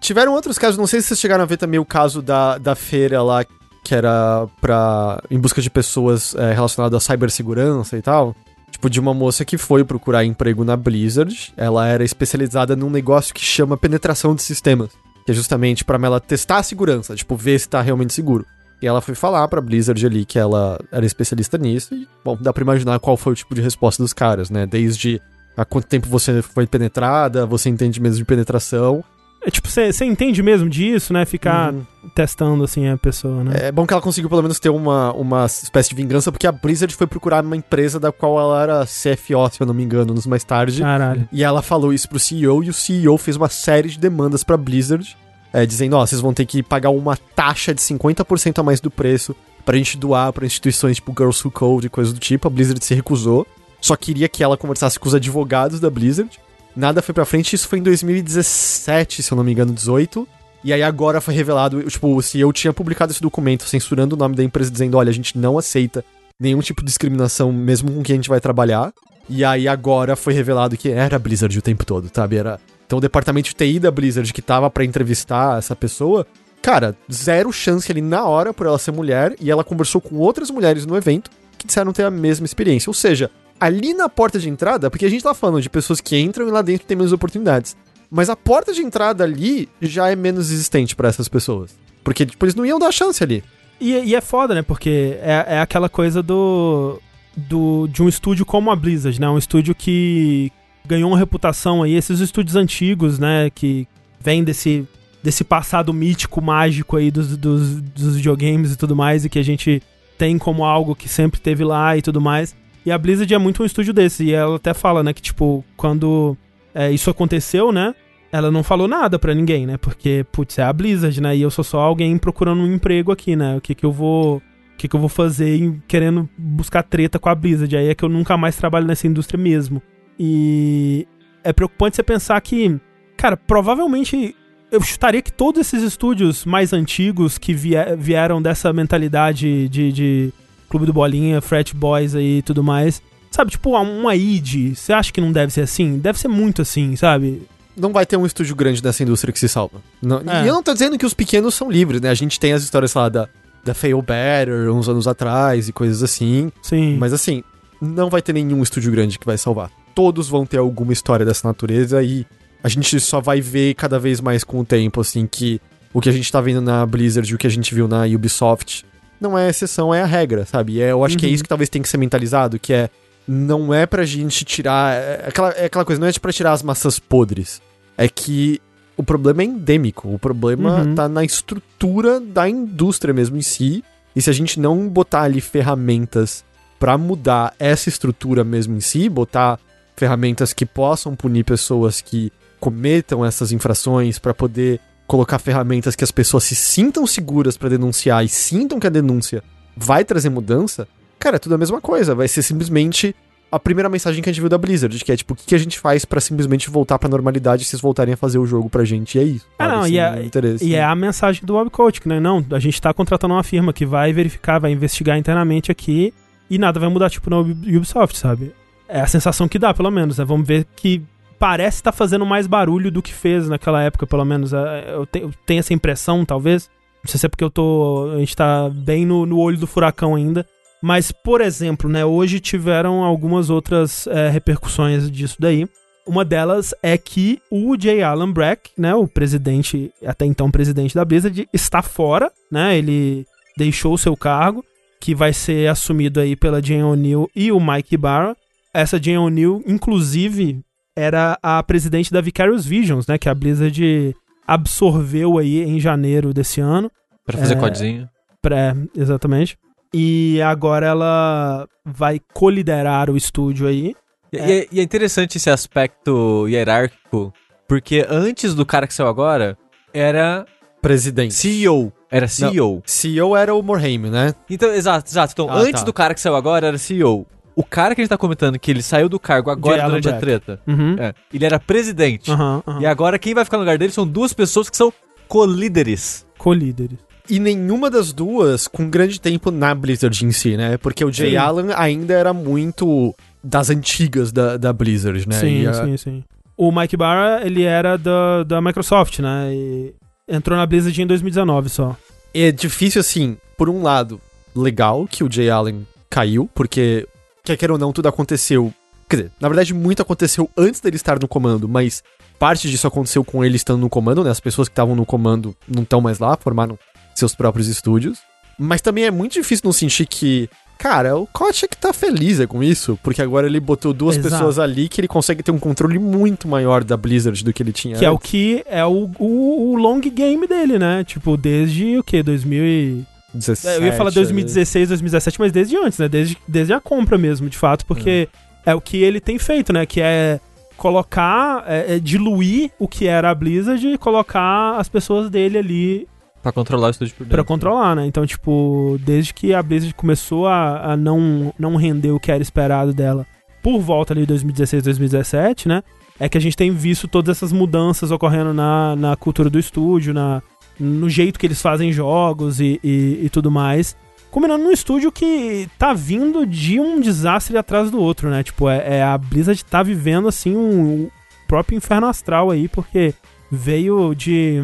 Tiveram outros casos, não sei se vocês chegaram a ver também o caso da, da feira lá, que era pra, em busca de pessoas é, relacionadas à cibersegurança e tal. Tipo, de uma moça que foi procurar emprego na Blizzard. Ela era especializada num negócio que chama penetração de sistemas. Que é justamente pra ela testar a segurança, tipo, ver se tá realmente seguro. E ela foi falar pra Blizzard ali que ela era especialista nisso. E, bom, dá pra imaginar qual foi o tipo de resposta dos caras, né? Desde há quanto tempo você foi penetrada, você entende mesmo de penetração. É tipo, você entende mesmo disso, né? Ficar Uhum. testando, assim, a pessoa, né? É bom que ela conseguiu pelo menos ter uma, uma espécie de vingança, porque a Blizzard foi procurar uma empresa da qual ela era CFO, se eu não me engano, anos mais tarde. Caralho. E ela falou isso pro CEO, e o CEO fez uma série de demandas pra Blizzard, é, dizendo, ó, vocês vão ter que pagar uma taxa de 50% a mais do preço pra gente doar pra instituições tipo Girls Who Code e coisas do tipo. A Blizzard se recusou, só queria que ela conversasse com os advogados da Blizzard. Nada foi pra frente, isso foi em 2017, se eu não me engano, 18. E aí agora foi revelado, tipo, o CEO tinha publicado esse documento censurando o nome da empresa, dizendo, olha, a gente não aceita nenhum tipo de discriminação, mesmo com quem a gente vai trabalhar. E aí agora foi revelado que era Blizzard o tempo todo, sabe? Era... Então o departamento de TI da Blizzard que tava pra entrevistar essa pessoa, cara, zero chance ali na hora por ela ser mulher, e ela conversou com outras mulheres no evento que disseram ter a mesma experiência. Ou seja, ali na porta de entrada, porque a gente tá falando de pessoas que entram e lá dentro tem menos oportunidades. Mas a porta de entrada ali já é menos existente pra essas pessoas. Porque, tipo, eles não iam dar chance ali. E, e é foda, né? Porque é, é aquela coisa do, do. de um estúdio como a Blizzard, né? Um estúdio que ganhou uma reputação aí, esses estúdios antigos, né? Que vêm desse, desse passado mítico, mágico aí dos, dos, dos videogames e tudo mais, e que a gente tem como algo que sempre teve lá e tudo mais. E a Blizzard é muito um estúdio desse. E ela até fala, né, que, tipo, quando é, isso aconteceu, né? Ela não falou nada pra ninguém, né? Porque, putz, é a Blizzard, né? E eu sou só alguém procurando um emprego aqui, né? O que que eu vou. O que que eu vou fazer querendo buscar treta com a Blizzard? Aí é que eu nunca mais trabalho nessa indústria mesmo. E é preocupante você pensar que, cara, provavelmente eu chutaria que todos esses estúdios mais antigos que vie- vieram dessa mentalidade de, de Clube do Bolinha, Frat Boys aí e tudo mais. Sabe, tipo, uma id, você acha que não deve ser assim? Deve ser muito assim, sabe? Não vai ter um estúdio grande nessa indústria que se salva. Não- É. E eu não tô dizendo que os pequenos são livres, né? A gente tem as histórias lá da, da Fail Better uns anos atrás e coisas assim. Sim. Mas assim, não vai ter nenhum estúdio grande que vai salvar. Todos vão ter alguma história dessa natureza e a gente só vai ver cada vez mais com o tempo, assim, que o que a gente tá vendo na Blizzard e o que a gente viu na Ubisoft não é exceção, é a regra, sabe? E é, eu acho que é Uhum. isso que talvez tenha que ser mentalizado, que é não é pra gente tirar. É aquela, é aquela coisa, não é pra tirar as maçãs podres. É que o problema é endêmico. O problema Uhum. tá na estrutura da indústria mesmo em si. E se a gente não botar ali ferramentas pra mudar essa estrutura mesmo em si, botar ferramentas que possam punir pessoas que cometam essas infrações pra poder colocar ferramentas que as pessoas se sintam seguras pra denunciar e sintam que a denúncia vai trazer mudança, cara, é tudo a mesma coisa. Vai ser simplesmente a primeira mensagem que a gente viu da Blizzard, que é tipo, o que, a gente faz pra simplesmente voltar pra normalidade se vocês voltarem a fazer o jogo pra gente? E é isso. Ah, não, e é- interesse. E é a mensagem do Webcoach, né? Não, a gente tá contratando uma firma que vai verificar, vai investigar internamente aqui e nada vai mudar, tipo, na Ubi- Ubisoft, sabe? É a sensação que dá, pelo menos, né? Vamos ver que parece estar fazendo mais barulho do que fez naquela época, pelo menos. É, Eu te- eu tenho essa impressão, talvez. Não sei se é porque eu tô. A gente tá bem no, no olho do furacão ainda. Mas, por exemplo, né, hoje tiveram algumas outras é, repercussões disso daí. Uma delas é que o J. Allen Brack, né, o presidente, até então presidente da Blizzard, está fora, né? Ele deixou o seu cargo, que vai ser assumido aí pela Jane O'Neill e o Mike Barra. Essa Jane O'Neill, inclusive, era a presidente da Vicarious Visions, né? Que a Blizzard absorveu aí em janeiro desse ano. Pra fazer É. codzinho. Pré, exatamente. E agora ela vai coliderar o estúdio aí. E, é, e é interessante esse aspecto hierárquico, porque antes do cara que saiu agora, era Presidente. CEO. Era CEO. CEO era o Morhaime, né? Então, exato, exato. Então, Ah, antes tá. do cara que saiu agora, era CEO. O cara que a gente tá comentando que ele saiu do cargo agora durante a treta, Uhum. é, ele era presidente. Aham, aham. E agora quem vai ficar no lugar dele são duas pessoas que são colíderes. Colíderes. E nenhuma das duas com grande tempo na Blizzard em si, né? Porque o Jay Sim. Allen ainda era muito das antigas da, da Blizzard, né? Sim, a- sim, sim. O Mike Barra, ele era da, da Microsoft, né? E entrou na Blizzard em 2019 só. É difícil, assim, por um lado, legal que o Jay Allen caiu, porque, quer queira ou não, tudo aconteceu. Quer dizer, na verdade, muito aconteceu antes dele estar no comando, mas parte disso aconteceu com ele estando no comando, né? As pessoas que estavam no comando não estão mais lá, formaram seus próprios estúdios. Mas também é muito difícil não sentir que. Cara, o Kotick tá feliz é, com isso, porque agora ele botou duas Exato. pessoas ali que ele consegue ter um controle muito maior da Blizzard do que ele tinha Que é o antes. que é o, o, o long game dele, né? Tipo, desde o quê? 2000 e... 17, Eu ia falar ali. 2016, 2017, mas desde antes, né? Desde, desde a compra mesmo, de fato, porque é o que ele tem feito, né? Que é colocar, é, é diluir o que era a Blizzard e colocar as pessoas dele ali Pra controlar o estúdio por dentro. Pra controlar, né? Então, tipo, desde que a Blizzard começou a, a não, não render o que era esperado dela por volta ali de 2016, 2017, né? É que a gente tem visto todas essas mudanças ocorrendo na, na cultura do estúdio, na, no jeito que eles fazem jogos e, e, e tudo mais. Combinando num estúdio que tá vindo de um desastre atrás do outro, né? Tipo, é, é a Blizzard tá vivendo, assim, um, um próprio inferno astral aí, porque veio de,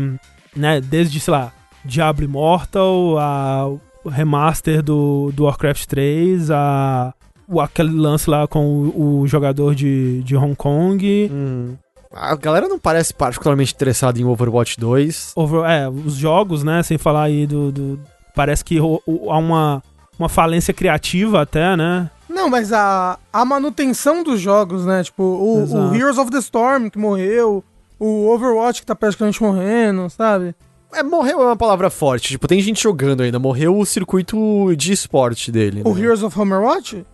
né, desde, sei lá, Diablo Immortal, a o remaster do, do Warcraft 3, a, o, aquele lance lá com o, o jogador de, de Hong Kong. Hum. A galera não parece particularmente interessada em Overwatch 2. Over, é, os jogos, né? Sem falar aí do. do- parece que o- o- há uma, uma falência criativa até, né? Não, mas a, a manutenção dos jogos, né? Tipo, o, o Heroes of the Storm que morreu, o Overwatch que tá praticamente morrendo, sabe? É, morreu é uma palavra forte. Tipo, tem gente jogando ainda. Morreu o circuito de esporte dele. O né? Heroes of Homerwatch?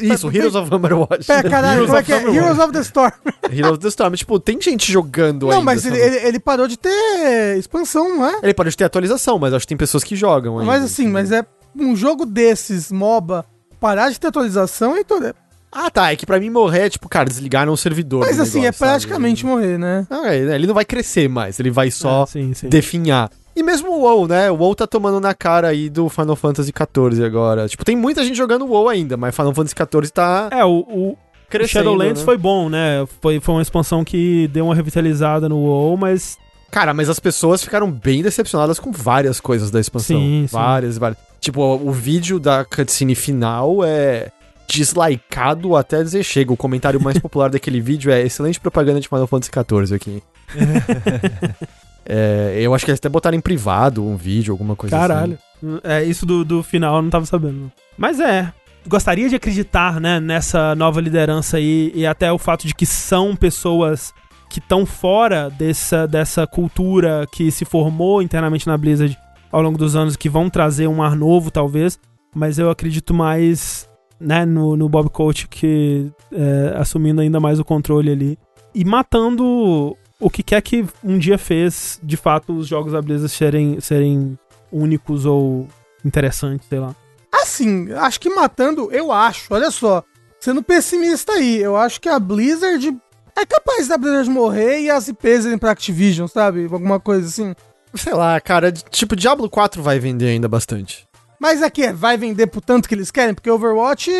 Isso, Heroes of Overwatch. É, caralho, como é of que é? Heroes of the Storm. Heroes of the Storm. Tipo, tem gente jogando ainda. Não, mas ele, sabe? ele, ele parou de ter expansão, não é? Ele pode ter atualização, mas acho que tem pessoas que jogam ainda. Mas assim, mas é um jogo desses, MOBA, parar de ter atualização, Heitor. é- Ah, tá. É que pra mim morrer é tipo, cara, desligaram o servidor. Mas assim, é negócio, sabe? praticamente morrer, né? Ah, é, ele não vai crescer mais. Ele vai só É, sim, sim. definhar. E mesmo o WoW, né? O WoW tá tomando na cara aí do Final Fantasy XIV agora. Tipo, tem muita gente jogando WoW ainda, mas Final Fantasy XIV tá É, o, o crescendo, Shadowlands né? foi bom, né? Foi, foi uma expansão que deu uma revitalizada no WoW, mas Cara, mas as pessoas ficaram bem decepcionadas com várias coisas da expansão. Sim, sim. várias, várias. Tipo, o, o vídeo da cutscene final é dislikeado até dizer chega. O comentário mais popular daquele vídeo é excelente propaganda de Final Fantasy XIV aqui. É, eu acho que eles até botaram em privado um vídeo, alguma coisa Caralho. É, isso do, do final eu não tava sabendo. Mas é. Gostaria de acreditar, né, nessa nova liderança aí e até o fato de que são pessoas que estão fora dessa, dessa cultura que se formou internamente na Blizzard ao longo dos anos, que vão trazer um ar novo, talvez. Mas eu acredito mais, né, no, no Bob Coach que é, assumindo ainda mais o controle ali e matando o que quer que um dia fez, de fato, os jogos da Blizzard serem, serem únicos ou interessantes, sei lá. Assim, acho que matando, eu acho, olha só, sendo pessimista aí, eu acho que a Blizzard é capaz da Blizzard morrer e as IPs irem pra Activision, sabe? Alguma coisa assim. Sei lá, cara, tipo, Diablo 4 vai vender ainda bastante. Mas é que é, vai vender por tanto que eles querem, porque Overwatch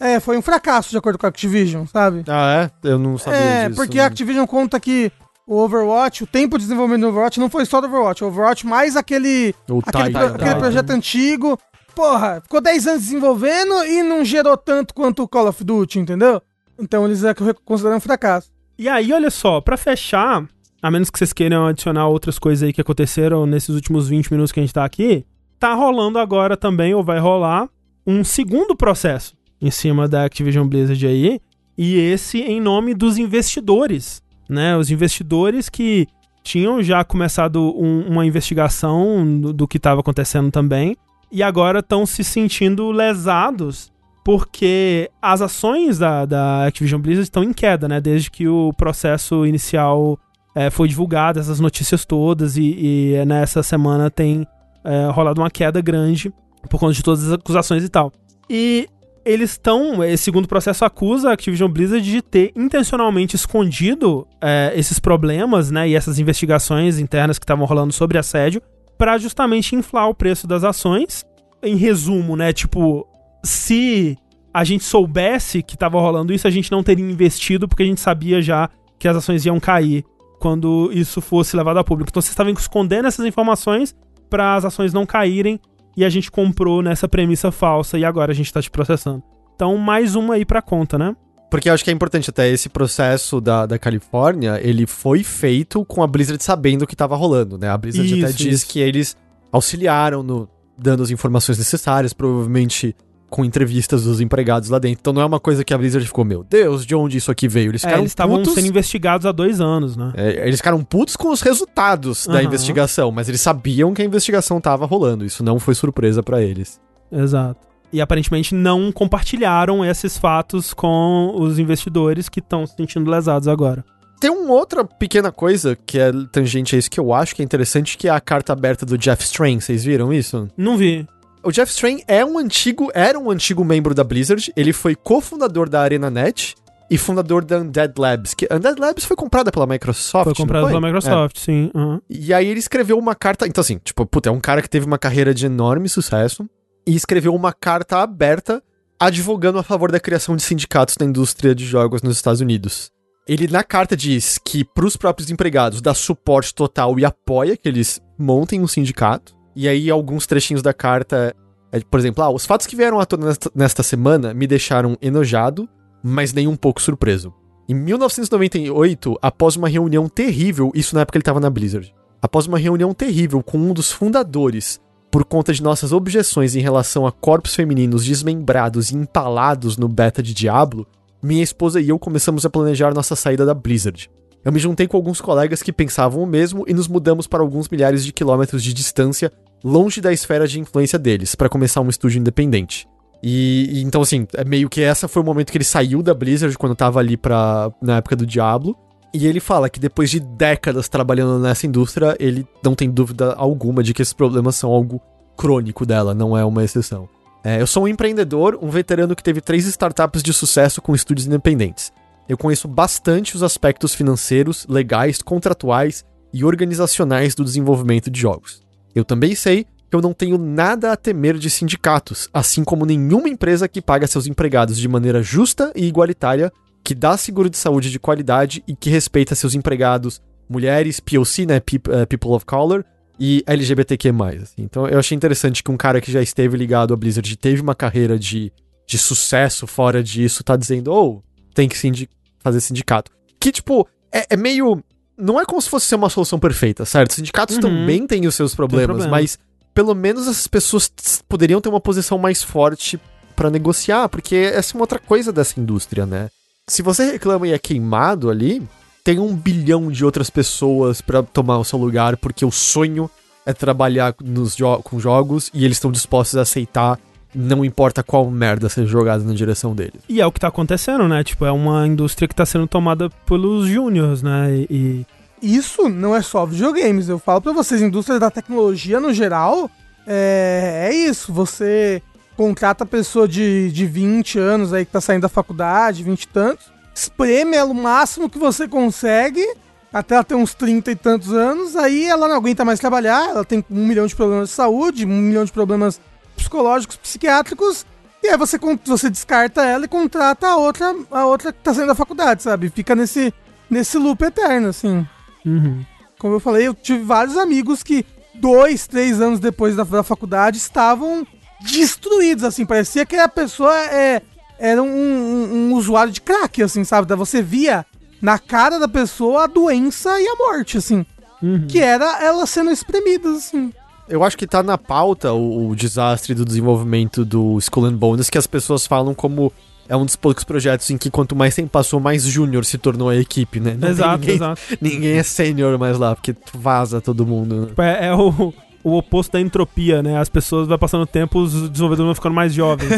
é, foi um fracasso, de acordo com a Activision, sabe? Ah, é? Eu não sabia É, disso. porque a Activision conta que o Overwatch, o tempo de desenvolvimento do Overwatch não foi só do Overwatch, o Overwatch mais aquele, O aquele, Titan. pro- aquele Titan. projeto antigo. Porra, ficou 10 anos desenvolvendo e não gerou tanto quanto o Call of Duty, entendeu? Então eles é consideram um fracasso. E aí, olha só, pra fechar, a menos que vocês queiram adicionar outras coisas aí que aconteceram nesses últimos 20 minutos que a gente tá aqui, tá rolando agora também, ou vai rolar, um segundo processo em cima da Activision Blizzard aí, e esse em nome dos investidores, né? Os investidores que tinham já começado um- uma investigação do, do que estava acontecendo também, e agora estão se sentindo lesados porque as ações da, da Activision Blizzard estão em queda, né? Desde que o processo inicial eh, foi divulgado, essas notícias todas, e, e nessa semana tem eh, rolado uma queda grande por conta de todas as acusações e tal. E eles estão, esse segundo processo acusa a Activision Blizzard de ter intencionalmente escondido eh, esses problemas, né, e essas investigações internas que estavam rolando sobre assédio, para justamente inflar o preço das ações. Em resumo, né, tipo, se a gente soubesse que tava rolando isso, a gente não teria investido, porque a gente sabia já que as ações iam cair quando isso fosse levado a público. Então vocês estavam escondendo essas informações para as ações não caírem e a gente comprou nessa premissa falsa e agora a gente tá te processando. Então, mais uma aí pra conta, né? Porque eu acho que é importante até esse processo da, da Califórnia, ele foi feito com a Blizzard sabendo o que tava rolando, né? A Blizzard até Isso, diz isso. que eles auxiliaram no dando as informações necessárias, provavelmente com entrevistas dos empregados lá dentro. Então não é uma coisa que a Blizzard ficou, meu Deus, de onde isso aqui veio? Eles É, eles estavam sendo investigados há dois anos, né? É, eles ficaram putos com os resultados da Aham. investigação, mas eles sabiam que a investigação tava rolando. Isso não foi surpresa pra eles. Exato. E aparentemente não compartilharam esses fatos com os investidores que estão se sentindo lesados agora. Tem uma outra pequena coisa que é tangente a isso que eu acho que é interessante, que é a carta aberta do Jeff Strain. Vocês viram isso? Não vi. O Jeff Strain é um antigo, era um antigo membro da Blizzard. Ele foi cofundador da ArenaNet e fundador da Undead Labs. Que Undead Labs foi comprada pela Microsoft. Foi não comprado pela Microsoft, sim. aham. É. E aí ele escreveu uma carta. Então, assim, tipo, puta, é um cara que teve uma carreira de enorme sucesso e escreveu uma carta aberta advogando a favor da criação de sindicatos na indústria de jogos nos Estados Unidos. Ele na carta diz que pros próprios empregados dá suporte total e apoia que eles montem um sindicato. E aí alguns trechinhos da carta, é, por exemplo, ah, os fatos que vieram à tona nesta, nesta semana me deixaram enojado, mas nem um pouco surpreso. Em 1998, após uma reunião terrível, isso na época ele estava na Blizzard, após uma reunião terrível com um dos fundadores, por conta de nossas objeções em relação a corpos femininos desmembrados e empalados no beta de Diablo, minha esposa e eu começamos a planejar nossa saída da Blizzard. Eu me juntei com alguns colegas que pensavam o mesmo e nos mudamos para alguns milhares de quilômetros de distância, longe da esfera de influência deles, para começar um estúdio independente. E, e então, assim, é meio que essa foi o momento que ele saiu da Blizzard quando tava ali pra, na época do Diablo. E ele fala que depois de décadas trabalhando nessa indústria, ele não tem dúvida alguma de que esses problemas são algo crônico dela, não é uma exceção. É, eu sou um empreendedor, um veterano que teve três startups de sucesso com estúdios independentes. Eu conheço bastante os aspectos financeiros, legais, contratuais e organizacionais do desenvolvimento de jogos. Eu também sei que eu não tenho nada a temer de sindicatos, assim como nenhuma empresa que paga seus empregados de maneira justa e igualitária, que dá seguro de saúde de qualidade e que respeita seus empregados, mulheres, POC, né, eh, People of Color, e LGBTQ+. assim. Então eu achei interessante que um cara que já esteve ligado à Blizzard, teve uma carreira de, de sucesso fora disso, tá dizendo, ou tem que sindi fazer sindicato. Que, tipo, é, é meio... Não é como se fosse ser uma solução perfeita, certo? Sindicatos Uhum. também têm os seus problemas, problema. mas pelo menos essas pessoas poderiam ter uma posição mais forte pra negociar, porque essa é uma outra coisa dessa indústria, né? Se você reclama e é queimado ali, tem um bilhão de outras pessoas pra tomar o seu lugar, porque o sonho é trabalhar nos jo- com jogos e eles estão dispostos a aceitar, não importa qual merda seja jogada na direção deles. E é o que tá acontecendo, né? Tipo, é uma indústria que tá sendo tomada pelos júniors, né? E, Isso não é só videogames. Eu falo pra vocês, indústria da tecnologia no geral, é, é isso. Você contrata a pessoa de, de 20 anos aí que tá saindo da faculdade, 20 e tantos, espreme ela o máximo que você consegue, até ela ter uns 30 e tantos anos, aí ela não aguenta mais trabalhar, ela tem um milhão de problemas de saúde, um milhão de problemas psicológicos, psiquiátricos, e aí você, você descarta ela e contrata a outra, a outra que tá saindo da faculdade, sabe? Fica nesse, nesse loop eterno, assim. uhum. Como eu falei, eu tive vários amigos que dois, três anos depois da, da faculdade estavam destruídos, assim. Parecia que a pessoa é, era um, um- um usuário de crack, assim, sabe? Da- Você via na cara da pessoa a doença e a morte, assim. Uhum. Que era ela sendo espremida, assim. Eu acho que tá na pauta o, o desastre do desenvolvimento do Skull and Bones, que as pessoas falam como é um dos poucos projetos em que quanto mais tempo passou, mais júnior se tornou a equipe, né? Não Exato, ninguém, exato. ninguém é sênior mais lá, porque vaza todo mundo. né? É, é o, o oposto da entropia, né? As pessoas vai passando o tempo, os desenvolvedores vão ficando mais jovens.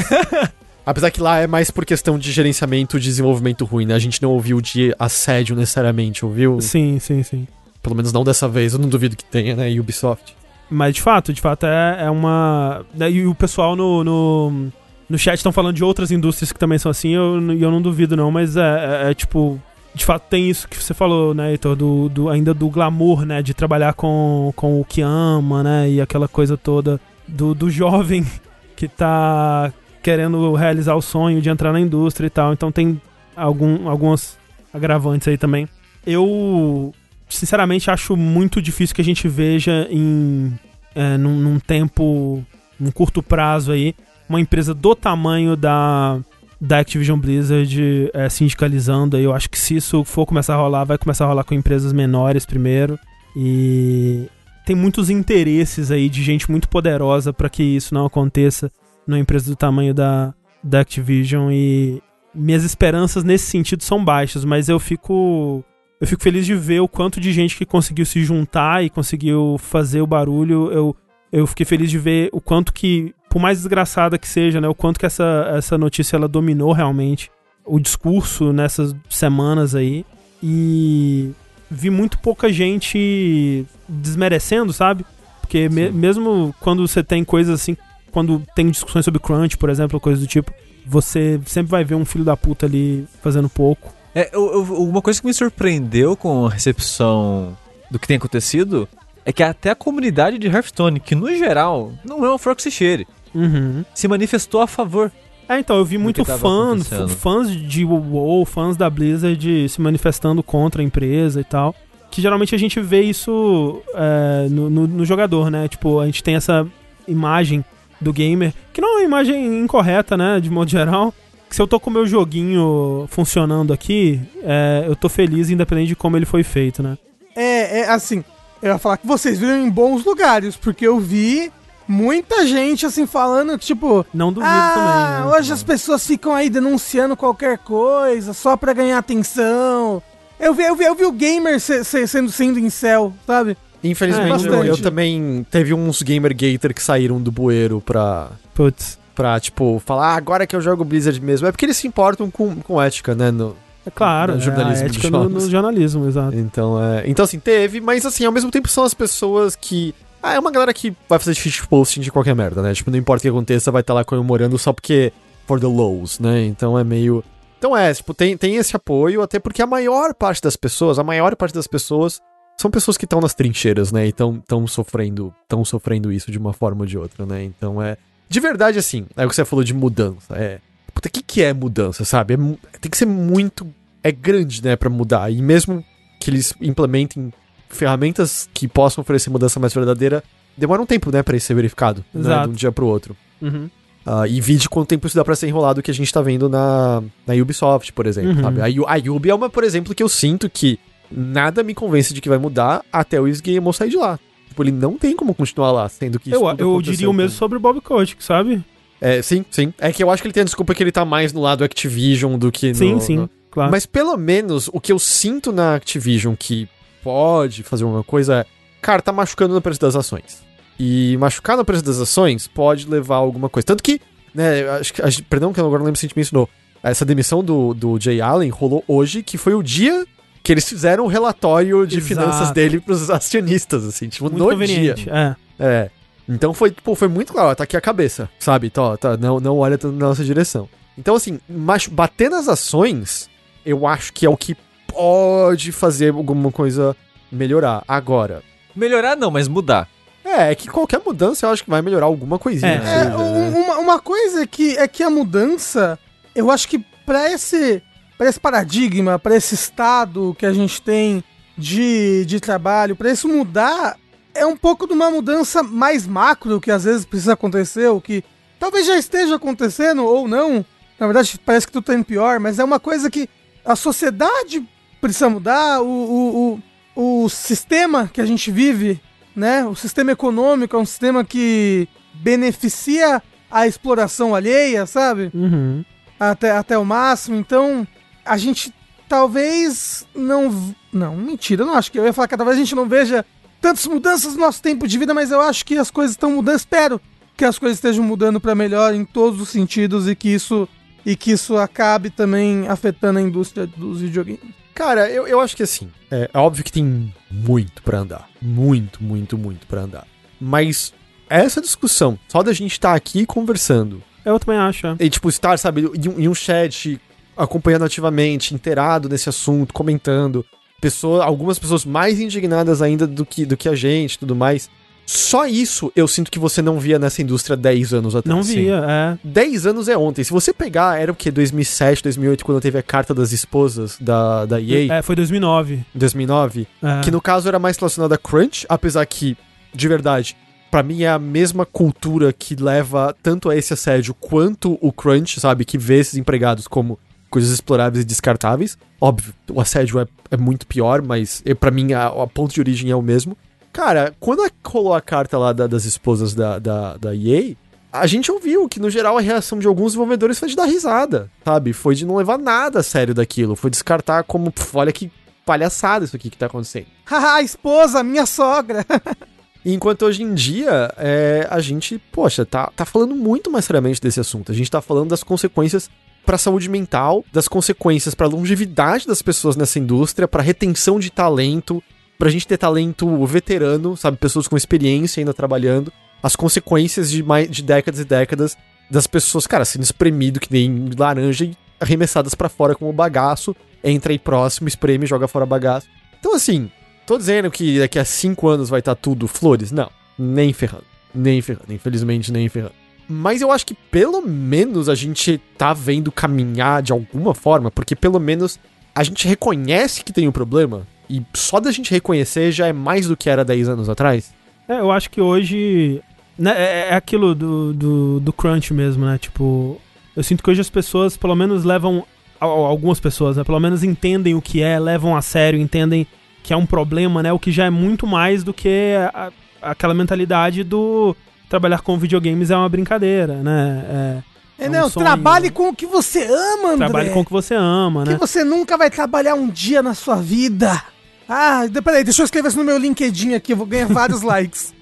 Apesar que lá é mais por questão de gerenciamento e desenvolvimento ruim, né? A gente não ouviu de assédio necessariamente, ouviu? sim, sim, sim. Pelo menos não dessa vez, eu não duvido que tenha, né? Ubisoft. Mas de fato, de fato é, é uma. né, E o pessoal no, no, no chat estão falando de outras indústrias que também são assim, e eu, eu não duvido, não, mas é, é- é tipo. De fato, tem isso que você falou, né, Heitor, do, do, ainda do glamour, né, de trabalhar com, com o que ama, né, e aquela coisa toda do, do jovem que tá querendo realizar o sonho de entrar na indústria e tal. Então tem algum, alguns agravantes aí também. Eu, sinceramente, acho muito difícil que a gente veja em é, num, num tempo, num curto prazo aí, uma empresa do tamanho da, da Activision Blizzard é, sindicalizando. aí. Eu acho que se isso for começar a rolar, vai começar a rolar com empresas menores primeiro. E tem muitos interesses aí de gente muito poderosa para que isso não aconteça numa empresa do tamanho da, da Activision. E minhas esperanças nesse sentido são baixas, mas eu fico eu fico feliz de ver o quanto de gente que conseguiu se juntar e conseguiu fazer o barulho. Eu, eu fiquei feliz de ver o quanto que, por mais desgraçada que seja, né, o quanto que essa, essa notícia ela dominou realmente o discurso nessas semanas aí. E vi muito pouca gente desmerecendo, sabe? Porque me- mesmo quando você tem coisas assim, quando tem discussões sobre crunch, por exemplo, coisas do tipo, você sempre vai ver um filho da puta ali fazendo pouco. É, eu- eu- uma coisa que me surpreendeu com a recepção do que tem acontecido é que até a comunidade de Hearthstone, que no geral não é um flor que se cheire, Uhum. se manifestou a favor. É, então, eu vi muito fã, fãs de WoW, fãs da Blizzard se manifestando contra a empresa e tal. Que geralmente a gente vê isso é, no, no- no jogador, né? Tipo, a gente tem essa imagem do gamer, que não é uma imagem incorreta, né? De modo geral. Se eu tô com o meu joguinho funcionando aqui, é, eu tô feliz independente de como ele foi feito, né? É, é assim, eu ia falar que vocês viram em bons lugares, porque eu vi muita gente assim falando, tipo, Não duvido ah, também. né? hoje as pessoas ficam aí denunciando qualquer coisa só pra ganhar atenção. Eu vi, eu vi, eu vi o gamer se- se- sendo, sendo incel, sabe? Infelizmente, É, eu, eu também teve uns Gamergater que saíram do bueiro pra, Putz. Pra tipo, falar ah, agora que eu jogo Blizzard mesmo. É porque eles se importam com, com ética, né? no- É claro, No é jornalismo dos ética no, no jornalismo, exato. Então, é, então, assim, teve, mas assim, ao mesmo tempo são as pessoas que. Ah, é uma galera que vai fazer shitposting de qualquer merda, né? Tipo, não importa o que aconteça, vai estar lá comemorando só porque. For the lows, né? Então é meio. Então é, tipo, tem, tem esse apoio, até porque a maior parte das pessoas, a maior parte das pessoas são pessoas que estão nas trincheiras, né? E estão sofrendo, tão sofrendo isso de uma forma ou de outra, né? Então é. De verdade, assim, é o que você falou de mudança. É. Puta, o que, que é mudança, sabe? É tem que ser muito. É grande, né, pra mudar. E mesmo que eles implementem ferramentas que possam oferecer mudança mais verdadeira, demora um tempo, né, pra isso ser verificado. Né, de um dia pro outro. Uhum. Ah, e vide quanto tempo isso dá pra ser enrolado que a gente tá vendo na, na Ubisoft, por exemplo, Uhum. sabe? A, a Ubi é uma, por exemplo, que eu sinto que nada me convence de que vai mudar até o Isgamo sair de lá. Tipo, ele não tem como continuar lá, sendo que isso Eu, eu diria o mesmo sobre o Bob Kotick, sabe? É, sim, sim. É que eu acho que ele tem a desculpa que ele tá mais no lado Activision do que no... sim, sim, no- claro. Mas pelo menos o que eu sinto na Activision que pode fazer uma coisa é, cara, tá machucando no preço das ações. E machucar no preço das ações pode levar a alguma coisa. Tanto que, né, acho que, perdão que eu agora não lembro se a gente mencionou, essa demissão do, do Jay Allen rolou hoje, que foi o dia que eles fizeram o relatório de Exato. finanças dele pros acionistas, assim, tipo, Muito no conveniente. dia. É. É. Então foi, pô, foi muito claro, ó, tá aqui a cabeça, sabe? Tá, tá, não, não olha tanto na nossa direção. Então, assim, mas bater nas ações, eu acho que é o que pode fazer alguma coisa melhorar. Agora, Melhorar não, mas mudar. é, é que qualquer mudança eu acho que vai melhorar alguma coisinha. É, que É, um- né? uma, uma coisa é que, é que a mudança, eu acho que pra esse, pra esse paradigma, pra esse estado que a gente tem de, de trabalho, pra isso mudar, é um pouco de uma mudança mais macro que às vezes precisa acontecer, o que talvez já esteja acontecendo ou não. Na verdade, parece que tudo tá indo pior, mas é uma coisa que a sociedade precisa mudar, o, o, o, o sistema que a gente vive né? O sistema econômico é um sistema que beneficia a exploração alheia, sabe? Uhum. Até, até o máximo. Então, a gente talvez não. Não, mentira, eu não acho que. Eu ia falar que talvez a gente não veja tantas mudanças no nosso tempo de vida, mas eu acho que as coisas estão mudando. Espero que as coisas estejam mudando para melhor em todos os sentidos e que isso. E que isso acabe também afetando a indústria dos videogames. Cara, eu, eu acho que assim, é, é óbvio que tem muito pra andar. Muito, muito, muito pra andar. Mas essa discussão, só da gente estar aqui conversando, Eu também acho. é. e tipo, estar, sabe, em, um- em um chat, acompanhando ativamente, inteirado nesse assunto, comentando, pessoa, algumas pessoas mais indignadas ainda do que, do que a gente tudo mais. Só isso eu sinto que você não via nessa indústria 10 anos atrás. Não via, é. 10 anos é ontem. Se você pegar, era o que? 2007, 2008, quando teve a carta das esposas da, da EA, É, foi 2009. em 2009. É. Que no caso era mais relacionado a Crunch, apesar que, de verdade, pra mim é a mesma cultura que leva tanto a esse assédio quanto o Crunch, sabe? Que vê esses empregados como coisas exploráveis e descartáveis. Óbvio, o assédio é, é muito pior, mas pra mim a, a ponto de origem é o mesmo. Cara, quando rolou a carta lá da- das esposas da, da, da EA, a gente ouviu que, no geral, a reação de alguns desenvolvedores foi de dar risada, sabe? Foi de não levar nada a sério daquilo, foi descartar como, "Pff, olha que palhaçada isso aqui que tá acontecendo. Haha, esposa, minha sogra. Enquanto hoje em dia, é, a gente, poxa, tá, tá falando muito mais seriamente desse assunto. A gente tá falando das consequências pra saúde mental, das consequências pra longevidade das pessoas nessa indústria, pra retenção de talento, pra gente ter talento veterano, sabe, pessoas com experiência ainda trabalhando, as consequências de mais de décadas e décadas das pessoas, cara, sendo espremido que nem laranja e arremessadas pra fora como bagaço, entra aí próximo, espreme joga fora bagaço. Então assim, Tô dizendo que daqui a cinco anos vai estar tudo flores? Não, nem ferrando. Nem ferrando, infelizmente nem ferrando. Mas eu acho que pelo menos a gente tá vendo caminhar de alguma forma, porque pelo menos a gente reconhece que tem um problema, e só da gente reconhecer já é mais do que era 10 anos atrás. É, eu acho que hoje. Né, é, é aquilo do, do, do crunch mesmo, né? Tipo. Eu sinto que hoje as pessoas, pelo menos, levam. al- Algumas pessoas, né? Pelo menos entendem o que é, levam a sério, entendem que é um problema, né? O que já é muito mais do que a- aquela mentalidade do trabalhar com videogames é uma brincadeira, né? É, É um não, sonho. trabalhe com o que você ama, É, André. trabalhe com o que você ama, que né? você nunca vai trabalhar um dia na sua vida. Ah, peraí, deixa eu escrever isso no meu LinkedIn aqui, eu vou ganhar vários likes.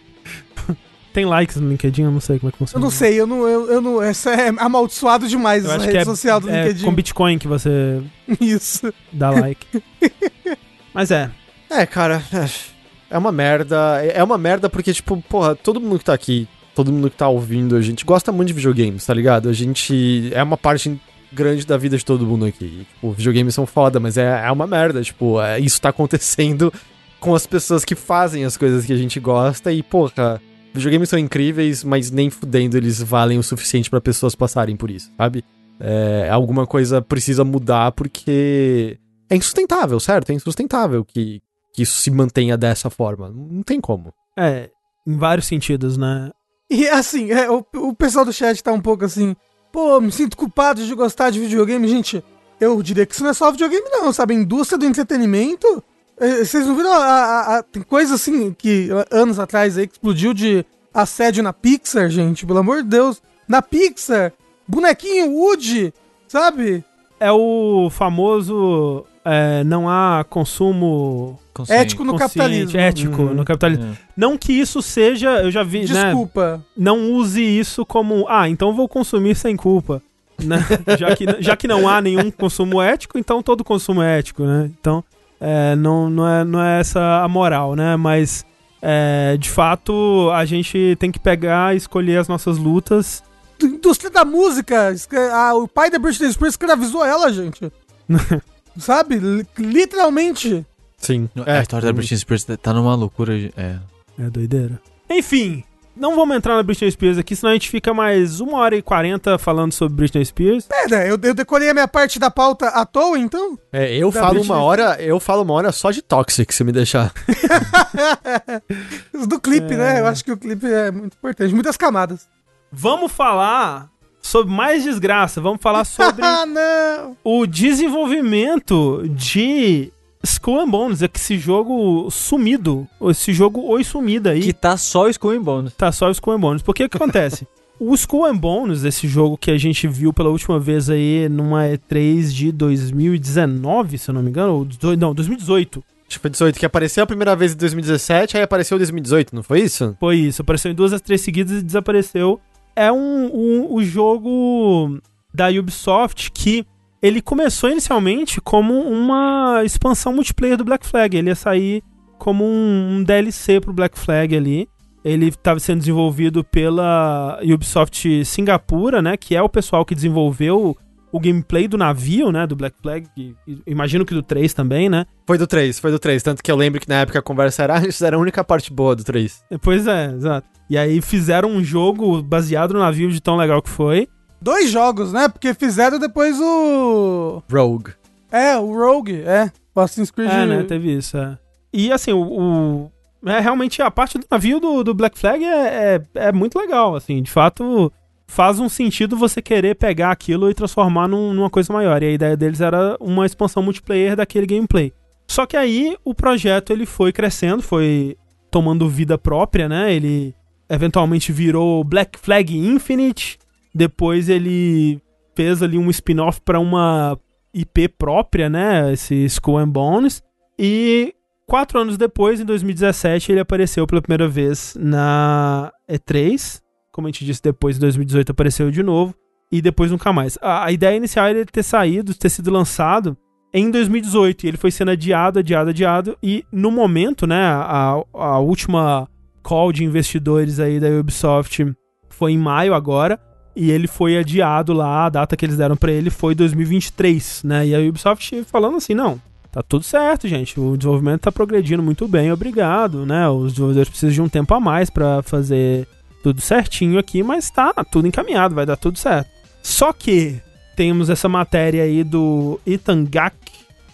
Tem likes no LinkedIn, eu não sei como é que Eu funciona. não sei, eu não, eu, eu não, essa é amaldiçoado demais Eu essa rede que é, social do é LinkedIn. com Bitcoin que você Isso. dá like. Mas é, É, cara, é uma merda. É uma merda porque, tipo, porra, todo mundo que tá aqui, todo mundo que tá ouvindo, a gente gosta muito de videogames, tá ligado? A gente. É uma parte grande da vida de todo mundo aqui. Tipo, videogames são foda, mas é, é uma merda. Tipo, é, isso tá acontecendo com as pessoas que fazem as coisas que a gente gosta e, porra. Videogames são incríveis, mas nem fudendo eles valem o suficiente pra pessoas passarem por isso, sabe? É, alguma coisa precisa mudar porque é insustentável, certo? É insustentável que, que isso se mantenha dessa forma. Não tem como. é, em vários sentidos, né? E assim, é, o, o pessoal do chat tá um pouco assim, pô, me sinto culpado de gostar de videogame. Gente, eu diria que isso não é só videogame, não, sabe? A indústria do entretenimento. é, Vocês não viram? a- a- a- tem coisa assim que anos atrás aí explodiu de assédio na Pixar, gente, pelo amor de Deus. Na Pixar, bonequinho Woody, sabe? É o famoso é, não há consumo Ético no consciente, capitalismo. ético Uhum. no capitalismo. É. Não que isso seja, eu já vi, né? Desculpa. Não use isso como, ah, então vou consumir sem culpa. Né? já, que, já que não há nenhum consumo ético, então todo consumo é ético, né? Então, é, não, não, é, não é essa a moral, né? Mas, é, de fato, a gente tem que pegar e escolher as nossas lutas. Indústria da música. escra- ah, o pai da Britney Spears escravizou ela, gente. sabe? Li- Literalmente. Sim. A história da Britney Spears tá numa loucura. É. É doideira. Enfim, não vamos entrar na Britney Spears aqui, senão a gente fica mais uma hora e quarenta falando sobre Britney Spears. Pera, eu, eu decorei a minha parte da pauta à toa, então? É, eu Da falo Britney uma hora, eu falo uma hora só de Toxic, se me deixar. Do clipe, né? Eu acho que o clipe é muito importante. Muitas camadas. Vamos falar sobre mais desgraça, vamos falar sobre ah, não! o desenvolvimento de Skull and Bones, é que esse jogo sumido, esse jogo oi sumida aí, Que tá só o Skull and Bones. tá só o Skull and Bones. Porque o que acontece? o Skull and Bones, esse jogo que a gente viu pela última vez aí numa E3 de 2019, se eu não me engano, ou do- não, 2018. Acho que foi 18, que apareceu a primeira vez em 2017, aí apareceu em 2018, não foi isso? Foi isso, apareceu em duas das três seguidas e desapareceu. É um, um, um jogo da Ubisoft que ele começou inicialmente como uma expansão multiplayer do Black Flag. Ele ia sair como um, um DLC pro Black Flag ali. Ele estava sendo desenvolvido pela Ubisoft Singapura, né? Que é o pessoal que desenvolveu o gameplay do navio, né? Do Black Flag. e- e imagino que do 3 também, né? Foi do 3, foi do 3. Tanto que eu lembro que na época a conversa era, ah, isso era a única parte boa do 3. Pois é, exato. E aí fizeram um jogo baseado no navio de tão legal que foi. Dois jogos, né? Porque fizeram depois o. Rogue. É, o Rogue, é. O Assassin's Creed. É, né? Teve isso, é. E assim, o. o- é, realmente a parte do navio do, do Black Flag é, é, é muito legal, assim. De fato, faz um sentido você querer pegar aquilo e transformar num- numa coisa maior. E a ideia deles era uma expansão multiplayer daquele gameplay. Só que aí o projeto ele foi crescendo, foi tomando vida própria, né? Ele eventualmente virou Black Flag Infinite. Depois ele fez ali um spin-off para uma IP própria, né? Esse Skull and Bones. E quatro anos depois, em 2017, ele apareceu pela primeira vez na E3. Como a gente disse, depois, em 2018, apareceu de novo. E depois nunca mais. A, a ideia inicial era ele ter saído, ter sido lançado em 2018. E ele foi sendo adiado, adiado, adiado. E no momento, né? A, a última call de investidores aí da Ubisoft foi em maio agora. E ele foi adiado lá, a data que eles deram pra ele foi 2023, né? E a Ubisoft falando assim, não, tá tudo certo, gente. O desenvolvimento tá progredindo muito bem, obrigado, né? Os desenvolvedores precisam de um tempo a mais pra fazer tudo certinho aqui, mas tá tudo encaminhado, vai dar tudo certo. Só que temos essa matéria aí do Ethan Gak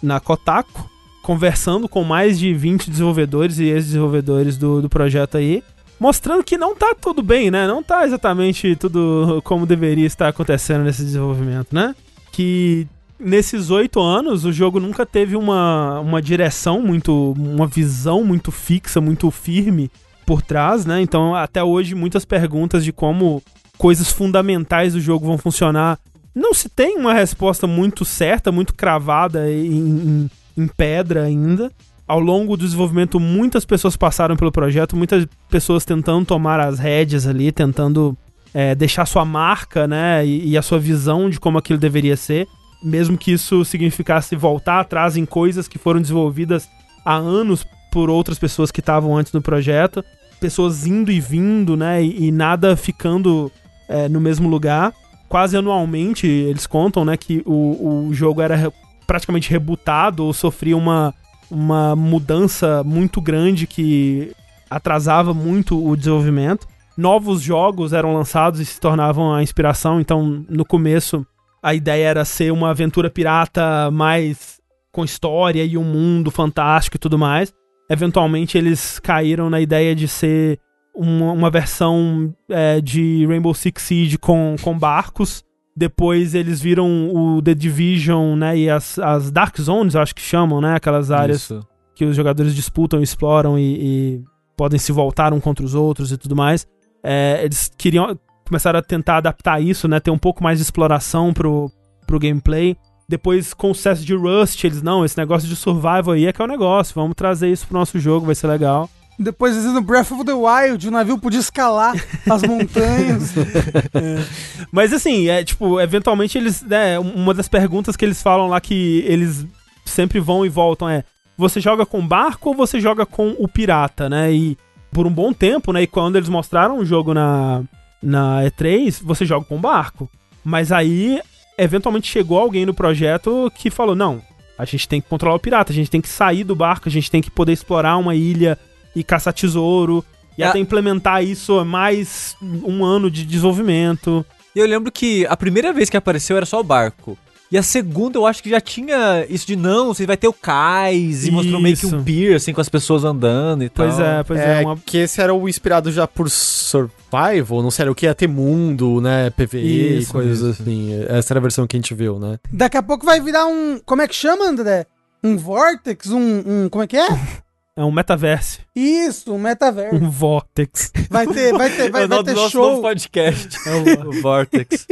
na Kotaku, conversando com mais de 20 desenvolvedores e ex-desenvolvedores do, do projeto aí, mostrando que não tá tudo bem, né? Não tá exatamente tudo como deveria estar acontecendo nesse desenvolvimento, né? Que nesses oito anos o jogo nunca teve uma, uma direção muito. uma visão muito fixa, muito firme por trás, né? Então até hoje muitas perguntas de como coisas fundamentais do jogo vão funcionar. Não se tem uma resposta muito certa, muito cravada em, em, em pedra ainda. Ao longo do desenvolvimento, muitas pessoas passaram pelo projeto, muitas pessoas tentando tomar as rédeas ali, tentando é, deixar sua marca, né, e, e, a sua visão de como aquilo deveria ser, mesmo que isso significasse voltar atrás em coisas que foram desenvolvidas há anos por outras pessoas que estavam antes do projeto, pessoas indo e vindo, né, e, e nada ficando é, no mesmo lugar. Quase anualmente eles contam, né, que o, o jogo era praticamente rebutado ou sofria uma uma mudança muito grande que atrasava muito o desenvolvimento. Novos jogos eram lançados e se tornavam a inspiração, então no começo a ideia era ser uma aventura pirata mais com história e um mundo fantástico e tudo mais. Eventualmente eles caíram na ideia de ser uma, uma versão é, de Rainbow Six Siege com, com barcos. Depois eles viram o The Division, né? E as, as Dark Zones, acho que chamam, né? Aquelas áreas Isso. que os jogadores disputam, exploram e, e podem se voltar um contra os outros e tudo mais. É, eles queriam começar a tentar adaptar isso, né? Ter um pouco mais de exploração pro, pro gameplay. Depois, com o sucesso de Rust, eles, não, esse negócio de survival aí é que é o negócio, vamos trazer isso pro nosso jogo, vai ser legal. Depois, no Breath of the Wild, o navio podia escalar as montanhas. é. Mas assim, é tipo, eventualmente eles. Né, uma das perguntas que eles falam lá que eles sempre vão e voltam é: você joga com barco ou você joga com o pirata, né? E por um bom tempo, né? E quando eles mostraram o jogo na, na E3, você joga com barco. Mas aí, eventualmente chegou alguém no projeto que falou: não, a gente tem que controlar o pirata, a gente tem que sair do barco, a gente tem que poder explorar uma ilha e caçar tesouro. E É. até implementar isso mais um ano de desenvolvimento. E eu lembro que a primeira vez que apareceu era só o barco. E a segunda eu acho que já tinha isso de não, você vai ter o cais e mostrou meio que um pier, assim, com as pessoas andando e Pois tal. é, pois é. é, uma- que esse era o inspirado já por Survival, não sei, era o que ia ter mundo, né, PVE Isso, e coisas isso. assim. Essa era a versão que a gente viu, né? Daqui a pouco vai virar um. Como é que chama, André? um Vortex, um, um. Como é que é? É um metaverse. Isso, um metaverso. Um vortex. Vai ter, vai ter, vai, é o vai ter nosso show. novo podcast. É o Vortex.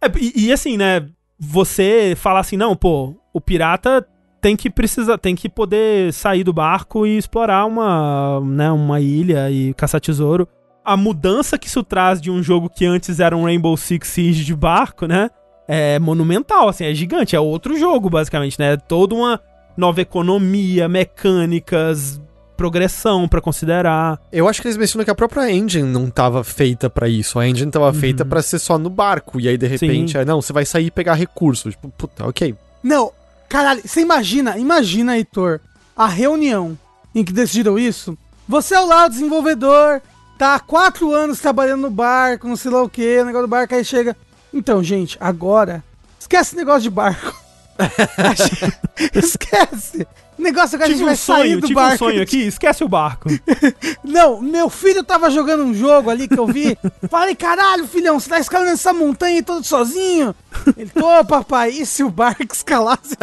É, e, e assim, né? Você falar assim, não, pô, o pirata tem que precisar, tem que poder sair do barco e explorar uma, né, uma ilha e caçar tesouro. A mudança que isso traz de um jogo que antes era um Rainbow Six Siege de barco, né? É monumental, assim, é gigante, é outro jogo, basicamente, né? Toda uma nova economia, mecânicas, progressão pra considerar. Eu acho que eles mencionam que a própria engine não tava feita pra isso. A engine tava feita pra ser só no barco. E aí, de repente, é, não, você vai sair e pegar recursos. Tipo, puta, ok. Não, caralho, você imagina, imagina, Heitor, a reunião em que decidiram isso. Você é o lá o desenvolvedor, tá há quatro anos trabalhando no barco, não sei lá o que, o negócio do barco, aí chega. Então, gente, agora, esquece esse negócio de barco. Esquece. O negócio agora a gente um vai sair sonho, do tive um barco. sonho aqui, esquece o barco. Não, meu filho tava jogando um jogo ali que eu vi. Falei, caralho, filhão, você tá escalando essa montanha todo sozinho? Ele, ô papai, e se o barco escalasse?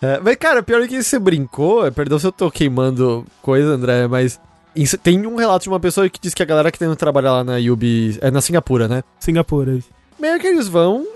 É, mas, cara, pior é que você brincou, é, perdão se eu tô queimando coisa, André, mas isso- tem um relato de uma pessoa que diz que a galera que tem trabalhar lá na Yubi, é na Singapura, né? Singapura. Meio que eles vão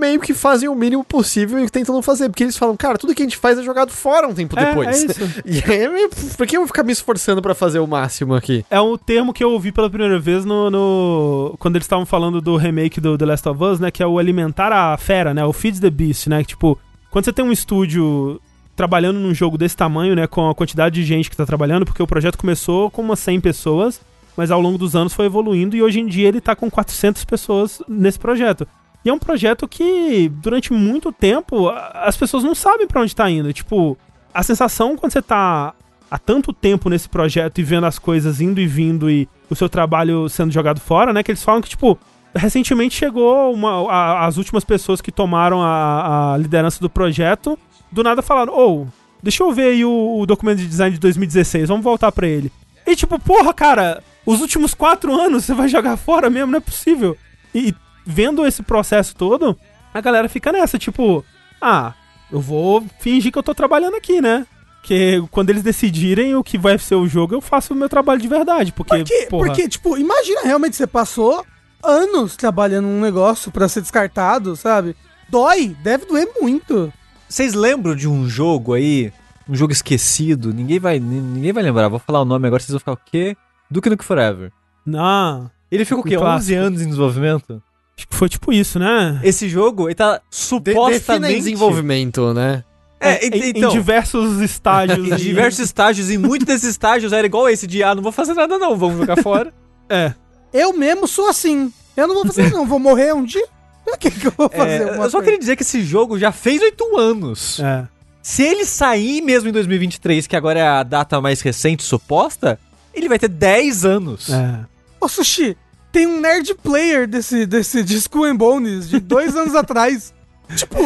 meio que fazem o mínimo possível e tentam não fazer, porque eles falam, cara, tudo que a gente faz é jogado fora um tempo É, depois. é isso. E aí, é por que eu vou ficar me esforçando pra fazer o máximo aqui? É um termo que eu ouvi pela primeira vez no, no- quando eles estavam falando do remake do The Last of Us, né? Que é o alimentar a fera, né? O Feed the Beast, né? Que, tipo, quando você tem um estúdio trabalhando num jogo desse tamanho, né? Com a quantidade de gente que tá trabalhando, porque o projeto começou com umas 100 pessoas, mas ao longo dos anos foi evoluindo e hoje em dia ele tá com 400 pessoas nesse projeto. E é um projeto que, durante muito tempo, as pessoas não sabem pra onde tá indo. Tipo, a sensação quando você tá há tanto tempo nesse projeto e vendo as coisas indo e vindo e o seu trabalho sendo jogado fora, né? Que eles falam que, tipo, recentemente chegou uma, a- as últimas pessoas que tomaram a, a liderança do projeto, do nada falaram, ô, deixa eu ver aí o, o documento de design de 2016, vamos voltar pra ele. E tipo, porra, cara, os últimos quatro anos você vai jogar fora mesmo, não é possível. E vendo esse processo todo, a galera fica nessa, tipo, ah, eu vou fingir que eu tô trabalhando aqui, né? Porque quando eles decidirem o que vai ser o jogo, eu faço o meu trabalho de verdade. Porque, Por quê? porra, Porque, tipo, imagina realmente você passou anos trabalhando num negócio pra ser descartado, sabe? Dói, deve doer muito. Vocês lembram de um jogo aí? Um jogo esquecido? Ninguém vai, nin- ninguém vai lembrar. Vou falar o nome agora, vocês vão ficar o quê? Duke Nukem Forever. Não, Ele ficou o quê? Um 11 clássico. anos em desenvolvimento? Acho que foi tipo isso, né? Esse jogo, ele tá De, supostamente... em desenvolvimento, né? É, em, em então... diversos estágios. Em e- diversos estágios, em muitos desses estágios era igual esse de, ah, não vou fazer nada não, vamos jogar fora. É. Eu mesmo sou assim. Eu não vou fazer, não. Vou morrer um dia. Pra que, que eu vou fazer É, eu só coisa? queria dizer que esse jogo já fez 8 anos. É. Se ele sair mesmo em 2023, que agora é a data mais recente suposta, ele vai ter 10 anos. É. Ô, Sushi, tem um nerd player desse, desse de Skull and Bones de dois anos atrás. Tipo,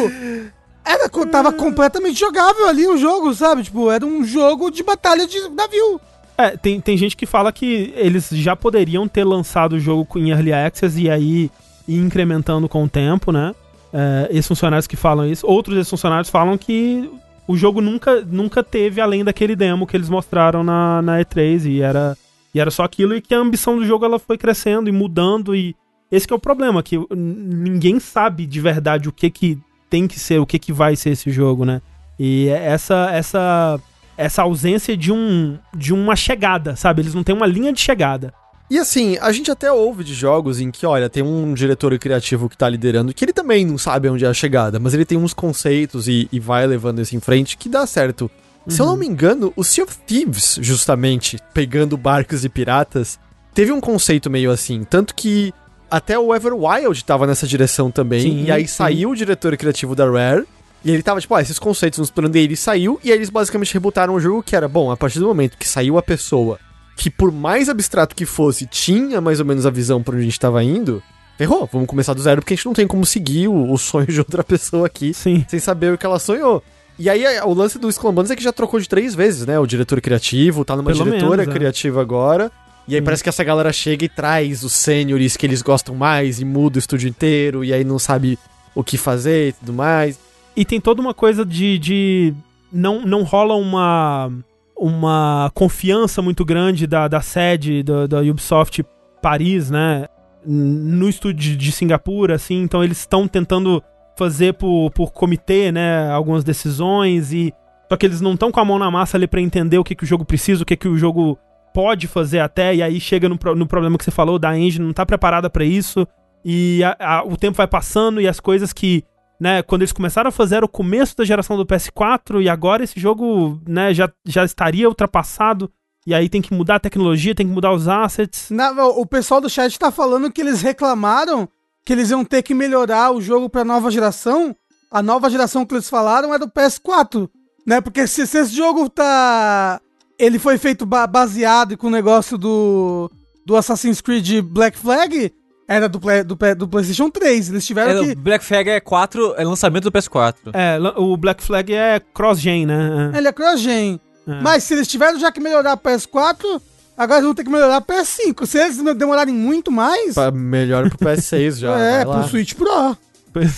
era, tava completamente jogável ali o jogo, sabe? Tipo, era um jogo de batalha de navio. É, tem, tem gente que fala que eles já poderiam ter lançado o jogo em Early Access e aí ir incrementando com o tempo, né? É, esses funcionários que falam isso. Outros desses funcionários falam que o jogo nunca, nunca teve além daquele demo que eles mostraram na, na E3 e era, e era só aquilo e que a ambição do jogo ela foi crescendo e mudando e esse é o problema, que ninguém sabe de verdade o que que tem que ser, o que que vai ser esse jogo, né? E essa essa essa ausência de um de uma chegada, sabe? Eles não têm uma linha de chegada. E assim, a gente até ouve de jogos em que, olha, tem um diretor criativo que tá liderando, que ele também não sabe onde é a chegada, mas ele tem uns conceitos e, e vai levando isso em frente que dá certo. Se eu não me engano, o Sea of Thieves, justamente, pegando barcos e piratas, teve um conceito meio assim. Tanto que até o Everwild tava nessa direção também. Sim, e aí sim. saiu o diretor criativo da Rare. E ele tava tipo, ah, esses conceitos nos planos dele, ele saiu. E aí eles basicamente rebutaram o jogo que era, bom, a partir do momento que saiu a pessoa que por mais abstrato que fosse, tinha mais ou menos a visão pra onde a gente tava indo, ferrou, vamos começar do zero porque a gente não tem como seguir o, o sonho de outra pessoa aqui Sim. sem saber o que ela sonhou. E aí o lance do Bones é que já trocou de três vezes, né? O diretor criativo, tá numa Pelo diretora menos, é. criativa agora. E aí parece que essa galera chega e traz os sêniores que eles gostam mais e muda o estúdio inteiro e aí não sabe o que fazer e tudo mais. E tem toda uma coisa de. de não, não rola uma. Uma confiança muito grande da, da sede da, da Ubisoft Paris, né? No estúdio de Singapura, assim. Então eles estão tentando fazer por, por comitê, né? Algumas decisões e. Só que eles não estão com a mão na massa ali pra entender o que, que o jogo precisa, o que, que o jogo pode fazer até. E aí chega no, no problema que você falou, da engine não tá preparada pra isso. E a- a- o tempo vai passando e as coisas que, né, quando eles começaram a fazer era o começo da geração do PS4 e agora esse jogo, né, já, já estaria ultrapassado. E aí tem que mudar a tecnologia, tem que mudar os assets. O pessoal do chat tá falando que eles reclamaram que eles iam ter que melhorar o jogo pra nova geração. A nova geração que eles falaram é do PS4, né? Porque se, se esse jogo tá. Ele foi feito ba- baseado com o negócio do. do Assassin's Creed Black Flag, era do, Play- do, do PlayStation 3. Eles tiveram É, que. o Black Flag é 4, é lançamento do PS4. É, o Black Flag é cross-gen, né? Ele é cross-gen. É. Mas se eles tiveram já que melhorar pro PS4, agora eles vão ter que melhorar pro PS5. Se eles demorarem muito mais. Pra- Melhor pro PS6 já. é, vai lá. pro Switch Pro.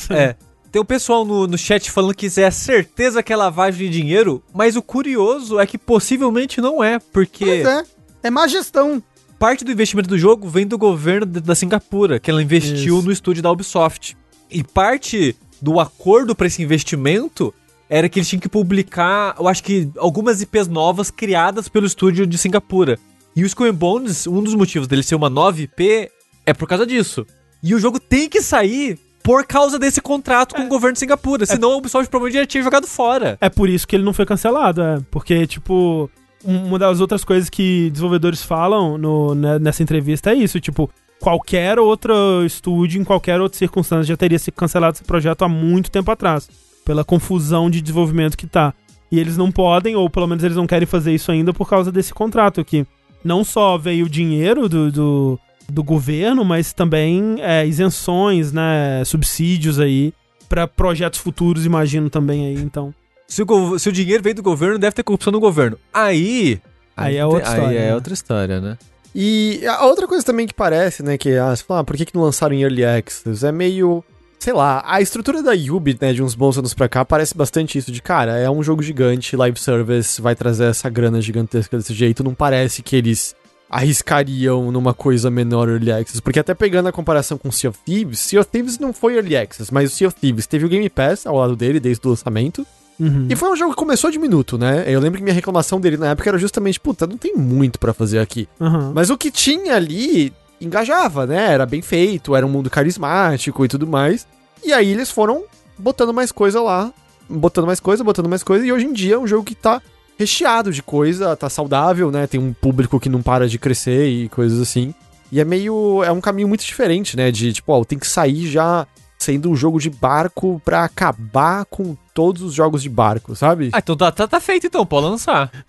É. Tem o pessoal no, no chat falando que isso é certeza que é lavagem de dinheiro, mas o curioso é que possivelmente não é, porque Pois é. É má gestão. parte do investimento do jogo vem do governo da Singapura, que ela investiu Isso. no estúdio da Ubisoft. E parte do acordo para esse investimento era que eles tinham que publicar, eu acho que algumas IPs novas criadas pelo estúdio de Singapura. E o Skull Bones, um dos motivos dele ser uma nova IP é por causa disso. E o jogo tem que sair por causa desse contrato com o governo de Singapura, senão a Ubisoft provavelmente já tinha jogado fora. É por isso que ele não foi cancelado, é. Porque, tipo, um- uma das outras coisas que desenvolvedores falam no- né, nessa entrevista é isso, tipo, qualquer outro estúdio, em qualquer outra circunstância, já teria se cancelado esse projeto há muito tempo atrás. Pela confusão de desenvolvimento que tá. E eles não podem, ou pelo menos eles não querem fazer isso ainda por causa desse contrato aqui. Não só veio dinheiro do, do, do governo, mas também é, isenções, né? Subsídios aí. Pra projetos futuros, imagino também aí, então. Se o, se o dinheiro veio do governo, deve ter corrupção no governo. Aí. Aí é outra história, Aí é né? outra história, né? E a outra coisa também que parece, né, que ah, você fala, ah, por que, que não lançaram em Early Access? É meio. Sei lá, a estrutura da Yubi, né, de uns bons anos pra cá, parece bastante isso de, cara, é um jogo gigante, live service, vai trazer essa grana gigantesca desse jeito, não parece que eles arriscariam numa coisa menor Early Access, porque até pegando a comparação com Sea of Thieves, Sea of Thieves não foi Early Access, mas o Sea of Thieves teve o Game Pass ao lado dele desde o lançamento, Uhum. e foi um jogo que começou de minuto, né? Eu lembro que minha reclamação dele na época era justamente, puta, não tem muito pra fazer aqui. Aham. Mas o que tinha ali engajava, né? Era bem feito, era um mundo carismático e tudo mais. E aí eles foram botando mais coisa lá, botando mais coisa, botando mais coisa, e hoje em dia é um jogo que tá recheado de coisa, tá saudável, né? Tem um público que não para de crescer e coisas assim. E é meio. É um caminho muito diferente, né? De tipo, ó, tem que sair já sendo um jogo de barco pra acabar com todos os jogos de barco, sabe? Ah, então tá, tá, tá feito então, pode lançar.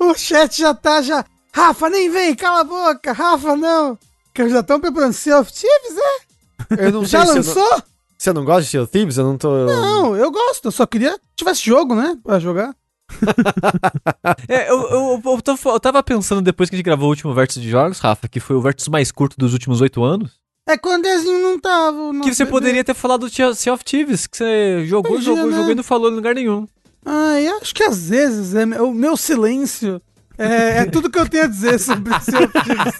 O chat já tá já. Rafa, nem vem, cala a boca. Rafa, não. Que já estão preparando Sea of Thieves, é? Eu não Já se eu lançou? não- Você não gosta de Sea of Thieves? Eu não tô. Não, eu gosto. Eu só queria que tivesse jogo, né? Pra jogar. É, eu, eu, eu, tô- eu tava pensando depois que a gente gravou o último Vértice de Jogos, Rafa, que foi o vértice mais curto dos últimos oito anos, É que o Andrezinho não tava. o que você bebê. poderia ter falado do Sea of Thieves, que você jogou, Podia, jogou, né? jogou e não falou em lugar nenhum. Ai, acho que às vezes é, o meu silêncio é, é tudo que eu tenho a dizer sobre Thieves.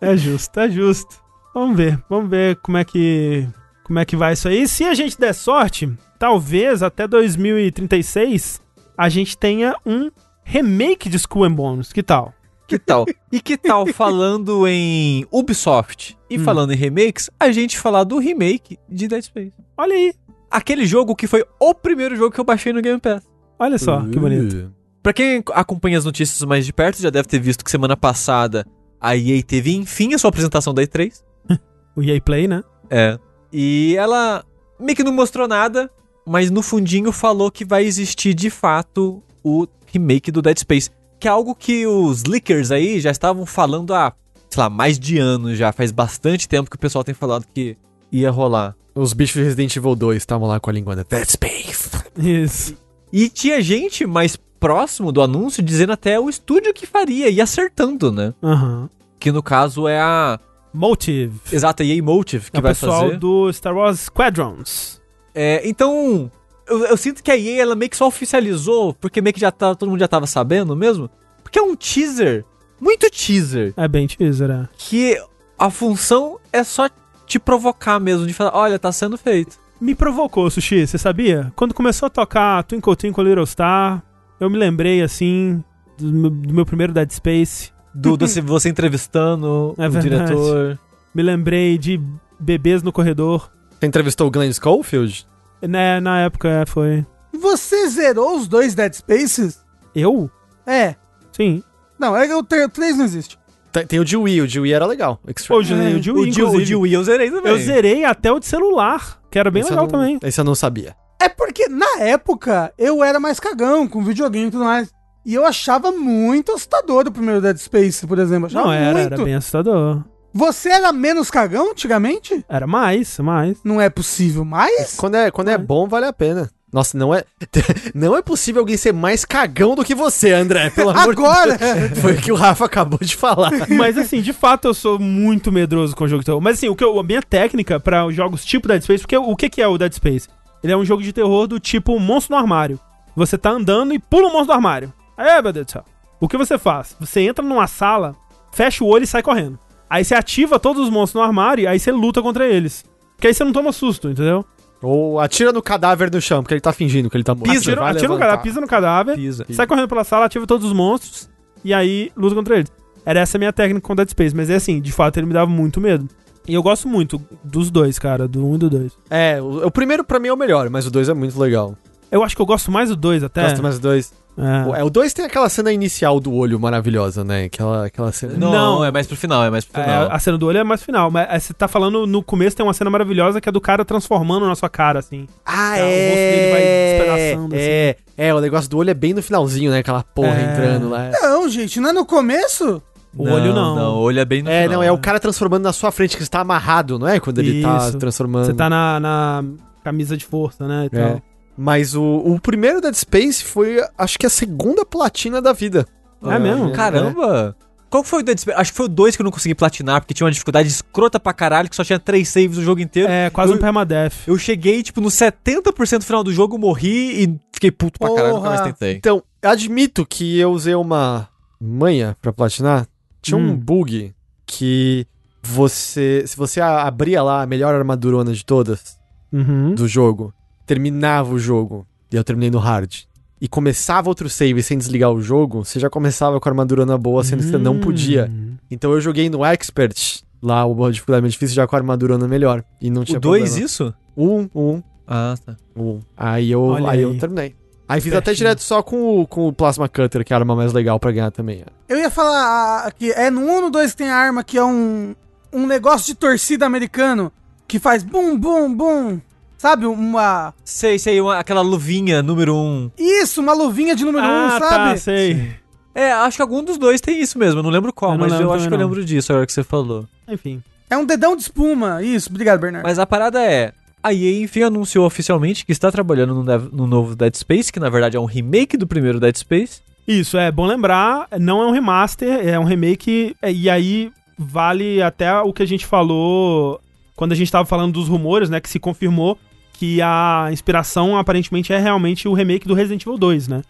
É justo, é justo. Vamos ver, vamos ver como é que como é que vai isso aí. Se a gente der sorte, talvez até 2036 a gente tenha um remake de Skull and Bones. Que tal? Que tal? e que tal falando em Ubisoft e Hum. falando em remakes, a gente falar do remake de Dead Space. Olha aí, Aquele jogo que foi o primeiro jogo que eu baixei no Game Pass. olha só, que bonito. Pra quem acompanha as notícias mais de perto, já deve ter visto que semana passada a EA teve enfim a sua apresentação da E3. O EA Play, né? É. E ela meio que não mostrou nada, mas no fundinho falou que vai existir de fato o remake do Dead Space. Que é algo que os leakers aí já estavam falando há, sei lá, mais de anos já. Faz bastante tempo que o pessoal tem falado que ia rolar. Os bichos de Resident Evil 2 estavam lá com a língua da Dead Space. Isso. E tinha gente mais próximo do anúncio dizendo até o estúdio que faria e acertando, né? Aham. Que no caso é a Motive. Exato, a EA Motive que é o vai pessoal fazer. do Star Wars Squadrons. É, então, eu, eu sinto que a EA ela meio que só oficializou, porque meio que já tá, todo mundo já tava sabendo mesmo. Porque é um teaser, muito teaser, É bem teaser, é. que a função é só te provocar mesmo, de falar, olha, tá sendo feito. Me provocou, Sushi, você sabia? Quando começou a tocar Twinkle Twinkle Little Star, eu me lembrei, assim, do meu, do meu primeiro Dead Space. Do, do se- você entrevistando É o verdade. diretor. Me lembrei de bebês no corredor. Você entrevistou o Glenn Schofield? Né, na época, é, foi... Você zerou os dois Dead Spaces? Eu? É. Sim. Não, é que o 3 não existe. Tem, tem o de Wii, o de Wii era legal. Extract. Hoje, É. o de O Wii, de, o de Wii eu zerei também. Eu zerei até o de celular, que era bem Esse legal não- também. Esse eu não sabia. É porque, na época, eu era mais cagão com videogame e tudo mais. E eu achava muito assustador o primeiro Dead Space, por exemplo. Achava Não, era, muito. era bem assustador. Você era menos cagão antigamente? Era mais, mais. Não é possível mais? Quando é, quando é bom, vale a pena. Nossa, não é. Não é possível alguém ser mais cagão do que você, André. Pelo amor Agora! de Deus. Foi o que o Rafa acabou de falar. Mas assim, de fato eu sou muito medroso com o jogo de terror. Mas assim, o que eu- a minha técnica pra os jogos tipo Dead Space, porque o que, que é o Dead Space? Ele é um jogo de terror do tipo monstro no armário. Você tá andando e pula um monstro do armário. Aí, meu Deus do céu. O que você faz? Você entra numa sala, fecha o olho e sai correndo. Aí você ativa todos os monstros no armário e aí você luta contra eles. Porque aí você não toma susto, entendeu? Ou atira no cadáver no chão, porque ele tá fingindo que ele tá morto. Atira, Vai atira no cadáver, pisa no cadáver, Pisa. sai correndo pela sala, ativa todos os monstros e aí luta contra eles. Era essa a minha técnica com Dead Space, mas é assim, de fato ele me dava muito medo. E eu gosto muito dos dois, cara, do 1 um e do 2. É, o, o primeiro pra mim é o melhor, mas o dois é muito legal. Eu acho que eu gosto mais do 2 até. Gosto mais do dois. É. É, o dois tem aquela cena inicial do olho maravilhosa, né? Aquela, aquela cena. Não, Não. é mais pro final, é mais pro É, final. a cena do olho é mais final, mas é, você tá falando no começo tem uma cena maravilhosa que é do cara transformando na sua cara, assim. Ah, Tá, o rosto dele vai despedaçando, assim. É, é, o negócio do olho é bem no finalzinho, né? Aquela porra É. entrando lá. Não, gente, não é no começo? O olho não. Não, o olho é bem no É, final. não, é o cara transformando na sua frente, que está amarrado, não é? Quando ele tá Isso. transformando. Você tá na, na camisa de força, né? E É. tal. Mas o, o primeiro Dead Space foi, acho que a segunda platina da vida. É mesmo? Caramba! Qual que foi o Dead Space? Acho que foi o 2 que eu não consegui platinar, porque tinha uma dificuldade escrota pra caralho, que só tinha 3 saves o jogo inteiro. É, quase Eu- um permadeath. Eu cheguei, tipo, no 70% final do jogo, morri e fiquei puto pra caralho, nunca mais Porra. tentei. Então, admito que eu usei uma manha pra platinar. Tinha um Hum. bug que você. Se você abria lá a melhor armadurona de todas Uhum. do jogo, terminava o jogo. E eu terminei no hard. E começava outro save sem desligar o jogo, você já começava com a armadurona boa, sendo que você não podia. Hum. Então eu joguei no Expert, lá o dificuldade mais difícil, já com a armadurona melhor. E não tinha O 2 problema. isso? Um, um, Ah, tá. um. Aí eu, aí aí. eu terminei. Aí fiz até direto só com o, com o Plasma Cutter, que é a arma mais legal pra ganhar também. Eu ia falar que é no 1 ou no 2 que tem a arma que é um, um negócio de torcida americano que faz bum, bum, bum. Sabe? Uma. Sei, sei, uma- aquela luvinha número 1. Um. Isso, uma luvinha de número 1, Ah, um, tá, sabe? sei. É, acho que algum dos dois tem isso mesmo, eu não lembro qual, Eu não mas lembro eu acho que eu lembro disso agora que você falou. Enfim. É um dedão de espuma. Isso, obrigado, Bernardo. Mas a parada é, a EA enfim anunciou oficialmente que está trabalhando no, no novo Dead Space, que na verdade é um remake do primeiro Dead Space. Isso, é bom lembrar, não é um remaster, é um remake, é, e aí vale até o que a gente falou quando a gente tava falando dos rumores, né, que se confirmou que a inspiração aparentemente é realmente o remake do Resident Evil 2, né?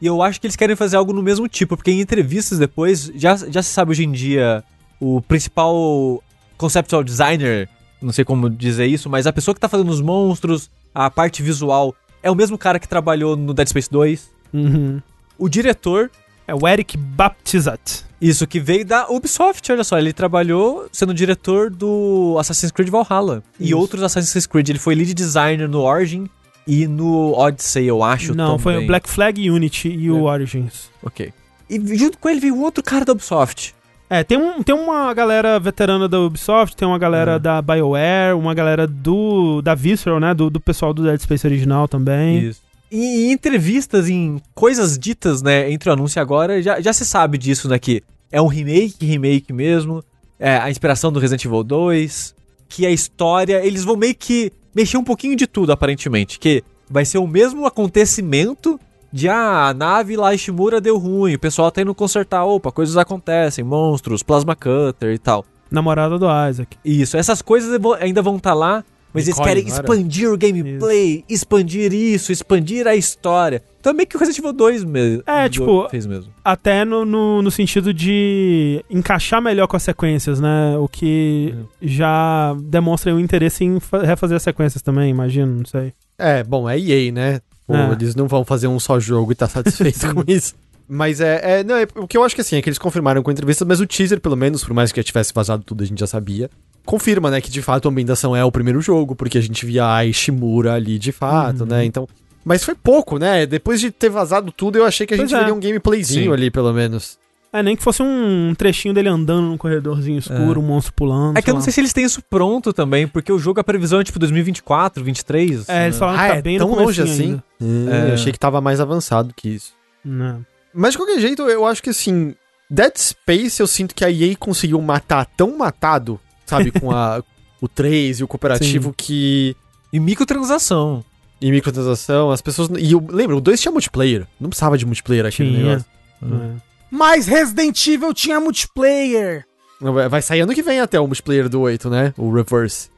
E eu acho que eles querem fazer algo no mesmo tipo, porque em entrevistas depois, já, já se sabe hoje em dia, o principal conceptual designer, não sei como dizer isso, mas a pessoa que tá fazendo os monstros, a parte visual, é o mesmo cara que trabalhou no Dead Space 2. Uhum. O diretor, É o Eric Baptizat. isso que veio da Ubisoft, olha só, ele trabalhou sendo diretor do Assassin's Creed Valhalla e Isso. outros Assassin's Creed. Ele foi lead designer no Origin e no Odyssey, eu acho. Não, foi o também. Black Flag Unity e o Origins. Ok. E junto com ele veio outro cara da Ubisoft. É, tem, um, tem uma galera veterana da Ubisoft, tem uma galera É. da BioWare, uma galera do da Visceral, né, do, do pessoal do Dead Space original também. Isso. E em entrevistas, em coisas ditas, né, entre o anúncio e agora, já, já se sabe disso, né, que é um remake, remake mesmo, é a inspiração do Resident Evil 2, que a história, eles vão meio que mexer um pouquinho de tudo, aparentemente, que vai ser o mesmo acontecimento de, ah, a nave lá em Shimura deu ruim, o pessoal tá indo consertar, opa, coisas acontecem, monstros, plasma cutter e tal. Namorada do Isaac. Isso, essas coisas ainda vão estar lá, mas Nicole, eles querem expandir o gameplay, expandir isso, expandir a história. Então é meio que o Resident Evil 2 mesmo. É, tipo- fez mesmo. Até no, no, no sentido de encaixar melhor com as sequências, né? O que já demonstra um interesse em fa- refazer as sequências também, imagino, não sei. É, bom, é EA, né? Pô, É. Eles não vão fazer um só jogo e tá satisfeito com isso. Mas é, é, não, é. O que eu acho que assim, é que eles confirmaram com a entrevista, mas o teaser, pelo menos, por mais que já tivesse vazado tudo, a gente já sabia. Confirma, né, que de fato a ambientação é o primeiro jogo, porque a gente via a Ishimura ali de fato, Uhum. né? Então. Mas foi pouco, né? Depois de ter vazado tudo, eu achei que a Pois gente é. veria um gameplayzinho Sim. ali, pelo menos. É, nem que fosse um trechinho dele andando num corredorzinho escuro, É. um monstro pulando. É que eu não sei se eles têm isso pronto também, porque o jogo, a previsão é tipo 2024, 2023. É, eles né? falaram Ah, que tá é bem tão no longe assim? ainda. É, É. Eu achei que tava mais avançado que isso. Não. Mas de qualquer jeito, eu acho que assim, Dead Space eu sinto que a EA conseguiu matar tão matado, sabe, com a, o 3 e o cooperativo que. E microtransação. E microtransação, as pessoas. E eu, lembra, o 2 tinha multiplayer. Não precisava de multiplayer aquele Tinha. negócio. É. Mas Resident Evil tinha multiplayer. Vai- sair ano que vem até o multiplayer do 8, né? O Reverse.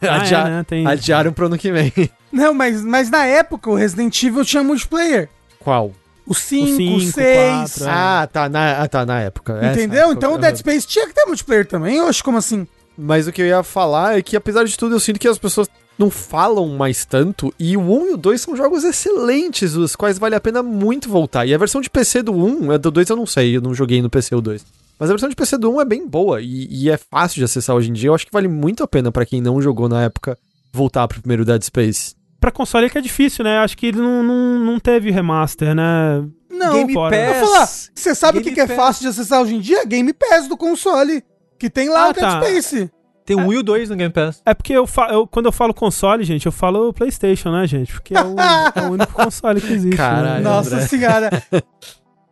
Ah, Adia- é, né? Tem... Adiaram pro ano que vem. Não, mas, mas na época o Resident Evil tinha multiplayer. Qual? O 5, o cinco, 6. quatro, é. Ah, tá, na, ah, tá, na época. Entendeu? época, Então o. Dead Space tinha que ter multiplayer também. Acho como assim. Mas o que eu ia falar é que, apesar de tudo, eu sinto que as pessoas não falam mais tanto. E o 1 e o 2 são jogos excelentes, os quais vale a pena muito voltar. E a versão de PC do 1, a do 2 eu não sei, eu não joguei no PC o 2. Mas a versão de PC do 1 é bem boa e, e é fácil de acessar hoje em dia. Eu acho que vale muito a pena pra quem não jogou na época voltar pro primeiro Dead Space. Pra console é que é difícil, né? Acho que ele não, não, não teve remaster, né? Não, Game fora. eu Pass. vou falar. Você sabe o que, que é fácil de acessar hoje em dia? Game Pass do console. Que tem lá Ah, o Dead tá. Space. Tem o 1 e o 2 no Game Pass. É porque eu, fa- eu- quando eu falo console, gente, eu falo PlayStation, né, gente? Porque é o, é o único console que existe. Caralho. né? Nossa André. senhora.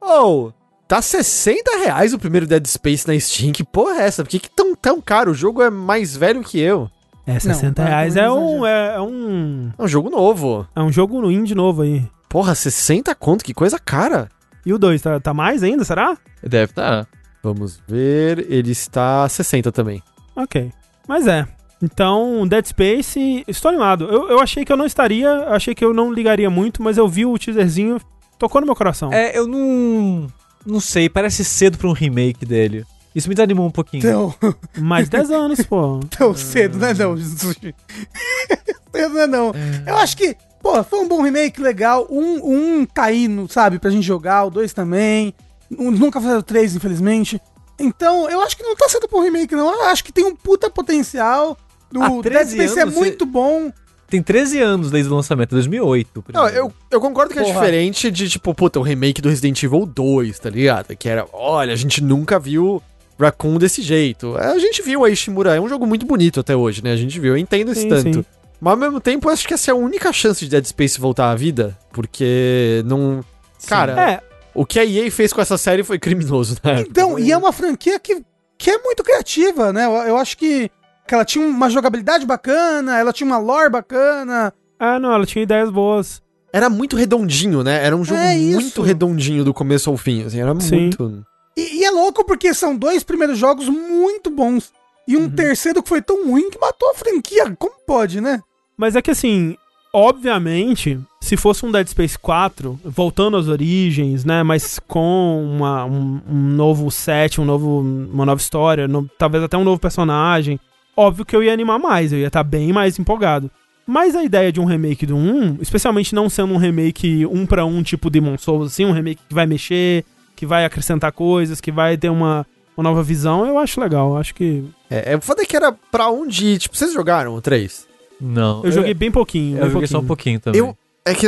Oh, tá 60 reais o primeiro Dead Space na Steam. Que porra é essa? Por que, que tão, tão caro? O jogo é mais velho que eu. É, 60 Não, tá, reais é um, é, é um. É um jogo novo. É um jogo indie novo aí. Porra, 60 conto, que coisa cara. E o 2, tá, tá mais ainda, será? Deve estar. Vamos ver, ele está 60 também. Ok. Mas é. Então, Dead Space, estou animado. Eu, eu achei que eu não estaria, achei que eu não ligaria muito, mas eu vi o teaserzinho, tocou no meu coração. É, eu não. Não sei, parece cedo pra um remake dele. Isso me desanimou um pouquinho. Tão, Mais 10 anos, pô. tão cedo, né? Não, Jesus. cedo, né? Não. Eu acho que, pô, foi um bom remake legal. Um, um tá sabe, pra gente jogar. O dois também. Um, nunca fizeram o três, infelizmente. Então, eu acho que não tá cedo pra um remake, não. Eu acho que tem um puta potencial. O Dead 13 Space é muito bom. Tem 13 anos desde o lançamento, 2008. o Não, eu, eu concordo que é Porra. diferente de, tipo, puta, o remake do Resident Evil 2, tá ligado? Que era, olha, a gente nunca viu Raccoon desse jeito. É, A gente viu a Ishimura, é um jogo muito bonito até hoje, né? A gente viu, eu entendo esse Sim, tanto. sim. Mas ao mesmo tempo, eu acho que essa é a única chance de Dead Space voltar à vida, porque não... Cara, É, o que a EA fez com essa série foi criminoso, né? Então, e é uma franquia que, que é muito criativa, né? Eu, eu acho que, que ela tinha uma jogabilidade bacana, ela tinha uma lore bacana. ah, não, ela tinha ideias boas. Era muito redondinho, né? Era um jogo É muito redondinho do começo ao fim, assim, era Sim. muito... E, e é louco porque são dois primeiros jogos muito bons. E um terceiro que foi tão ruim que matou a franquia. Como pode, né? Mas é que assim, obviamente, se fosse um Dead Space 4, voltando às origens, né, mas com uma- um, um novo set, um novo, uma nova história, no- talvez até um novo personagem, óbvio que eu ia animar mais, eu ia estar bem mais empolgado. Mas a ideia de um remake do 1, especialmente não sendo um remake um pra um tipo Demon Souls, assim, um remake que vai mexer, que vai acrescentar coisas, que vai ter uma, uma nova visão, eu acho legal. Eu acho que. É, é foda que era pra onde ir. Tipo, vocês jogaram o 3? Não. Eu joguei bem pouquinho. Eu bem joguei só um pouquinho também. Eu. É que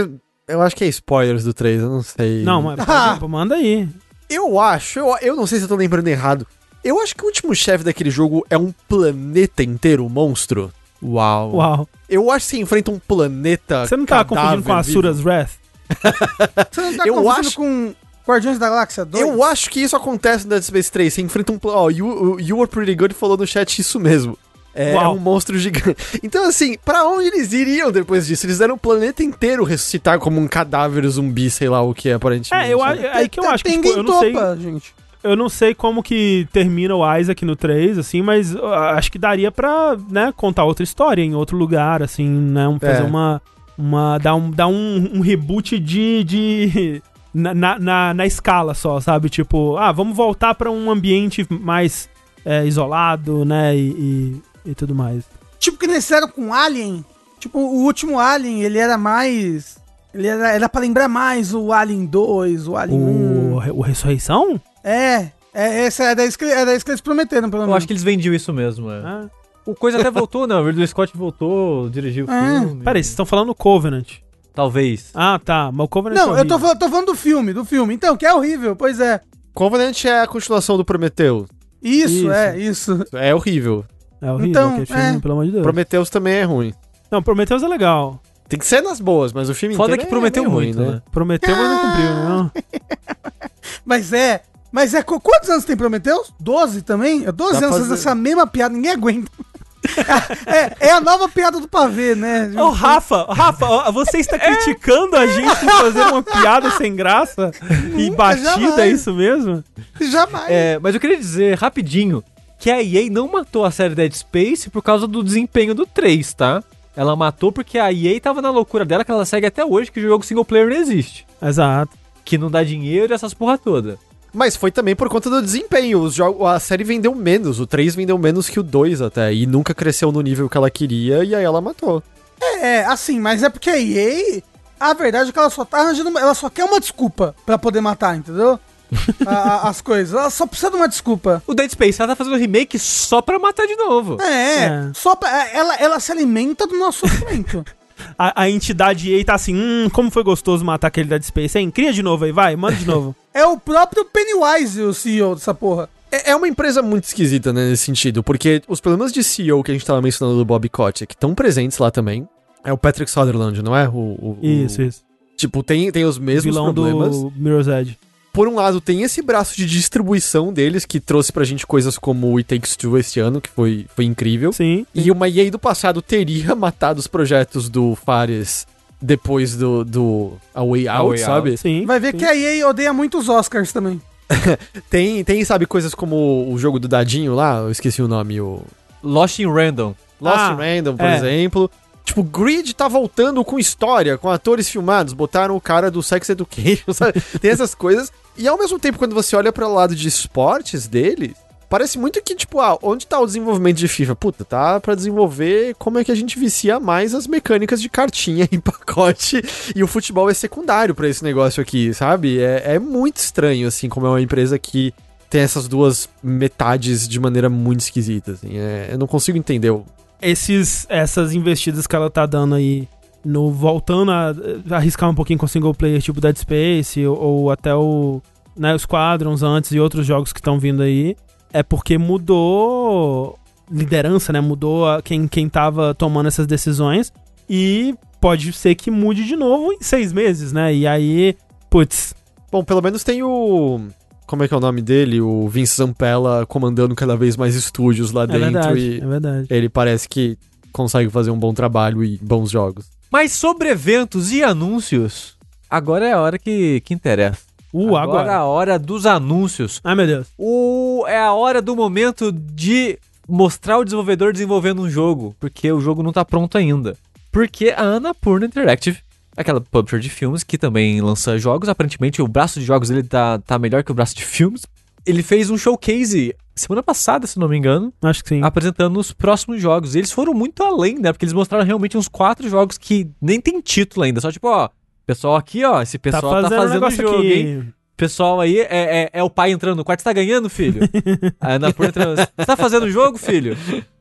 eu, acho que é spoilers do 3, eu não sei. Não, mas Ah. pô, manda aí. Eu acho, eu, eu não sei se eu tô lembrando errado. Eu acho que o último chefe daquele jogo é um planeta inteiro monstro. Uau. Uau. Eu acho que você enfrenta um planeta. Você não tá cadáver confundindo com a vivo. Asura's Wrath? Você não tá Eu confundindo acho- com Guardiões da Galáxia 2? Eu acho que isso acontece no Dead Space 3. Você enfrenta um. pla- Ó, you, you Were Pretty Good falou no chat isso mesmo. É, é Uau. um monstro gigante. Então, assim, pra onde eles iriam depois disso? Eles deram o planeta inteiro ressuscitar como um cadáver zumbi, sei lá o que, aparentemente. É, eu, a- aí que eu acho que, tipo, eu não sei... topa, gente. Eu não sei como que termina o Isaac no 3, assim, mas acho que daria pra, né, contar outra história em outro lugar, assim, né? um- Fazer É. uma. uma dar um, dar um, um reboot de. de na, na, na, na escala só, sabe? Tipo, ah, vamos voltar pra um ambiente mais é, isolado, né? E, e, e tudo mais. Tipo que eles fizeram com Alien. Tipo, o último Alien, ele era mais. Ele era, era pra lembrar mais o Alien 2, o Alien O, 1. o Ressurreição? É, é, essa era isso que, era isso que eles prometeram, pelo Eu menos. acho que eles vendiam isso mesmo, é. Ah, O Coisa até voltou, né? O Ridley Scott voltou, dirigiu o Ah, filme. peraí, vocês estão falando Covenant. Talvez. Ah, tá. Mas o Covenant Não, é eu tô, tô falando do filme, do filme. Então, que é horrível, pois é. Covenant é a continuação do Prometheus. Isso, Isso. é, isso. É horrível. É horrível Então, aquele filme, é. pelo amor de Deus. Prometheus também é ruim. Não, Prometheus é legal. Tem que ser nas boas, mas o filme Foda inteiro que prometeu é muito, ruim, né? Prometeu, mas não cumpriu, né? Não. Mas é. Mas é. qu- Quantos anos tem Prometheus? 12 também? É 12 Dá anos fazer- essa mesma piada, ninguém aguenta. é, é a nova piada do pavê, né? Ô, Rafa, Rafa, ó, você está criticando a gente por fazer uma piada sem graça e Nunca, batida, é jamais. isso mesmo? Jamais. É, mas eu queria dizer rapidinho que a EA não matou a série Dead Space por causa do desempenho do 3, tá? Ela matou porque a EA tava na loucura dela que ela segue até hoje que o jogo single player não existe. Exato. Que não dá dinheiro e essas porra toda. Mas foi também por conta do desempenho. Os jogos, a série vendeu menos, o 3 vendeu menos que o 2 até, e nunca cresceu no nível que ela queria, e aí ela matou. É, assim, mas é porque a EA, a verdade é que ela só tá arranjando. Ela só quer uma desculpa pra poder matar, entendeu? A- a- as coisas. Ela só precisa de uma desculpa. O Dead Space ela tá fazendo remake só pra matar de novo. É, É. só pra, ela, ela se alimenta do nosso sofrimento. A, a entidade EA tá assim, hum, como foi gostoso matar aquele Dead Space, hein? Cria de novo aí, vai, manda de novo. é o próprio Pennywise o CEO dessa porra. É é uma empresa muito esquisita né, nesse sentido, porque os problemas de CEO que a gente tava mencionando do Bob Kotick estão presentes lá também. É o Patrick Sutherland, não é? O, o- o- Isso, isso. Tipo, tem, tem os mesmos Vilão problemas. do Mirror's Edge. Por um lado, tem esse braço de distribuição deles, que trouxe pra gente coisas como o It Takes Two esse ano, que foi, foi incrível. Sim. E uma EA do passado teria matado os projetos do Fares depois do, do A Way A Out, Way sabe? Sim. Vai ver sim. que a EA odeia muito os Oscars também. Tem, tem, sabe, coisas como o jogo do dadinho lá, eu esqueci o nome, o Lost in Random. Lost Ah, in Random, por é. exemplo. Tipo, Grid tá voltando com história, com atores filmados, botaram o cara do Sex Education, sabe? Tem essas coisas. E ao mesmo tempo, quando você olha para o lado de esportes dele, parece muito que, tipo, ah, onde tá o desenvolvimento de FIFA? Puta, tá pra desenvolver como é que a gente vicia mais as mecânicas de cartinha em pacote. E o futebol é secundário pra esse negócio aqui, sabe? É, é muito estranho, assim, como é uma empresa que tem essas duas metades de maneira muito esquisita, assim. É, eu não consigo entender Esses, essas investidas que ela tá dando aí, no voltando a, a arriscar um pouquinho com single player, tipo Dead Space, ou, ou até o né, os Squadrons antes e outros jogos que estão vindo aí, é porque mudou liderança, né? Mudou a- quem, quem tava tomando essas decisões. E pode ser que mude de novo em seis meses, né? E aí, putz, Bom, pelo menos tem o. Como é que é o nome dele? O Vince Zampella comandando cada vez mais estúdios lá é dentro verdade, e é verdade. ele parece que consegue fazer um bom trabalho e bons jogos. Mas sobre eventos e anúncios, agora é a hora que, que interessa. Uh, agora é agora. a hora dos anúncios. Ai, meu Deus. O, é a hora do momento de mostrar o desenvolvedor desenvolvendo um jogo, porque o jogo não tá pronto ainda. Porque a Annapurna Interactive, aquela publisher de filmes que também lança jogos, aparentemente o braço de jogos dele tá, tá melhor que o braço de filmes. Ele fez um showcase semana passada, se não me engano, Acho que sim. apresentando os próximos jogos. E eles foram muito além, né? Porque eles mostraram realmente uns quatro jogos que nem tem título ainda. Só tipo, ó, pessoal aqui, ó, esse pessoal tá fazendo, um negócio jogo, aqui. hein? Pessoal aí é, é, é o pai entrando no quarto. Você tá ganhando, filho? a Ana Purna entrando. Você tá fazendo jogo, filho?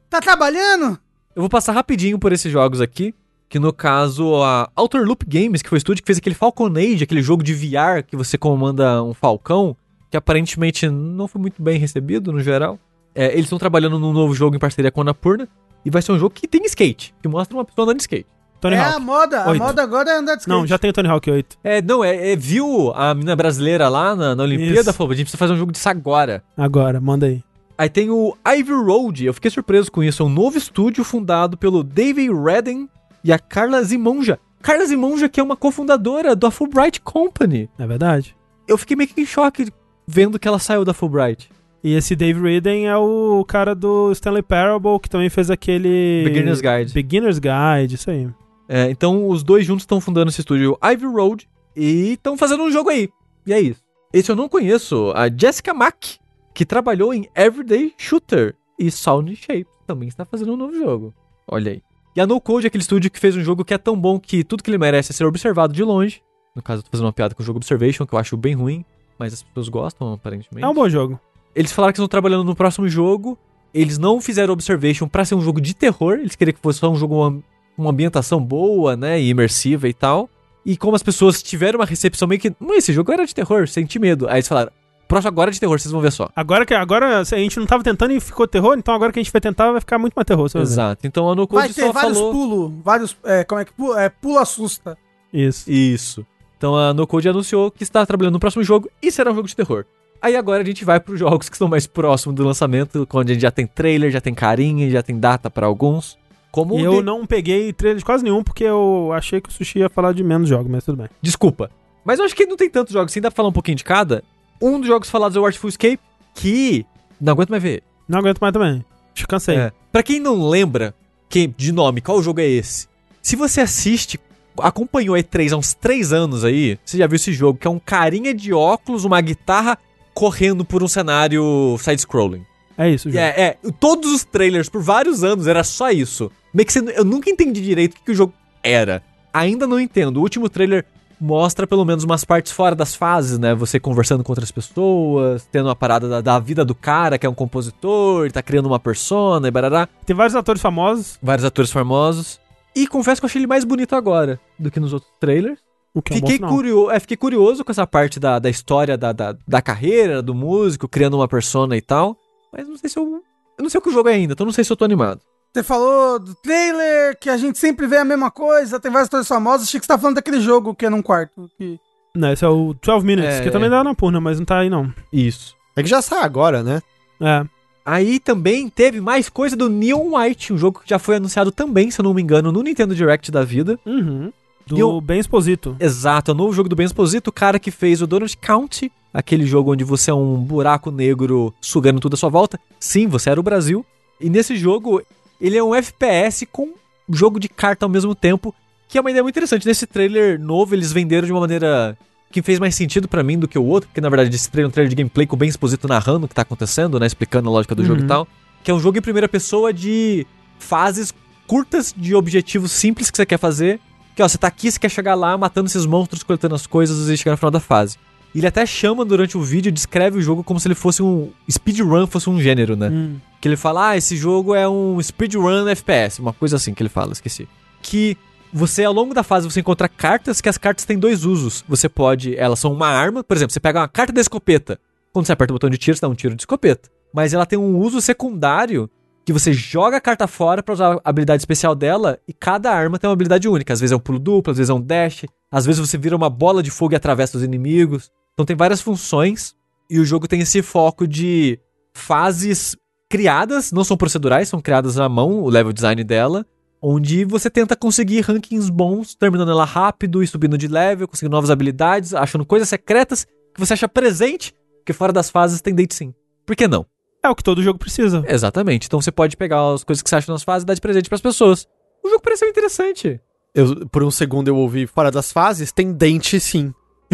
Tá trabalhando? Eu vou passar rapidinho por esses jogos aqui. Que no caso, a Outer Loop Games, que foi o estúdio que fez aquele Falcon Age, aquele jogo de VR que você comanda um falcão, que aparentemente não foi muito bem recebido no geral. É, eles estão trabalhando num novo jogo em parceria com a Annapurna. E vai ser um jogo que tem skate, que mostra uma pessoa andando de skate. Tony é Hawk. a moda. A Oito. moda agora é andar de skate. Não, já tem o Tony Hawk 8. É, não, é, é, viu a menina brasileira lá na, na Olimpíada, Isso. falou, a gente precisa fazer um jogo disso agora. Agora, manda aí. Aí tem o Ivy Road, eu fiquei surpreso com isso, é um novo estúdio fundado pelo David Redden e a Carla Zimonja. Carla Zimonja que é uma cofundadora da Fulbright Company. É verdade? Eu fiquei meio que em choque vendo que ela saiu da Fulbright. E esse Dave Ridden é o cara do Stanley Parable, que também fez aquele... Beginner's Guide. Beginner's Guide, isso aí. É, então os dois juntos estão fundando esse estúdio Ivy Road e estão fazendo um jogo aí. E é isso. Esse eu não conheço, a Jessica Mack, que trabalhou em Everyday Shooter e Sound Shape, também está fazendo um novo jogo. Olha aí. E a No Code é aquele estúdio que fez um jogo que é tão bom que tudo que ele merece é ser observado de longe. No caso, eu tô fazendo uma piada com o jogo Observation, que eu acho bem ruim, mas as pessoas gostam, aparentemente. É um bom jogo. Eles falaram que estão trabalhando no próximo jogo. Eles não fizeram Observation pra ser um jogo de terror. Eles queriam que fosse só um jogo, uma, uma ambientação boa, né? E imersiva e tal. E como as pessoas tiveram uma recepção meio que. Não, esse jogo era de terror, senti medo. Aí eles falaram: próximo agora é de terror, vocês vão ver só. Agora que agora a gente não tava tentando e ficou terror, então agora que a gente vai tentar vai ficar muito mais terror. você vai ver. Exato. Então a No Vai Code ter só vários falou. pulos, vários. É, como é que pula? É, pula assusta. Isso. Isso. Então a No Code anunciou que está trabalhando no próximo jogo e será um jogo de terror. Aí agora a gente vai pros jogos que estão mais próximos do lançamento, onde a gente já tem trailer, já tem carinha, já tem data pra alguns. Como eu The- não peguei trailer de quase nenhum, porque eu achei que o Sushi ia falar de menos jogos, mas tudo bem. Desculpa. Mas eu acho que não tem tantos jogos assim, dá pra falar um pouquinho de cada. Um dos jogos falados é o Artful Escape, que não aguento mais ver. Não aguento mais também. Cansei. É. Pra quem não lembra que, de nome, qual jogo é esse? Se você assiste, acompanhou a E3 há uns 3 anos aí, você já viu esse jogo, que é um carinha de óculos, uma guitarra, correndo por um cenário side-scrolling. É isso, o jogo. É, é, todos os trailers por vários anos era só isso. Meio que você, eu nunca entendi direito o que, que o jogo era. Ainda não entendo. O último trailer mostra pelo menos umas partes fora das fases, né? Você conversando com outras pessoas, tendo uma parada da, da vida do cara, que é um compositor, ele tá criando uma persona e barará. Tem vários atores famosos, Vários atores famosos. E confesso que eu achei ele mais bonito agora do que nos outros trailers. o que é um bom Fiquei, sinal. curio é, fiquei curioso com essa parte da, da história da, da, da carreira do músico, criando uma persona e tal. Mas não sei se eu. Eu não sei o que o jogo é ainda, então não sei se eu tô animado. Você falou do trailer, que a gente sempre vê a mesma coisa, tem vários atores famosos. Achei que você tá falando daquele jogo que é num quarto. Que... Não, esse é o 12 Minutes, É, que também dá na purna, mas não tá aí não. Isso. É que já sai agora, né? É. Aí também teve mais coisa do Neon White, um jogo que já foi anunciado também, se eu não me engano, no Nintendo Direct da vida. Uhum. Do eu- Ben Exposito. Exato, é o novo jogo do Ben Exposito, o cara que fez o Donut County, aquele jogo onde você é um buraco negro sugando tudo à sua volta. Sim, você era o Brasil. E nesse jogo, ele é um FPS com jogo de carta ao mesmo tempo, que é uma ideia muito interessante. Nesse trailer novo, eles venderam de uma maneira que fez mais sentido pra mim do que o outro, porque na verdade esse trailer é um trailer de gameplay com o Ben Exposito narrando o que tá acontecendo, né, explicando a lógica do jogo Uhum. e tal, que é um jogo em primeira pessoa de fases curtas de objetivos simples que você quer fazer que ó, você tá aqui, você quer chegar lá, matando esses monstros, coletando as coisas e chegar no final da fase. E ele até chama durante o vídeo, descreve o jogo como se ele fosse um speedrun, fosse um gênero, né? Hum. Que ele fala, ah, esse jogo é um speedrun FPS, uma coisa assim que ele fala, esqueci. Que você, ao longo da fase, você encontra cartas, que as cartas têm dois usos. Você pode, elas são uma arma, por exemplo, você pega uma carta da escopeta. Quando você aperta o botão de tiro, você dá um tiro de escopeta. Mas ela tem um uso secundário que você joga a carta fora pra usar a habilidade especial dela e cada arma tem uma habilidade única. Às vezes é um pulo duplo, às vezes é um dash, às vezes você vira uma bola de fogo e atravessa os inimigos. Então tem várias funções e o jogo tem esse foco de fases criadas, não são procedurais, são criadas à mão, o level design dela, onde você tenta conseguir rankings bons, terminando ela rápido e subindo de level, conseguindo novas habilidades, achando coisas secretas que você acha presente, porque fora das fases tem date sim. Por que não? É o que todo jogo precisa. Exatamente. Então você pode pegar as coisas que você acha nas fases e dar de presente pras pessoas. O jogo pareceu interessante. Eu, por um segundo eu ouvi fora das fases, tem dente sim.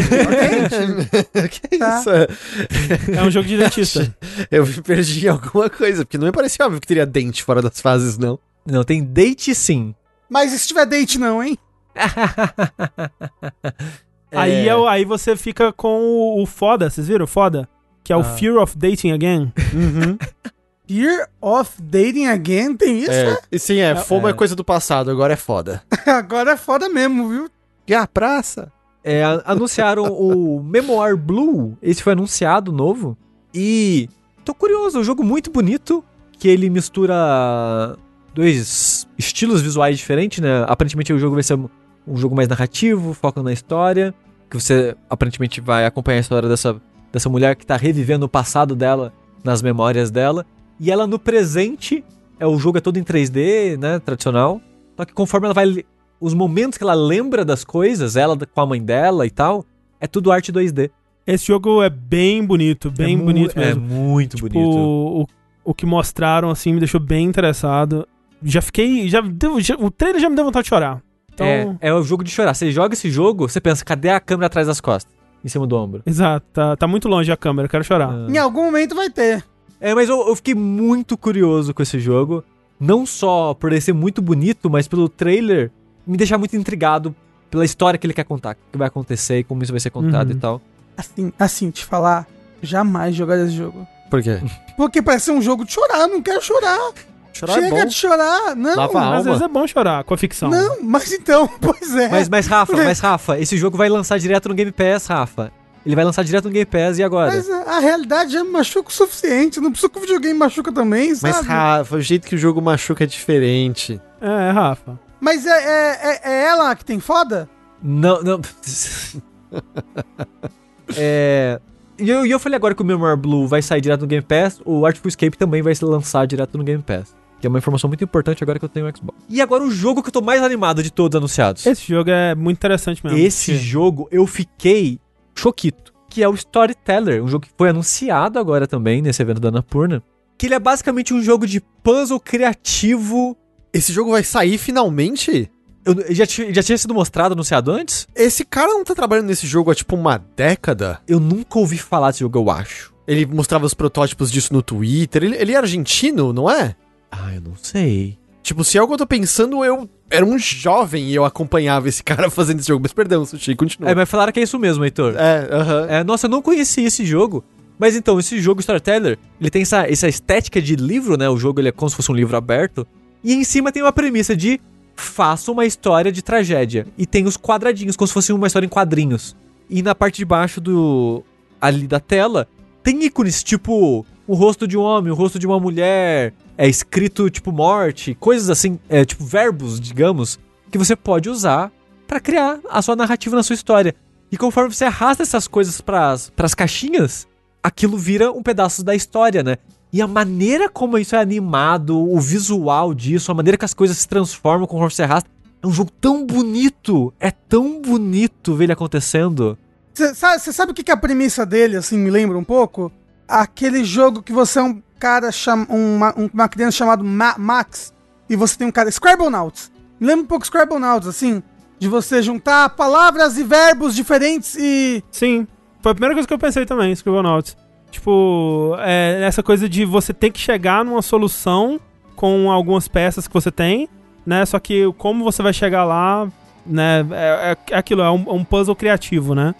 que Tá. isso? É um jogo de dentista. Eu me perdi em alguma coisa, porque não me parecia óbvio que teria dente fora das fases, não. Não, tem date sim. Mas e se tiver date, não, hein? Aí, é o- aí você fica com o, o foda, vocês viram? O foda? Que é o Ah. Fear of Dating Again. Fear of Dating Again, tem isso? É, e sim, é, fomo é. é. coisa do passado, agora é foda. Agora é foda mesmo, viu? E a praça? É, anunciaram o Memoir Blue. Esse foi anunciado novo. E tô curioso, é um jogo muito bonito. Que ele mistura dois estilos visuais diferentes, né? Aparentemente o jogo vai ser um- jogo mais narrativo, foca na história. Que você aparentemente vai acompanhar a história dessa, dessa mulher que tá revivendo o passado dela nas memórias dela. E ela no presente, é o jogo é todo em 3D, né? Tradicional. Só que conforme ela vai os momentos que ela lembra das coisas, ela com a mãe dela e tal, é tudo arte 2D. Esse jogo é bem bonito, bem É bonito mesmo. É muito Tipo, bonito. O, o que mostraram, assim, me deixou bem interessado. Já fiquei. Já, deu- já- o trailer já me deu vontade de chorar. Então. É, é o jogo de chorar. Você joga esse jogo, você pensa, cadê a câmera atrás das costas? Em cima do ombro. Exato, tá, tá muito longe a câmera, eu quero chorar. Ah. Em algum momento vai ter. É, mas eu, eu fiquei muito curioso com esse jogo. Não só por ele ser muito bonito, mas pelo trailer me deixar muito intrigado pela história que ele quer contar, o que vai acontecer e como isso vai ser contado Uhum. e tal. Assim, assim, te falar, jamais jogar esse jogo. Por quê? Porque parece ser um jogo de chorar, não quero chorar. Chorar Chega é bom. de chorar, não. Lava a Às alma. vezes é bom chorar com a ficção. Não, mas então, pois é. Mas, mas Rafa, mas Rafa, esse jogo vai lançar direto no Game Pass, Rafa. Ele vai lançar direto no Game Pass e agora? Mas a, a realidade já me machuca o suficiente. Não precisa que o videogame machuca também, sabe? Mas, Rafa, o jeito que o jogo machuca é diferente. É, Rafa. Mas é, é, é- é ela que tem foda? Não, não. é. E eu, e eu falei agora que o Memoir Blue vai sair direto no Game Pass, o Artful Escape também vai se lançar direto no Game Pass. Que é uma informação muito importante agora que eu tenho o Xbox. E agora o jogo que eu tô mais animado de todos anunciados. Esse jogo é muito interessante mesmo. Esse porque- jogo eu fiquei choquito. Que é o Storyteller, um jogo que foi anunciado agora também nesse evento da Anapurna. Que ele é basicamente um jogo de puzzle criativo. Esse jogo vai sair finalmente? Eu, já, já tinha sido mostrado, anunciado antes? Esse cara não tá trabalhando nesse jogo há tipo uma década? Eu nunca ouvi falar desse jogo, eu acho. Ele mostrava os protótipos disso no Twitter. Ele, ele é argentino, não é? Ah, eu não sei. Tipo, se é algo que eu tô pensando, eu era um jovem e eu acompanhava esse cara fazendo esse jogo. Mas perdão, Sushi, continua. É, mas falaram que é isso mesmo, Heitor. É, aham. É, nossa, eu não conhecia esse jogo. Mas então, esse jogo Storyteller, ele tem essa, essa estética de livro, né? O jogo ele é como se fosse um livro aberto. E em cima tem uma premissa de faça uma história de tragédia. E tem os quadradinhos, como se fosse uma história em quadrinhos. E na parte de baixo do. ali da tela, tem ícones, tipo o rosto de um homem, o rosto de uma mulher. É escrito tipo morte, coisas assim, é, tipo verbos, digamos, que você pode usar pra criar a sua narrativa na sua história. E conforme você arrasta essas coisas pras, pras caixinhas, aquilo vira um pedaço da história, né? E a maneira como isso é animado, o visual disso, a maneira que as coisas se transformam conforme você arrasta, é um jogo tão bonito. É tão bonito ver ele acontecendo. Você sabe, sabe o que, que é a premissa dele, assim, me lembra um pouco? Aquele jogo que você é um cara, cham, uma, um- uma criança chamado Ma- Max, e você tem um cara. Scribblenauts. Me lembra um pouco Scribblenauts, assim, de você juntar palavras e verbos diferentes e. Sim. Foi a primeira coisa que eu pensei também, Scribblenauts. Tipo, é essa coisa de você ter que chegar numa solução com algumas peças que você tem, né? Só que como você vai chegar lá, né? É, é- é aquilo, é um, é um puzzle criativo, né?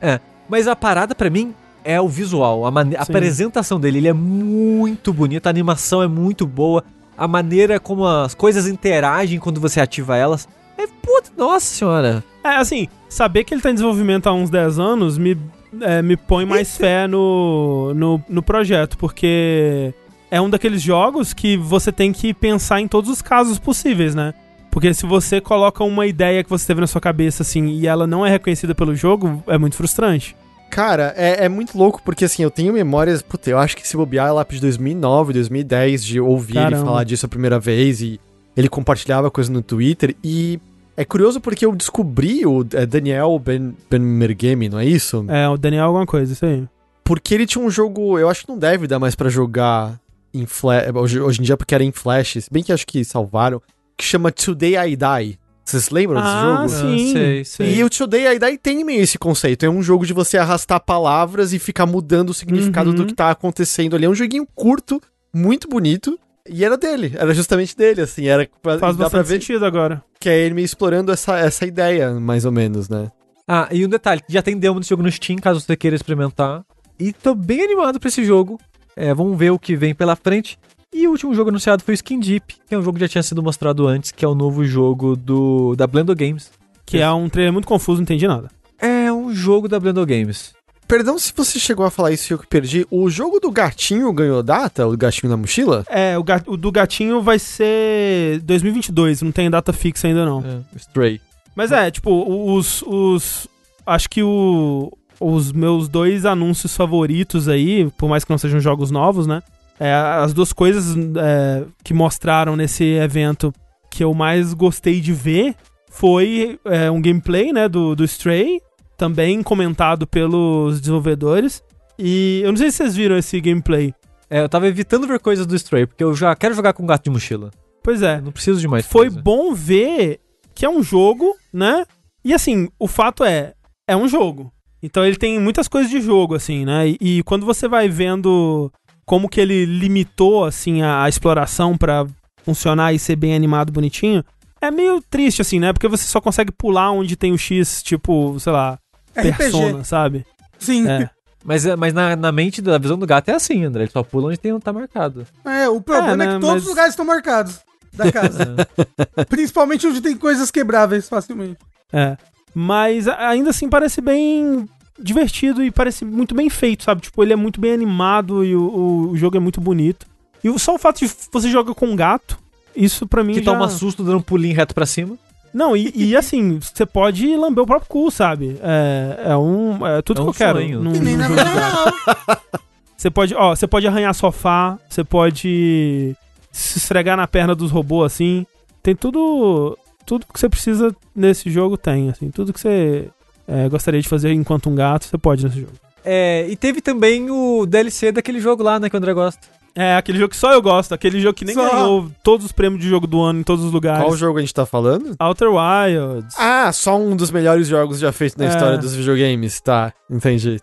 Mas a parada pra mim é o visual, a, a apresentação dele. Ele é muito bonito, a animação é muito boa, a maneira como as coisas interagem quando você ativa elas. É puta, nossa senhora. É, assim, saber que ele tá em desenvolvimento há uns 10 anos me, é, me põe mais fé no, no, no projeto, porque é um daqueles jogos que você tem que pensar em todos os casos possíveis, né? Porque se você coloca uma ideia que você teve na sua cabeça, assim, e ela não é reconhecida pelo jogo, é muito frustrante. Cara, é, é muito louco porque assim, eu tenho memórias. Puta, eu acho que se bobear é lá de 2009, 2010, de ouvir ele Caramba. falar disso a primeira vez e ele compartilhava coisa no Twitter. E é curioso porque eu descobri o é, Daniel Ben, ben Mergemi, não é isso? É, o Daniel alguma coisa, isso aí. Porque ele tinha um jogo, eu acho que não deve dar mais pra jogar em flash, hoje, hoje em dia porque era em flash, se bem que acho que salvaram, que chama Today I Die. Vocês lembram desse Ah, jogo? sim. sei, sei. E o Today I Die tem meio esse conceito. É um jogo de você arrastar palavras e ficar mudando o significado Uhum. do que tá acontecendo ali. É um joguinho curto, muito bonito. E era dele, era justamente dele, assim. Era pra, Faz dá pra ver sentido agora. que é ele meio explorando essa, essa ideia, mais ou menos, né? Ah, e um detalhe, já tem demo desse jogo no Steam, caso você queira experimentar. E tô bem animado pra esse jogo. É, vamos ver o que vem pela frente. E o último jogo anunciado foi o Skin Deep, que é um jogo que já tinha sido mostrado antes, que é o novo jogo do da Blendo Games. Que é um trailer muito confuso, não entendi nada. É um jogo da Blendo Games. Perdão se você chegou a falar isso e eu que perdi. O jogo do gatinho ganhou data? O gatinho na mochila? É, o, ga- o do gatinho vai ser 2022, não tem data fixa ainda não. É, Stray. Mas é, tipo, os. os acho que o, os meus dois anúncios favoritos aí, por mais que não sejam jogos novos, né? É, as duas coisas é, que mostraram nesse evento que eu mais gostei de ver foi é, um gameplay, né, do, do Stray também comentado pelos desenvolvedores. E eu não sei se vocês viram esse gameplay. É, eu tava evitando ver coisas do Stray, porque eu já quero jogar com gato de mochila. Pois é, Eu não preciso de mais foi coisa. bom ver que é um jogo, né? E assim, o fato é, é um jogo. Então ele tem muitas coisas de jogo, assim, né? E, e quando você vai vendo como que ele limitou, assim, a, a exploração pra funcionar e ser bem animado, bonitinho, é meio triste, assim, né? Porque você só consegue pular onde tem o X, tipo, sei lá, persona, sabe? Sim. É. Mas, é- mas na, na mente da visão do gato é assim, André. Ele só pula onde tem, tá marcado. É, o problema É, é, né, que todos mas- os lugares estão marcados da casa. Principalmente onde tem coisas quebráveis facilmente. É. Mas ainda assim parece bem divertido e parece muito bem feito, sabe? Tipo, ele é muito bem animado e o, o- o jogo é muito bonito. E só o fato de você joga com um gato, isso pra mim Que já... toma susto dando um pulinho reto pra cima. Não, e, e assim, você pode lamber o próprio cu, sabe? É, é um... É tudo É que um eu quero. sonho. num- Que nem num na vida. Você pode, ó, você pode arranhar sofá, você pode se esfregar na perna dos robôs assim. Tem tudo, tudo que você precisa nesse jogo tem, assim, tudo que você é, gostaria de fazer enquanto um gato, você pode nesse jogo. É, e teve também o DLC daquele jogo lá, né, que o André gosta. É, aquele jogo que só eu gosto, aquele jogo que nem Só. ganhou todos os prêmios de jogo do ano em todos os lugares. Qual jogo a gente tá falando? Outer Wilds. Ah, só um dos melhores jogos já feitos na É. história dos videogames. Tá, entendi.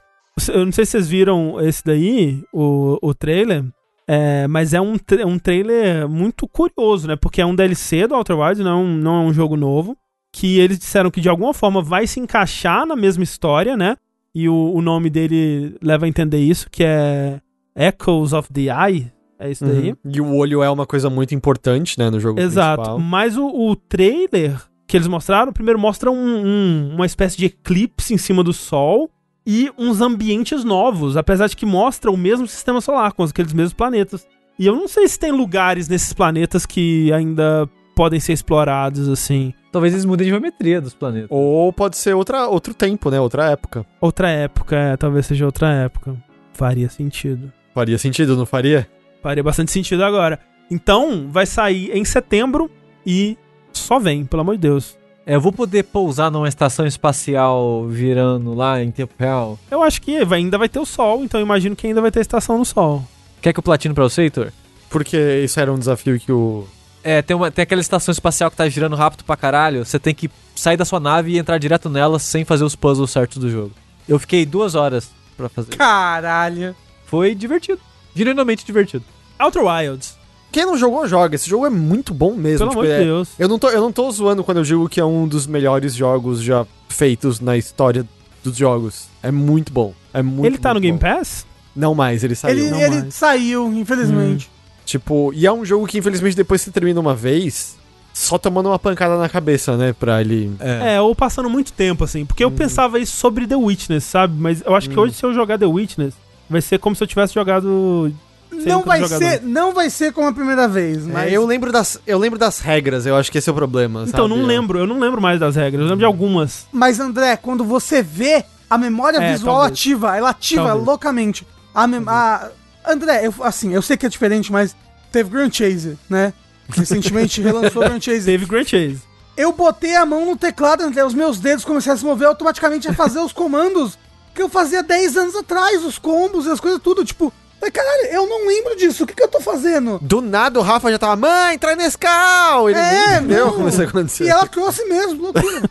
Eu não sei se vocês viram esse daí, o, o trailer, é, mas é um, tra- um trailer muito curioso, né? Porque é um DLC do Outer Wilds, não, é um- não é um jogo novo. Que eles disseram que de alguma forma vai se encaixar na mesma história, né? E o, o nome dele leva a entender isso, que é Echoes of the Eye. É isso daí. Uhum. E o olho é uma coisa muito importante, né, no jogo Exato. principal. Mas o, o trailer que eles mostraram, primeiro mostra um- um- uma espécie de eclipse em cima do Sol e uns ambientes novos, apesar de que mostra o mesmo sistema solar, com aqueles mesmos planetas. E eu não sei se tem lugares nesses planetas que ainda podem ser explorados, assim. Talvez eles mudem a geometria dos planetas. Ou pode ser outra, outro tempo, né, outra época. Outra época, é, talvez seja outra época. Faria sentido. Faria sentido, não faria? Faria bastante sentido agora. Então, vai sair em setembro e só vem, pelo amor de Deus. É, eu vou poder pousar numa estação espacial virando lá em tempo real. Eu acho que vai- ainda vai ter o Sol, então eu imagino que ainda vai ter estação no Sol. Quer que eu platine pra você, Heitor? Porque isso era um desafio que o... É, tem, uma, tem aquela estação espacial que tá girando rápido pra caralho. Você tem que sair da sua nave e entrar direto nela sem fazer os puzzles certos do jogo. Eu fiquei duas horas pra fazer. Caralho. Foi divertido. Genuinamente divertido. Outer Wilds, Quem não jogou, joga. Esse jogo é muito bom mesmo. pelo tipo, amor de é- Deus. Eu não, tô, eu não tô zoando quando eu digo que é um dos melhores jogos já feitos na história dos jogos. É muito bom. É muito Ele tá no muito Game bom. Pass? Não mais, ele saiu. Ele, não ele mais. saiu, infelizmente. Tipo, e é um jogo que infelizmente depois que você termina uma vez, só tomando uma pancada na cabeça, né? Pra ele. É, ou passando muito tempo, assim. Porque eu pensava isso sobre The Witness, sabe? Mas eu acho que Hum. hoje, se eu jogar The Witness, vai ser como se eu tivesse jogado. Não vai, jogador. ser, não vai ser como a primeira vez, Mas mas eu lembro das, eu lembro das regras, eu acho que esse é o problema. Então, sabe? não lembro. Eu não lembro mais das regras. Eu lembro de algumas. Mas, André, quando você vê a memória É, visual talvez. ativa, ela ativa Talvez. loucamente. A mem- a- André, eu, assim, eu sei que é diferente, mas teve Grand Chase, né? Recentemente relançou Grand Chase. Teve Grand Chase. Eu botei a mão no teclado, André, os meus dedos começaram a se mover automaticamente a fazer os comandos que eu fazia 10 anos atrás, os combos e as coisas tudo, tipo... Falei, caralho, eu não lembro disso, o que, que eu tô fazendo? Do nada o Rafa já tava, mãe, traz Nescau! Ele É, entendeu como isso aconteceu. E ela trouxe mesmo, loucura.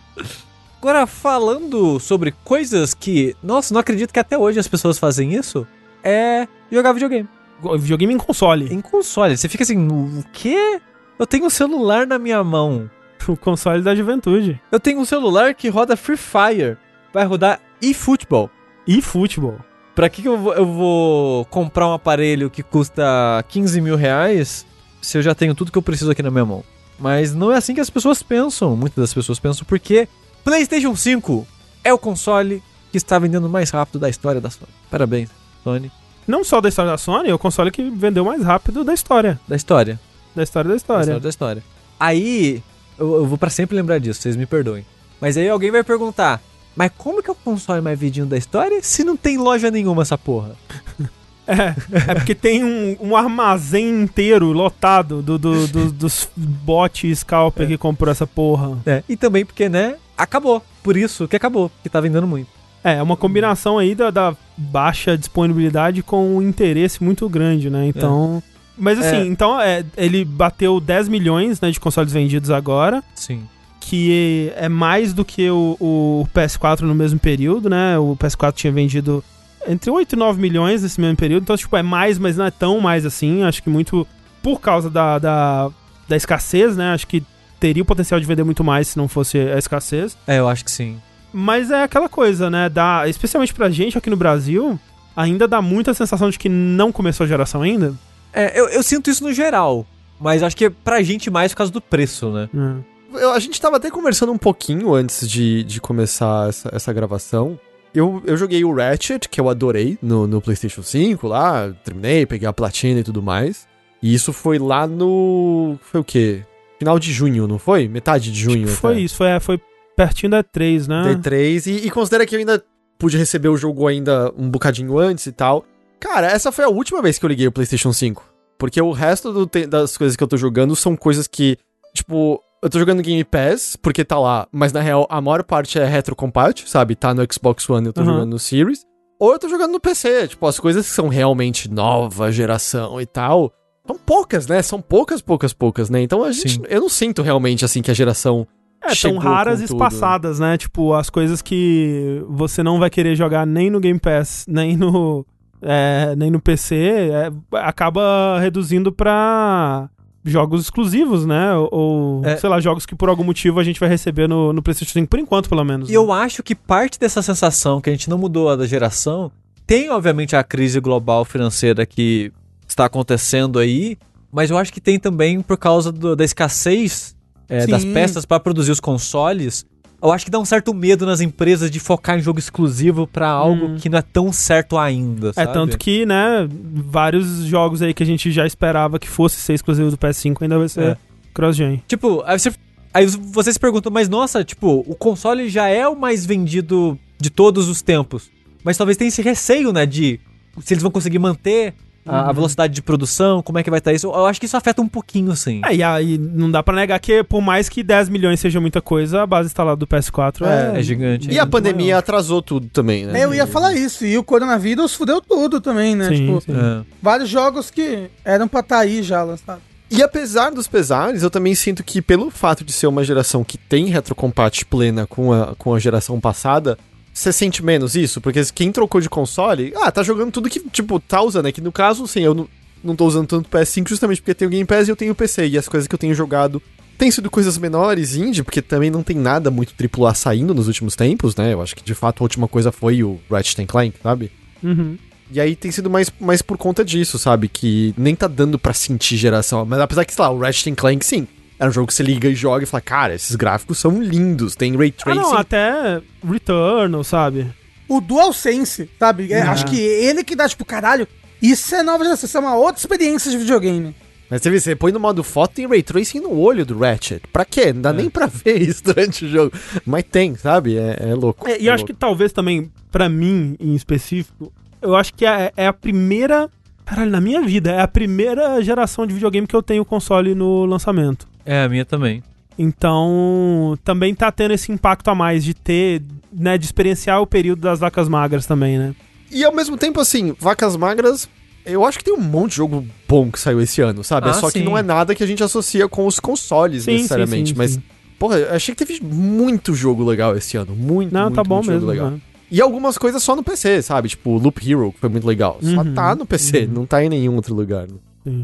Agora, falando sobre coisas que. Nossa, não acredito que até hoje as pessoas fazem isso. É jogar videogame. Videogame em console. Em console. Você fica assim, o quê? Eu tenho um celular na minha mão. O console da juventude. Eu tenho um celular que roda Free Fire. Vai rodar eFootball. E futebol. Pra que, que eu, vou, eu vou comprar um aparelho que custa 15 mil reais se eu já tenho tudo que eu preciso aqui na minha mão? Mas não é assim que as pessoas pensam. Muitas das pessoas pensam porque PlayStation 5 é o console que está vendendo mais rápido da história da Sony. Parabéns, Sony. Não só da história da Sony, é o console que vendeu mais rápido da história. Da história. Da história da Da história. história da história. Aí, eu, eu vou pra sempre lembrar disso, vocês me perdoem. Mas aí alguém vai perguntar: Mas como que é o console mais vendidinho da história se não tem loja nenhuma essa porra? É, é porque tem um, um armazém inteiro lotado do, do- do- dos bot e scalper que comprou essa porra. É, e também porque, né? acabou. Por isso que acabou, que tá vendendo muito. É, é uma combinação aí da, da baixa disponibilidade com um interesse muito grande, né? Então. Mas assim, É. então é, ele bateu 10 milhões né, de consoles vendidos agora, Sim. Que é mais do que o, o PS4 no mesmo período, né? O PS4 tinha vendido entre 8 e 9 milhões nesse mesmo período, então, tipo, é mais, mas não é tão mais assim. Acho que muito por causa da, da, da escassez, né? Acho que teria o potencial de vender muito mais se não fosse a escassez. É, eu acho que sim. Mas é aquela coisa, né? Dá, especialmente pra gente aqui no Brasil, ainda dá muita sensação de que não começou a geração ainda. É, eu, eu sinto isso no geral. Mas acho que é pra gente mais por causa do preço, né? É. Eu- a gente tava até conversando um pouquinho antes de, de começar essa, essa gravação. Eu, eu joguei o Ratchet, que eu adorei, no, no PlayStation 5 lá, terminei, peguei a platina e tudo mais. E isso foi lá no. Foi o quê? Final de junho, não foi? Metade de junho. Tipo, foi isso, foi, foi pertinho da E3, né? D3. E, e considera que eu ainda pude receber o jogo ainda um bocadinho antes e tal. Cara, essa foi a última vez que eu liguei o PlayStation 5. Porque o resto do das coisas que eu tô jogando são coisas que, tipo, eu tô jogando Game Pass, porque tá lá, mas na real a maior parte é retrocompat, sabe? Tá no Xbox One, eu tô Uhum. jogando no Series. Ou eu tô jogando no PC, tipo, as coisas que são realmente nova geração e tal. São poucas, né? São poucas, poucas, poucas, né? Então a gente. Sim. Eu não sinto realmente assim que a geração. É, chegou raras e espaçadas, né? Tipo, as coisas que você não vai querer jogar nem no Game Pass, nem no, é, nem no PC, é, acaba reduzindo pra jogos exclusivos, né? Ou, É. sei lá, jogos que por algum motivo a gente vai receber no, no PlayStation 5, por enquanto, pelo menos. E né? eu acho que parte dessa sensação que a gente não mudou a da geração tem, obviamente, a crise global financeira que está acontecendo aí, mas eu acho que tem também por causa do- da escassez é, das peças para produzir os consoles. Eu acho que dá um certo medo nas empresas de focar em jogo exclusivo para algo Hum. que não é tão certo ainda, É, sabe? tanto que, né, vários jogos aí que a gente já esperava que fosse ser exclusivo do PS5 ainda vai ser É. cross-gen. Tipo, aí você, aí você se pergunta, mas nossa, tipo, o console já é o mais vendido de todos os tempos. Mas talvez tenha esse receio, né, de se eles vão conseguir manter a, a velocidade de produção, como é que vai estar isso. Eu acho que isso afeta um pouquinho, assim. É, e aí não dá pra negar que por mais que 10 milhões seja muita coisa, a base instalada do PS4 é, É gigante. E a muito pandemia maior. atrasou tudo também, né? É, Eu ia falar isso, e o coronavírus fudeu tudo também, né? Sim, tipo, sim. É. vários jogos que eram pra estar aí já lançados. E apesar dos pesares, eu também sinto que pelo fato de ser uma geração que tem retrocompat plena com a, com a geração passada, você sente menos isso? Porque quem trocou de console, ah, tá jogando tudo que, tipo, tá usando. É que no caso, sim, eu não, não tô usando tanto PS5 justamente porque tenho Game Pass e eu tenho PC. E as coisas que eu tenho jogado têm sido coisas menores, indie, porque também não tem nada muito AAA saindo nos últimos tempos, né? Eu acho que de fato a última coisa foi o Ratchet Clank, sabe? Uhum. E aí tem sido mais, mais por conta disso, sabe? Que nem tá dando pra sentir geração. Mas apesar que, sei lá, o Ratchet Clank, sim. É um jogo que você liga e joga e fala, cara, esses gráficos são lindos. Tem Ray Ah, Tracing. não, até Returnal, sabe? O DualSense, sabe? É, Ah. Acho que ele que dá, tipo, caralho, isso é nova geração, isso é uma outra experiência de videogame. Mas você vê, você põe no modo foto, tem Ray Tracing no olho do Ratchet. Pra quê? Não dá nem pra ver isso durante o jogo. Mas tem, sabe? É, é louco. É, e eu acho que talvez também, pra mim em específico, eu acho que é, é a primeira. Caralho, na minha vida, é a primeira geração de videogame que eu tenho console no lançamento. É, a minha também. Então, também tá tendo esse impacto a mais de ter, né, de experienciar o período das vacas magras também, né? E ao mesmo tempo, assim, vacas magras. Eu acho que tem um monte de jogo bom que saiu esse ano, sabe? é Ah, só que sim. não é nada que a gente associa com os consoles, Sim, sim, necessariamente. sim, mas, sim. porra, eu achei que teve muito jogo legal esse ano. Muito, Não, muito, tá bom muito jogo mesmo. legal. né? E algumas coisas só no PC, sabe? Tipo, Loop Hero, que foi muito legal. Só Uhum, tá no PC, uhum. não tá em nenhum outro lugar. né?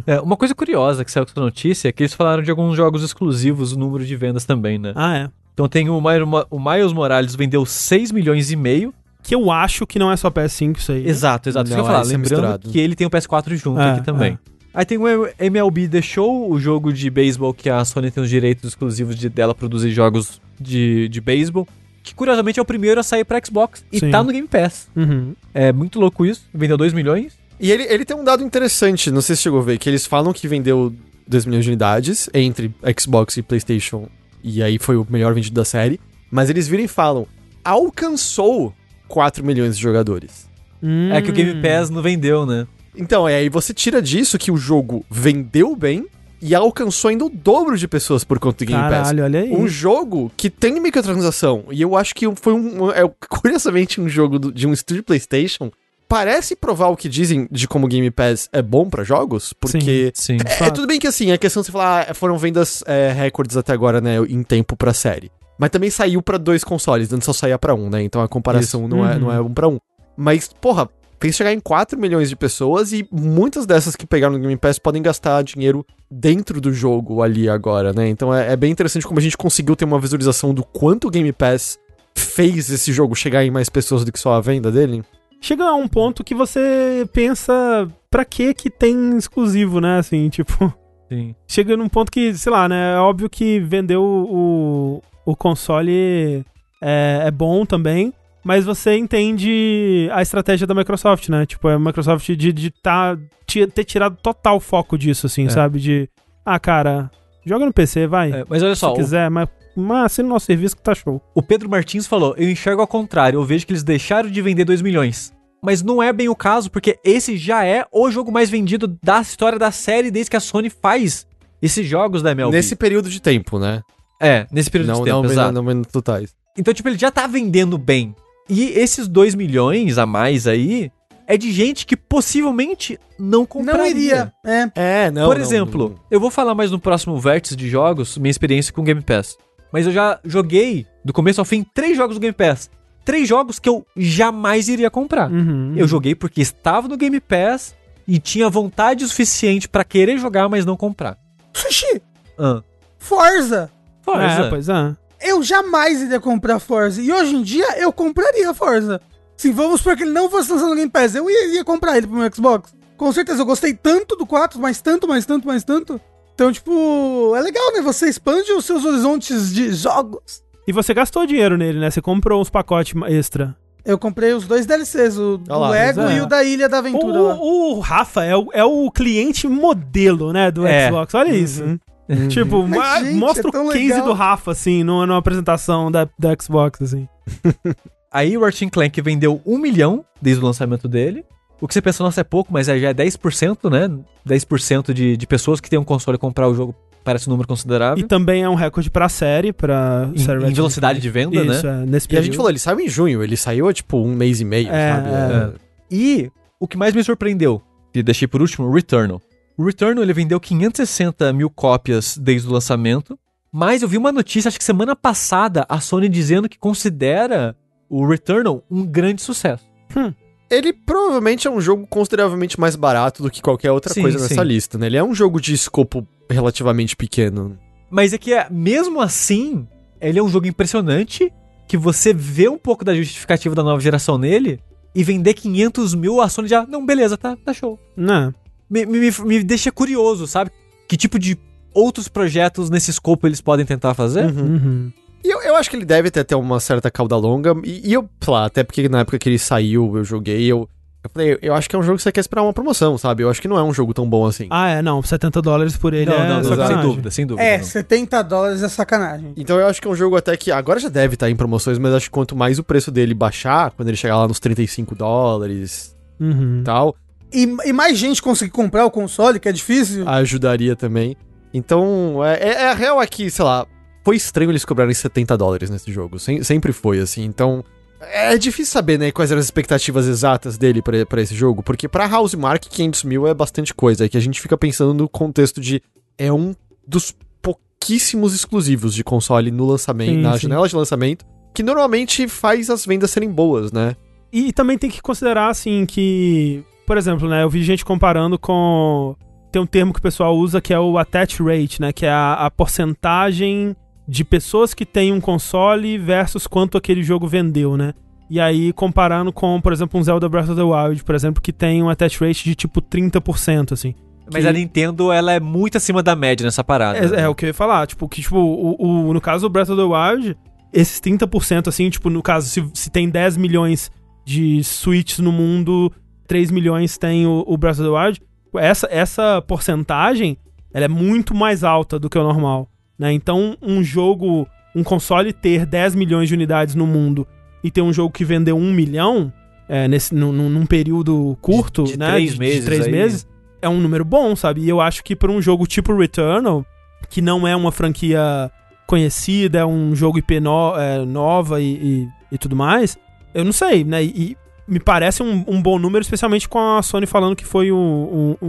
É, uma coisa curiosa que saiu com essa notícia é que eles falaram de alguns jogos exclusivos, o número de vendas também, né? Ah, é. Então tem o, Mi- o Miles Morales vendeu 6 milhões e meio. Que eu acho que não é só PS5 isso aí. Exato, exato. Isso que eu Não, falar. é Lembrando misturado. que ele tem o PS4 junto É, aqui também. é. Aí tem o MLB The Show, o jogo de beisebol que a Sony tem os direitos exclusivos de dela produzir jogos de, de beisebol. Que curiosamente é o primeiro a sair pra Xbox e Sim. tá no Game Pass. Uhum. É muito louco isso. Vendeu 2 milhões. E ele, ele tem um dado interessante, não sei se chegou a ver, que eles falam que vendeu 2 milhões de unidades entre Xbox e PlayStation, e aí foi o melhor vendido da série. Mas eles viram e falam, alcançou 4 milhões de jogadores. Hum. É que o Game Pass não vendeu, né? Então, é aí você tira disso que o jogo vendeu bem, e alcançou ainda o dobro de pessoas por conta do Game Pass. Caralho, olha aí. Um jogo que tem microtransação, e eu acho que foi um. É, curiosamente, um jogo do- de um estúdio PlayStation. Parece provar o que dizem de como o Game Pass é bom pra jogos, porque. Sim. É, fato. tudo bem que assim, a questão de você falar, ah, foram vendas é, recordes até agora, né, em tempo pra série. Mas também saiu pra dois consoles, antes só saía pra um, né? Então a comparação não, é, Uhum. não é um pra um. Mas, porra, fez chegar em 4 milhões de pessoas e muitas dessas que pegaram no Game Pass podem gastar dinheiro dentro do jogo ali agora, né? Então é, é bem interessante como a gente conseguiu ter uma visualização do quanto o Game Pass fez esse jogo chegar em mais pessoas do que só a venda dele. Chega a um ponto que você pensa, pra que que tem exclusivo, né? Assim, tipo, Sim. chega num ponto que, sei lá, né? É óbvio que vender o, o, o console é, é bom também, mas você entende a estratégia da Microsoft, né? Tipo, a Microsoft de, de tá, ter tirado total foco disso, assim, É. sabe? De, ah, cara, joga no PC, vai. É, mas olha se só, o, quiser, mas, mas assina o nosso serviço que tá show. o Pedro Martins falou: Eu enxergo ao contrário, eu vejo que eles deixaram de vender 2 milhões. Mas não é bem o caso, porque esse já é o jogo mais vendido da história da série desde que a Sony faz esses jogos da MLB. Nesse período de tempo, né? É, nesse período Não, de tempo, não, exato. não, não totais. Então, tipo, ele já tá vendendo bem. E esses 2 milhões a mais aí é de gente que possivelmente não compraria. Não iria. É. É, não. Por não, exemplo, não. eu vou falar mais no próximo vértice de jogos, minha experiência com o Game Pass. Mas eu já joguei, do começo ao fim, três jogos do Game Pass. Três jogos que eu jamais iria comprar. Uhum. Eu joguei porque estava no Game Pass e tinha vontade o suficiente pra querer jogar, mas não comprar. Sushi, Ah, Forza. Forza. É, pois é. Eu jamais iria comprar Forza. E hoje em dia eu compraria Forza. Se vamos porque ele não fosse lançado no Game Pass, eu iria comprar ele pro meu Xbox. Com certeza, eu gostei tanto do 4, mais tanto, mais tanto, mais tanto. Então, tipo, é legal, né? Você expande os seus horizontes de jogos. E você gastou dinheiro nele, né? Você comprou uns pacotes extra. Eu comprei os dois DLCs, o do lá, Lego é. e o da Ilha da Aventura. o- o Rafa é o, é o cliente modelo, né, do É. Xbox. Olha isso. Tipo, Mas, ma- gente, mostra é tão o case legal. do Rafa, assim, numa, numa apresentação da, da Xbox, assim. Aí o Ratchet Clank vendeu um milhão desde o lançamento dele. O que você pensa, nossa, é pouco, mas é- já é 10%, né? 10% de, de pessoas que têm um console comprar o jogo parece um número E considerável. também é um recorde pra série, pra Em, série em velocidade de venda, Isso, né? é, nesse E a período. gente falou, ele saiu em junho, ele saiu tipo um mês e meio, É, sabe? é. E o que mais me surpreendeu, que deixei por último, o Returnal. O Returnal ele vendeu 560 mil cópias desde o lançamento, mas eu vi uma notícia, acho que semana passada, a Sony dizendo que considera o Returnal um grande sucesso. Ele provavelmente é um jogo consideravelmente mais barato do que qualquer outra Sim, coisa sim. nessa lista, né? Ele é um jogo de escopo relativamente pequeno. Mas é que, é, mesmo assim, ele é um jogo impressionante, que você vê um pouco da justificativa da nova geração nele, e vender 500 mil, a Sony já, não, beleza, tá, tá show. Não. Me, me, me- me deixa curioso, sabe? Que tipo de outros projetos nesse escopo eles podem tentar fazer? Uhum. E eu, eu acho que ele deve até ter uma certa cauda longa. E, e eu, sei lá, até porque na época que ele saiu, eu joguei, eu. Eu falei, eu acho que é um jogo que você quer esperar uma promoção, sabe? Eu acho que não é um jogo tão bom assim. Ah, é, não. 70 dólares por ele não, é não, não, sem dúvida, sem dúvida. É, não. 70 dólares é sacanagem. Então eu acho que é um jogo até que agora já deve estar em promoções, mas acho que quanto mais o preço dele baixar, quando ele chegar lá nos 35 dólares Uhum. e tal, E, e mais gente conseguir comprar o console, que é difícil. ajudaria também. Então, é, é, é a real aqui, sei lá, foi estranho eles cobrarem 70 dólares nesse jogo. Sem- sempre foi, assim. Então, é difícil saber, né, quais eram as expectativas exatas dele pra pra esse jogo, porque pra House Mark 500 mil é bastante coisa. É que a gente fica pensando no contexto de. É um dos pouquíssimos exclusivos de console no lançamento, Sim, na sim. janela de lançamento, que normalmente faz as vendas serem boas, né? E, também tem que considerar, assim, que... Por exemplo, né? Eu vi gente comparando com... Tem um termo que o pessoal usa que é o attach rate, né? Que é a, a porcentagem de pessoas que têm um console versus quanto aquele jogo vendeu, né? E aí, comparando com, por exemplo, um Zelda Breath of the Wild, por exemplo, que tem um attach rate de tipo 30%, assim. Mas que- a Nintendo, ela é muito acima da média nessa parada. É, é o que eu ia falar, tipo, que, tipo, o, o- no caso do Breath of the Wild, esses 30%, assim, tipo, no caso, se, se tem 10 milhões de Switches no mundo, 3 milhões tem o, o Breath of the Wild, essa, essa porcentagem, ela é muito mais alta do que o normal, né? Então, um jogo, um console ter 10 milhões de unidades no mundo e ter um jogo que vendeu 1 milhão, é, nesse, num, num- período curto, de né? três meses três aí. meses, é um número bom, sabe? E eu acho que pra um jogo tipo Returnal, que não é uma franquia conhecida, é um jogo IP no, é, nova e, e, e, tudo mais, eu não sei, né? E, me parece um, um, bom número, especialmente com a Sony falando que foi um, um,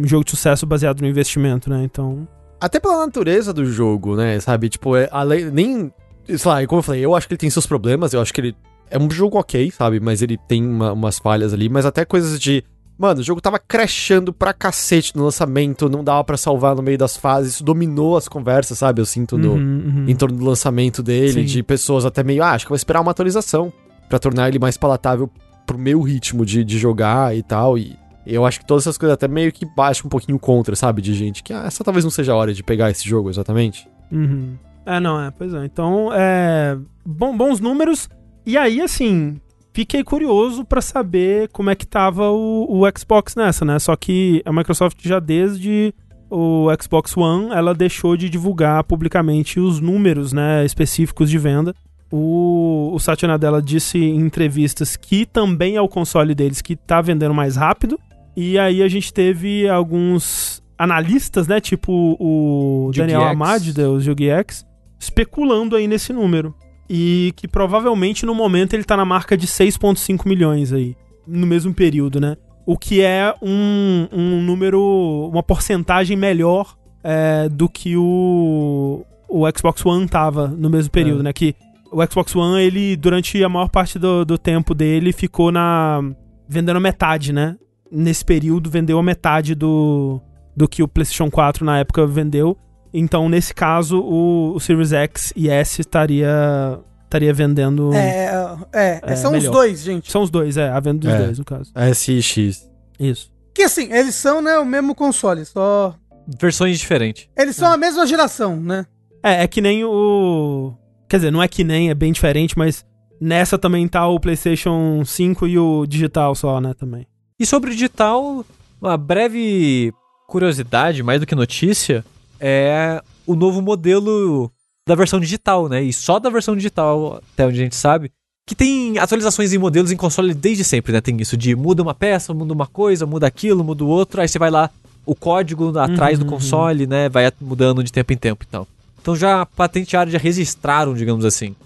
um, jogo de sucesso baseado no investimento, né? Então. Até pela natureza do jogo, né? Sabe? Tipo, é, além, nem. Sei lá, como eu falei, eu acho que ele tem seus problemas, eu acho que ele é um jogo ok, sabe? Mas ele tem uma, umas falhas ali, mas até coisas de. Mano, o jogo tava crashando pra cacete no lançamento, não dava para salvar no meio das fases, isso dominou as conversas, sabe? Eu sinto no, uhum, uhum. em torno do lançamento dele, Sim. de pessoas até meio, ah, acho que vou esperar uma atualização para tornar ele mais palatável pro meu ritmo de, de jogar e tal. E eu acho que todas essas coisas até meio que baixam um pouquinho contra, sabe? De gente que, ah, essa talvez não seja a hora de pegar esse jogo exatamente. Uhum. É, não, é, pois é. Então, é. Bom, bons números. E aí, assim, fiquei curioso para saber como é que tava o, o Xbox nessa, né? Só que a Microsoft já desde o Xbox One, ela deixou de divulgar publicamente os números, né, específicos de venda. O, o Satya Nadella disse em entrevistas que também é o console deles que tá vendendo mais rápido. E aí a gente teve alguns analistas, né? Tipo o Daniel Amad, do X, especulando aí nesse número. E que provavelmente no momento ele tá na marca de 6,5 milhões aí. No mesmo período, né? O que é um, um número, uma porcentagem melhor é, do que o, o Xbox One tava no mesmo período, é. né? Que o Xbox One, ele, durante a maior parte do, do tempo dele, ficou na. vendendo metade, né? Nesse período, vendeu a metade do, do que o PlayStation 4 na época vendeu. Então, nesse caso, o, o Series X e S estaria estaria vendendo. É, é, é são melhor. os dois, gente. São os dois, é, a venda dos é, dois, no caso. S e X. Isso. Que assim, eles são, né, o mesmo console, só. Versões diferentes. Eles são é. a mesma geração, né? É, é que nem o. Quer dizer, não é que nem, é bem diferente, mas nessa também tá o PlayStation 5 e o digital só, né, também. E sobre o digital, uma breve curiosidade, mais do que notícia, é o novo modelo da versão digital, né? E só da versão digital, até onde a gente sabe, que tem atualizações em modelos em console desde sempre, né? Tem isso de muda uma peça, muda uma coisa, muda aquilo, muda o outro, aí você vai lá, o código atrás uhum, do console, uhum. né? Vai mudando de tempo em tempo e tal. Então já patentearam, já registraram, digamos assim,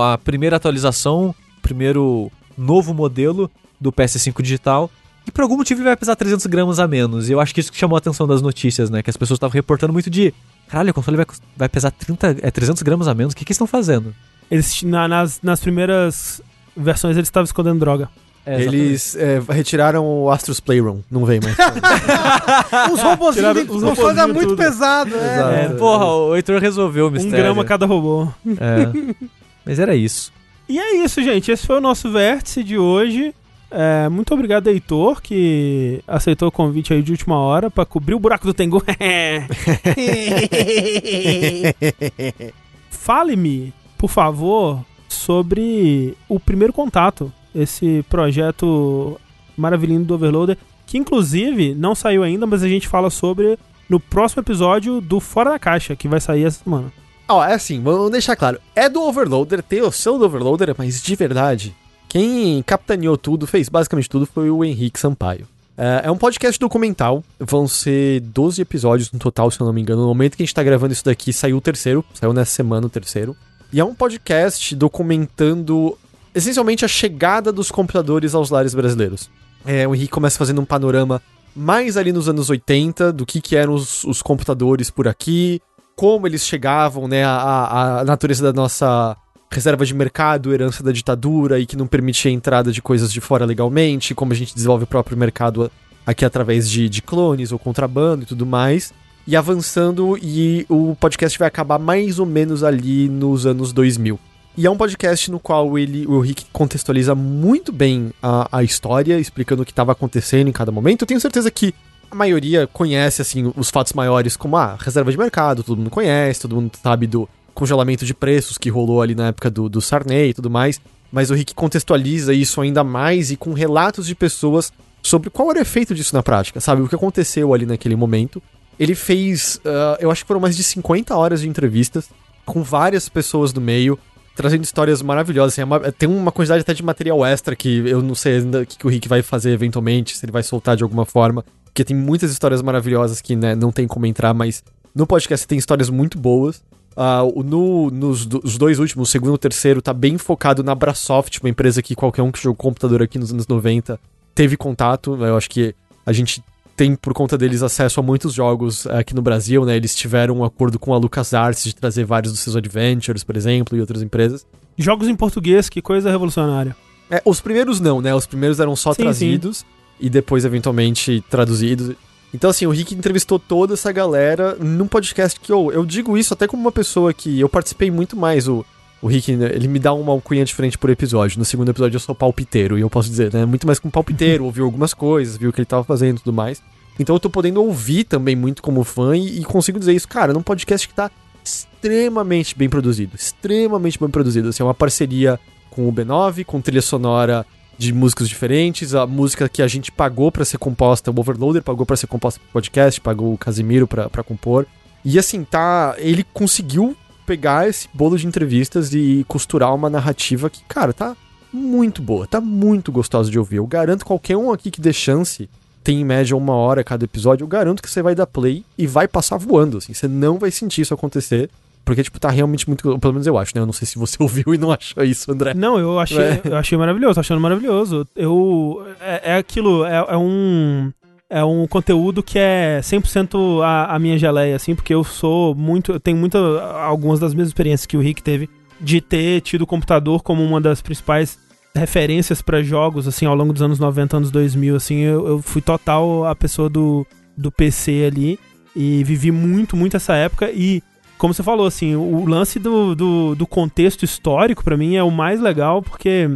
a primeira atualização, o primeiro novo modelo do PS5 digital. E por algum motivo ele vai pesar 300 gramas a menos. E eu acho que isso que chamou a atenção das notícias, né? Que as pessoas estavam reportando muito de. Caralho, o console vai, vai pesar 30, é, 300 gramas a menos. O que, que eles estão fazendo? Eles, na, nas, nas primeiras versões eles estavam escondendo droga. É, Eles é, retiraram o Astros Playroom, não vem mais. os robôzinhos os robôzinhos é muito tudo. pesado. É. é. porra, o Heitor resolveu o mistério. Um grama cada robô. É. Mas era isso. E é isso, gente. Esse foi o nosso vértice de hoje. É, muito obrigado, Heitor, que aceitou o convite aí de última hora para cobrir o buraco do Tengu. Fale-me, por favor, sobre o primeiro contato esse projeto maravilhoso do Overloader, que inclusive não saiu ainda, mas a gente fala sobre no próximo episódio do Fora da Caixa, que vai sair essa semana. Ó, oh, é assim, vamos deixar claro. É do Overloader, tem o seu do Overloader, mas de verdade, quem capitaneou tudo, fez basicamente tudo, foi o Henrique Sampaio. É, é um podcast documental, vão ser 12 episódios no total, se eu não me engano. No momento que a gente tá gravando isso daqui, saiu o terceiro, saiu nessa semana o terceiro. E é um podcast documentando essencialmente a chegada dos computadores aos lares brasileiros. É, o Henrique começa fazendo um panorama mais ali nos anos 80 do que, que eram os, os computadores por aqui, como eles chegavam, né, a, a natureza da nossa reserva de mercado, herança da ditadura e que não permitia a entrada de coisas de fora legalmente, como a gente desenvolve o próprio mercado aqui através de, de clones ou contrabando e tudo mais. E avançando, e o podcast vai acabar mais ou menos ali nos anos 2000. E é um podcast no qual ele, o Rick contextualiza muito bem a, a história, explicando o que estava acontecendo em cada momento. Eu tenho certeza que a maioria conhece, assim, os fatos maiores como a ah, reserva de mercado, todo mundo conhece, todo mundo sabe do congelamento de preços que rolou ali na época do, do Sarney e tudo mais. Mas o Rick contextualiza isso ainda mais e com relatos de pessoas sobre qual era o efeito disso na prática, sabe? O que aconteceu ali naquele momento. Ele fez, uh, eu acho que foram mais de 50 horas de entrevistas com várias pessoas do meio, trazendo histórias maravilhosas. Assim, é uma, tem uma quantidade até de material extra que eu não sei ainda o que, que o Rick vai fazer eventualmente, se ele vai soltar de alguma forma. porque tem muitas histórias maravilhosas que né, não tem como entrar, mas no podcast tem histórias muito boas. Uh, no, nos os dois últimos, o segundo e o terceiro, tá bem focado na Brasoft, uma empresa que qualquer um que jogou computador aqui nos anos 90 teve contato. Eu acho que a gente tem, por conta deles, acesso a muitos jogos aqui no Brasil, né? Eles tiveram um acordo com a LucasArts de trazer vários dos seus adventures, por exemplo, e outras empresas. Jogos em português, que coisa revolucionária. É, os primeiros não, né? Os primeiros eram só Sim, trazidos e depois, eventualmente, traduzidos. Então, assim, o Rick entrevistou toda essa galera num podcast que eu, eu digo isso até como uma pessoa que eu participei muito mais. O, o Rick, né, ele me dá uma alcunha diferente por episódio. No segundo episódio eu sou palpiteiro, e eu posso dizer, né? Muito mais como palpiteiro, ouviu algumas coisas, viu o que ele tava fazendo e tudo mais. Então eu tô podendo ouvir também muito como fã e, e consigo dizer isso, cara, num podcast que tá extremamente bem produzido. Extremamente bem produzido. Assim, é uma parceria com o B9, com trilha sonora de músicas diferentes, a música que a gente pagou para ser composta, o Overloader pagou para ser composta pro podcast, pagou o Casimiro pra compor. E assim, tá. Ele conseguiu pegar esse bolo de entrevistas e costurar uma narrativa que, cara, tá muito boa, tá muito gostosa de ouvir. Eu garanto qualquer um aqui que dê chance, tem em média uma hora cada episódio, eu garanto que você vai dar play e vai passar voando, assim. Você não vai sentir isso acontecer. Porque, tipo, tá realmente muito. Pelo menos eu acho, né? Eu não sei se você ouviu e não achou isso, André. Não, eu achei, É. eu achei maravilhoso, tô achando maravilhoso. Eu. É, é aquilo, é, é um. É um conteúdo que é 100% a, a minha geleia, assim, porque eu sou muito. Eu tenho muita. Algumas das mesmas experiências que o Rick teve de ter tido o computador como uma das principais referências pra jogos, assim, ao longo dos anos 90, anos 2000, assim. Eu, eu fui total a pessoa do, do PC ali e vivi muito, muito essa época e como você falou, assim, o lance do, do, do contexto histórico, pra mim, é o mais legal, porque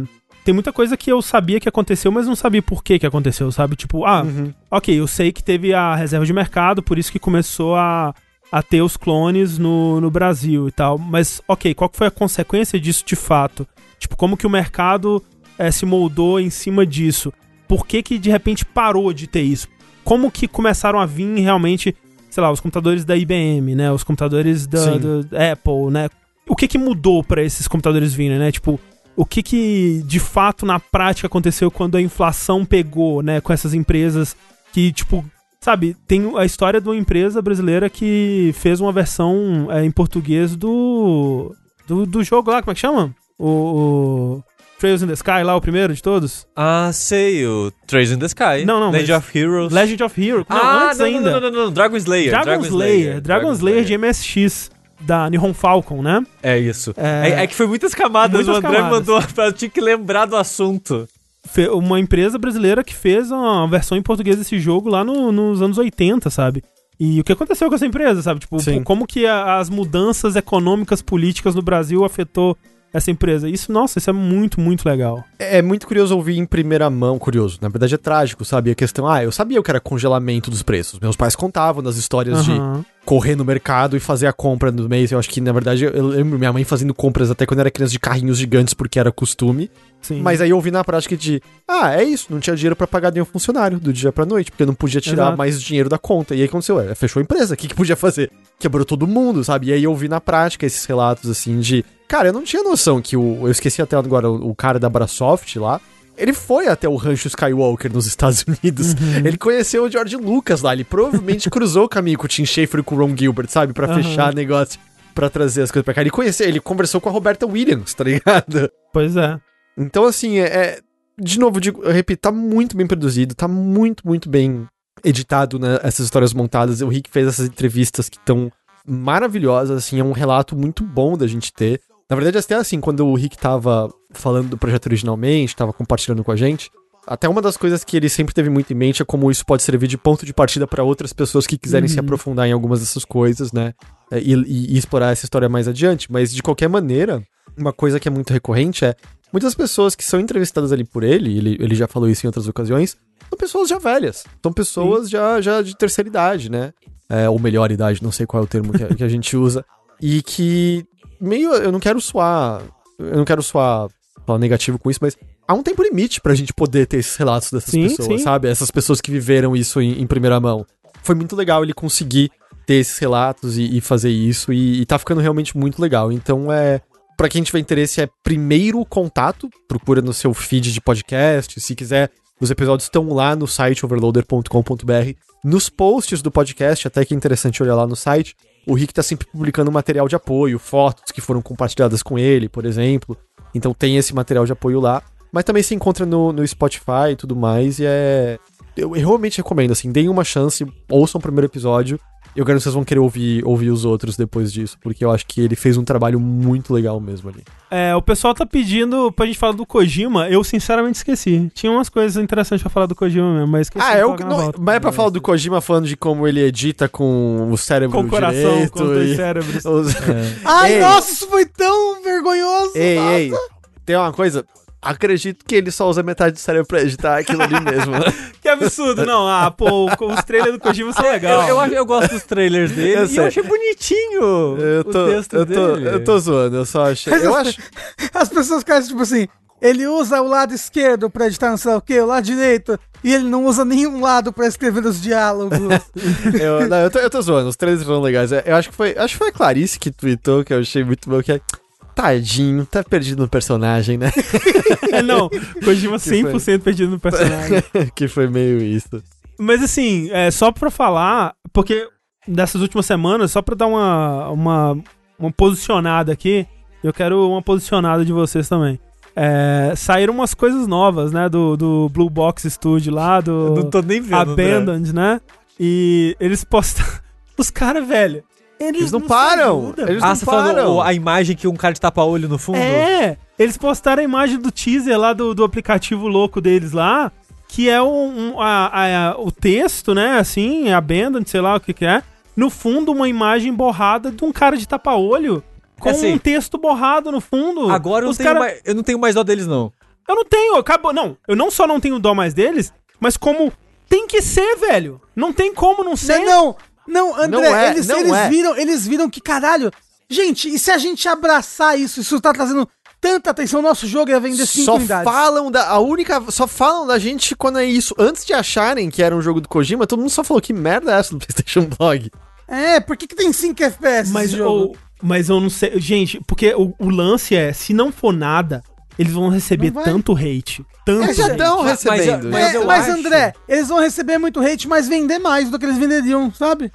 tem muita coisa que eu sabia que aconteceu, mas não sabia por que que aconteceu, sabe? Tipo, ah, Uhum. ok, eu sei que teve a reserva de mercado, por isso que começou a, a ter os clones no, no Brasil e tal. Mas, ok, qual que foi a consequência disso de fato? Tipo, como que o mercado eh, se moldou em cima disso? Por que que de repente parou de ter isso? Como que começaram a vir realmente, sei lá, os computadores da IBM, né? Os computadores da, da Apple, né? O que que mudou pra esses computadores virem, né? Tipo, o que que de fato na prática aconteceu quando a inflação pegou, né, com essas empresas que, tipo, sabe, tem a história de uma empresa brasileira que fez uma versão é, em português do, do do jogo lá, como é que chama? O, o Trails in the Sky lá, o primeiro de todos? Ah, sei, o Trails in the Sky. Não, não, Legend of Heroes. Legend of Heroes. Não, ah, antes não, ainda. Não, não, não, não, Dragon Slayer. Dragon, Slayer, Dragon Slayer de MSX da Nihon Falcon, né? É isso. É- É, é que foi muitas camadas, Muitas o André camadas. mandou, eu tinha que lembrar do assunto. Fe- uma empresa brasileira que fez uma versão em português desse jogo lá no- nos anos 80, sabe? E o que aconteceu com essa empresa, sabe? Tipo, Sim. como que a- as mudanças econômicas, políticas no Brasil afetou essa empresa? Isso, nossa, isso é muito, muito legal. É muito curioso ouvir em primeira mão, curioso. Na verdade é trágico, sabe? A questão, ah, eu sabia o que era congelamento dos preços. Meus pais contavam das histórias de Aham. Correr no mercado e fazer a compra no mês. Eu acho que, na verdade, eu lembro minha mãe fazendo compras até quando eu era criança de carrinhos gigantes, porque era costume. Sim. Mas aí eu ouvi na prática de, ah, é isso, não tinha dinheiro pra pagar nenhum funcionário do dia pra noite, porque não podia tirar Exato. mais dinheiro da conta. E aí aconteceu, é, fechou a empresa, o que, que podia fazer? Quebrou todo mundo, sabe? E aí eu ouvi na prática esses relatos, assim, de, cara, eu não tinha noção que o, eu esqueci até agora, o, o cara da Brasoft lá, ele foi até o rancho Skywalker nos Estados Unidos. Ele conheceu o George Lucas lá. Ele provavelmente cruzou o caminho com o Tim Schafer e com o Ron Gilbert, sabe? Pra Aham. fechar negócio, pra trazer as coisas pra cá. Ele conheceu, ele conversou com a Roberta Williams, tá ligado? Pois é. Então, assim, é, é- de novo, eu digo, eu repito, tá muito bem produzido, tá muito, muito bem editado, né? Essas histórias montadas. O Rick fez essas entrevistas que estão maravilhosas, assim, é um relato muito bom da gente ter. Na verdade, até assim, quando o Rick tava falando do projeto originalmente, tava compartilhando com a gente, até uma das coisas que ele sempre teve muito em mente é como isso pode servir de ponto de partida para outras pessoas que quiserem se Uhum. aprofundar em algumas dessas coisas, né? É, E, e- e explorar essa história mais adiante. Mas, de qualquer maneira, uma coisa que é muito recorrente é muitas pessoas que são entrevistadas ali por ele, ele, ele já falou isso em outras ocasiões, são pessoas já velhas. São pessoas já, já de terceira idade, né? É, ou melhor idade, não sei qual é o termo que, que a gente usa. E que meio. Eu não quero soar. Eu não quero soar, soar negativo com isso, mas há um tempo limite pra gente poder ter esses relatos dessas Sim, pessoas, sim. sabe? Essas pessoas que viveram isso em, em primeira mão. Foi muito legal ele conseguir ter esses relatos e, e fazer isso, e, e tá ficando realmente muito legal. Então é. Pra quem tiver interesse, é primeiro contato, procura no seu feed de podcast. Se quiser Os episódios estão lá no site overloader.com.br. Nos posts do podcast, até que é interessante olhar lá no site, o Rick tá sempre publicando material de apoio, fotos que foram compartilhadas com ele, por exemplo. Então tem esse material de apoio lá. Mas também se encontra no, no Spotify e tudo mais, e é. Eu, eu realmente recomendo, assim, deem uma chance, ouçam o primeiro episódio. Eu garanto que vocês vão querer ouvir, ouvir os outros depois disso, porque eu acho que ele fez um trabalho muito legal mesmo ali. É, o pessoal tá pedindo pra gente falar do Kojima, eu sinceramente esqueci. Tinha umas coisas interessantes pra falar do Kojima mesmo, mas esqueci. Ah, é na não, volta. mas é pra falar do Kojima falando de como ele edita com o cérebro Com o coração, direito com os dois e- cérebros. os- Ai, Ei. nossa, isso foi tão vergonhoso. Ei, nossa. ei, tem uma coisa. Acredito que ele só usa metade do cérebro pra editar aquilo ali mesmo. Que absurdo, não. Ah, pô, os trailers do Kojima são legais. Eu, eu, acho- eu gosto dos trailers dele Eu e sei. eu achei bonitinho Eu tô, o texto eu, tô, dele. eu tô zoando, eu só achei. Eu acho. As pessoas ficam tipo assim, ele usa o lado esquerdo pra editar não sei o quê, o lado direito, e ele não usa nenhum lado pra escrever os diálogos. Eu, não, eu, tô, eu tô zoando, os trailers foram legais. Eu acho que foi. Acho que foi a Clarice que tweetou, que eu achei muito bom, que é. Tadinho, tá perdido no personagem, né? É, não, Kojima foi? 100% perdido no personagem. que foi meio isso. Mas assim, é, só pra falar, porque dessas últimas semanas, só pra dar uma, uma, uma posicionada aqui, eu quero uma posicionada de vocês também. É, saíram umas coisas novas, né, do, do Blue Box Studio lá, Eu do não tô nem vendo. Abandoned, né? E eles postaram... Os caras, velho, eles, Eles não se param, eles Ah, não você param. a imagem que um cara de tapa-olho no fundo? É, eles postaram a imagem do teaser lá do, do aplicativo louco deles lá, que é um, um- a- a- o texto, né, assim, abandoned, sei lá o que que é. No fundo, uma imagem borrada de um cara de tapa-olho com É assim, um texto borrado no fundo. Agora eu não, cara- mais, eu não tenho mais dó deles, não. Eu não tenho, acabou. Não, eu não só não tenho dó mais deles, mas como tem que ser, velho. Não tem como não ser. não, não, não, André, Não é, eles, não eles é. viram, eles viram que caralho. Gente, e se a gente abraçar isso, isso tá trazendo tanta atenção, nosso jogo ia vender 5 Só unidades. falam da. A única. Só falam da gente quando é isso. Antes de acharem que era um jogo do Kojima, todo mundo só falou que merda é essa do PlayStation Blog. É, por que, que tem 5 FPS Mas, esse jogo? ou- mas eu não sei. Gente, porque o, o lance é: se não for nada, eles vão receber tanto hate. Tanto Eles já hate. estão Mas- recebendo. mas É, eu mas acho- André, eles vão receber muito hate, mas vender mais do que eles venderiam, sabe?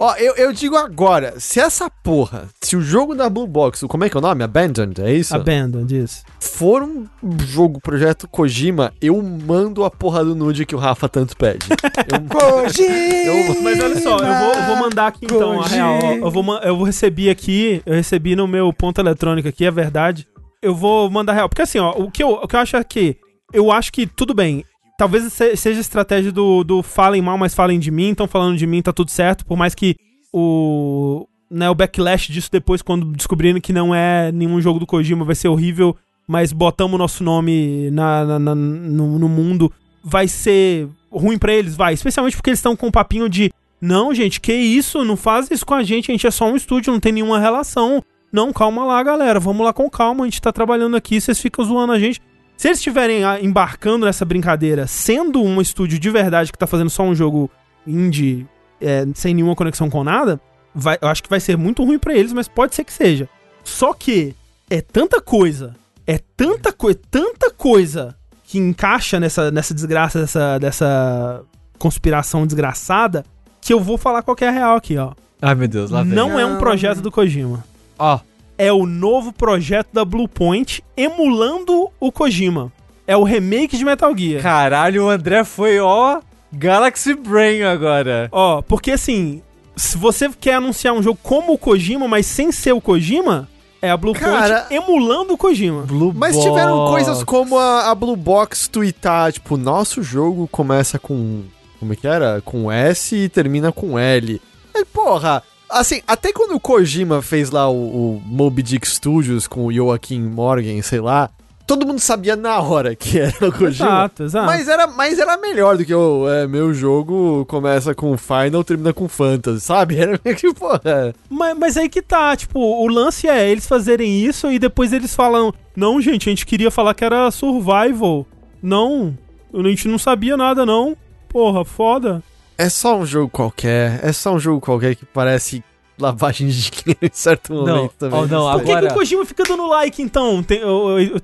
Ó, eu, eu digo agora, se essa porra, se o jogo da Blue Box, o- como é que é o nome? Abandoned, é isso? Abandoned, isso. For um jogo, projeto Kojima, eu mando a porra do nude que o Rafa tanto pede. Eu- Kojima! Mas olha só, eu vou, eu vou mandar aqui então a Kojima. real. ó. Eu vou, eu vou receber aqui, eu recebi no meu ponto eletrônico aqui, é verdade. Eu vou mandar real. Porque assim, ó, o que eu, o que eu acho é que. Eu acho que, tudo bem. Talvez se- seja a estratégia do, do falem mal, mas falem de mim. Estão falando de mim, tá tudo certo. Por mais que o. Né, o backlash disso depois, quando descobrindo que não é nenhum jogo do Kojima, vai ser horrível. Mas botamos o nosso nome na, na- na- no, no mundo. Vai ser ruim pra eles, vai. Especialmente porque eles estão com um papinho de. Não, gente, que isso? Não faz isso com a gente. A gente é só um estúdio, não tem nenhuma relação. Não, calma lá, galera. Vamos lá com calma. A gente tá trabalhando aqui, vocês ficam zoando a gente. Se eles estiverem ah, embarcando nessa brincadeira, sendo um estúdio de verdade que tá fazendo só um jogo indie, é, sem nenhuma conexão com nada, vai- eu acho que vai ser muito ruim pra eles, mas pode ser que seja. Só que é tanta coisa, é tanta coisa, tanta coisa que encaixa nessa, nessa desgraça, dessa, dessa conspiração desgraçada, que eu vou falar qualquer real aqui, ó. Ai, meu Deus, lá vem. Não é um Não. projeto do Kojima. Ó, É o novo projeto da Bluepoint emulando o Kojima. É o remake de Metal Gear. caralho, o André foi, ó, Galaxy Brain agora. Ó, porque assim, se você quer anunciar um jogo como o Kojima, mas sem ser o Kojima, é a Bluepoint Cara- emulando o Kojima. Blue Mas Box. tiveram coisas como a, a Blue Box tweetar, tipo, nosso jogo começa com. Como é que era? Com S e termina com L. E, porra, assim, até quando o Kojima fez lá o, o Moby Dick Studios com o Joaquim Morgan, sei lá, todo mundo sabia na hora que era o Kojima. Exato, exato. Mas era, mas era melhor do que o é, meu jogo começa com Final, termina com Fantasy, sabe? Era meio que, porra. Mas, mas aí que tá, tipo, o lance é eles fazerem isso e depois eles falam: Não, gente, a gente queria falar que era survival. Não, a gente não sabia nada, não. Porra, foda. É só um jogo qualquer, é só um jogo qualquer que parece lavagem de dinheiro em certo Não, momento também. oh, não, Por que, que o Kojima fica dando like, então,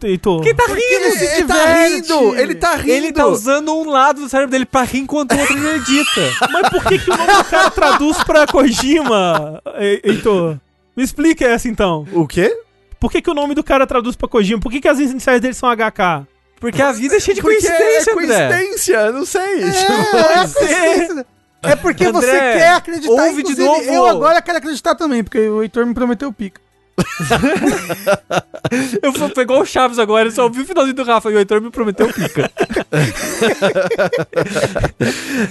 Heitor? Quem tá ele rindo? ele tá rindo! Ele tá rindo! Ele tá usando um lado do cérebro dele pra rir enquanto o outro acredita. Mas por que, que o nome do cara traduz pra Kojima, He- Heitor? Me explica essa, então. O quê? Por que, que o nome do cara traduz pra Kojima? Por que, que as iniciais dele são HK? Porque a vida é cheia de Porque coincidência, é André. coincidência, não sei. É, tipo, é, coincidência. É porque André, você quer acreditar. ouve de novo. Eu agora quero acreditar também, porque o Heitor me prometeu pica. Eu fui foi igual o Chaves agora, eu só ouvi o finalzinho do Rafa e o Heitor me prometeu pica.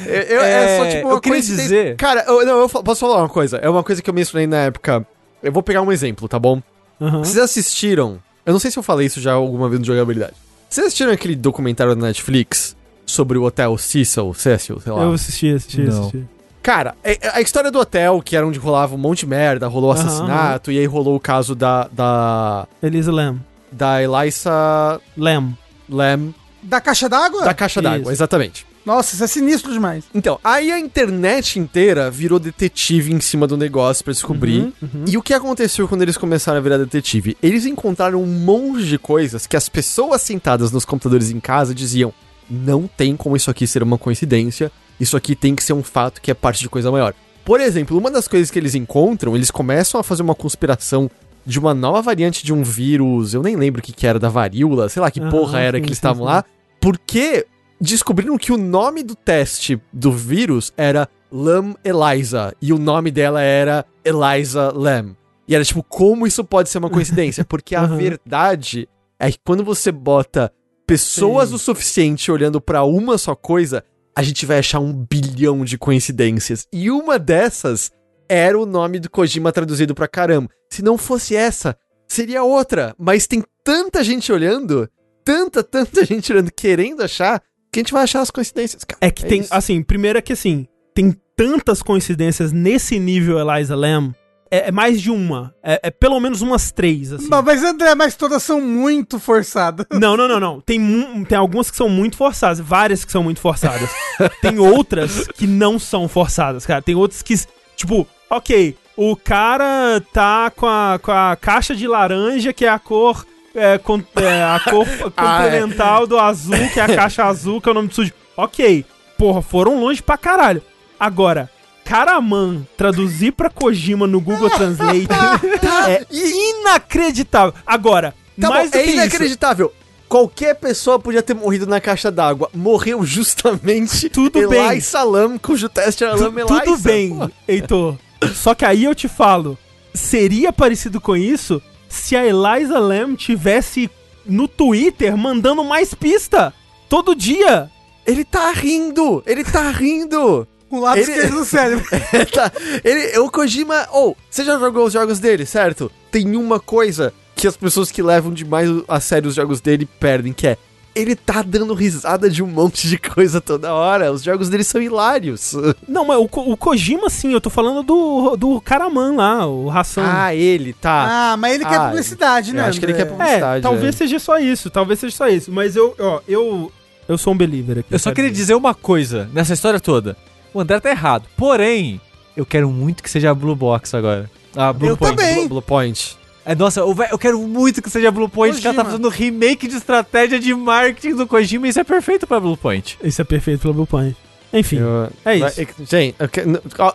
eu- é, só tipo uma eu queria dizer- Cara, eu, não, eu posso falar uma coisa? É uma coisa que eu mencionei na época. Eu vou pegar um exemplo, tá bom? Aham. Vocês assistiram. Eu não sei se eu falei isso já alguma vez no jogabilidade. Vocês assistiram aquele documentário da Netflix sobre o hotel Cecil, Cecil, sei lá? Eu assisti, assisti, Não. assisti. Cara, é- é a história do hotel, que era onde rolava um monte de merda, rolou Aham, assassinato, e aí rolou o caso da. da. Elisa Lam. da Eliza Lam. Lam, Da caixa d'água? da caixa d'água, exatamente. Nossa, isso é sinistro demais. Então, aí a internet inteira virou detetive em cima do negócio pra descobrir. Uhum, uhum. E o que aconteceu quando eles começaram a virar detetive? Eles encontraram um monte de coisas que as pessoas sentadas nos computadores em casa diziam: não tem como isso aqui ser uma coincidência, isso aqui tem que ser um fato que é parte de coisa maior. Por exemplo, uma das coisas que eles encontram, eles começam a fazer uma conspiração de uma nova variante de um vírus, eu nem lembro o que, que era, da varíola, sei lá que Aham, porra era sim, que eles estavam lá, porque descobriram que o nome do teste do vírus era Lam Eliza e o nome dela era Eliza Lam. E era tipo, como isso pode ser uma coincidência? Porque a Aham. verdade é que quando você bota pessoas Sim. o suficiente olhando pra uma só coisa, a gente vai achar um bilhão de coincidências. E uma dessas era o nome do Kojima traduzido pra caramba. Se não fosse essa, seria outra. Mas tem tanta gente olhando, tanta, tanta gente olhando, querendo achar, que a gente vai achar as coincidências, cara. É que tem, isso. assim, primeiro é que assim, tem tantas coincidências nesse nível Eliza Lam. É, é mais de uma. É, é pelo menos umas três, assim. Não, Mas, André, mas todas são muito forçadas. Não, não, não, não. Tem, tem algumas que são muito forçadas, várias que são muito forçadas. tem outras que não são forçadas, cara. Tem outras que, tipo, ok, o cara tá com a, com a caixa de laranja, que é a cor. É, com- é, a cor Ah, é. complementar do azul, que é a caixa azul, que é o nome do sujo. Ok, porra, foram longe pra caralho. Agora, Karaman traduzir pra Kojima no Google Translate é inacreditável. Agora, Tá mais bom, é que isso, inacreditável. Qualquer pessoa podia ter morrido na caixa d'água. Morreu justamente Tudo Eli bem. Salam, cujo teste era Tu- Lam tudo bem. Heitor. Só que aí eu te falo, seria parecido com isso se a Eliza Lam tivesse no Twitter mandando mais pista todo dia. Ele tá rindo! Ele tá rindo! O lado Ele- esquerdo do cérebro. Ele tá- ele, o Kojima. Ou, você já jogou os jogos dele, certo? Tem uma coisa que as pessoas que levam demais a sério os jogos dele perdem, que é. Ele tá dando risada de um monte de coisa toda hora. Os jogos dele são hilários. Não, mas o, Ko- o Kojima, sim, eu tô falando do, do Karaman lá, o Ração. Ah, ele tá. Ah, mas ele quer Ah, publicidade, eu né? acho que ele quer publicidade. é, talvez é. seja só isso, talvez seja só isso. Mas eu, ó, eu, eu sou um believer aqui. Eu só quero queria dizer uma coisa nessa história toda. O André tá errado. Porém, eu quero muito que seja a Blue Box agora. Ah, Blue Eu Point. também. Blue, Blue Point. É, nossa, eu, quero muito que seja Blue Point, que ela tá Kojima. fazendo remake de estratégia de marketing do Kojima e isso é perfeito pra Blue Point. Isso é perfeito pelo Blue Point. Enfim, Eu- é vai- isso. Gente,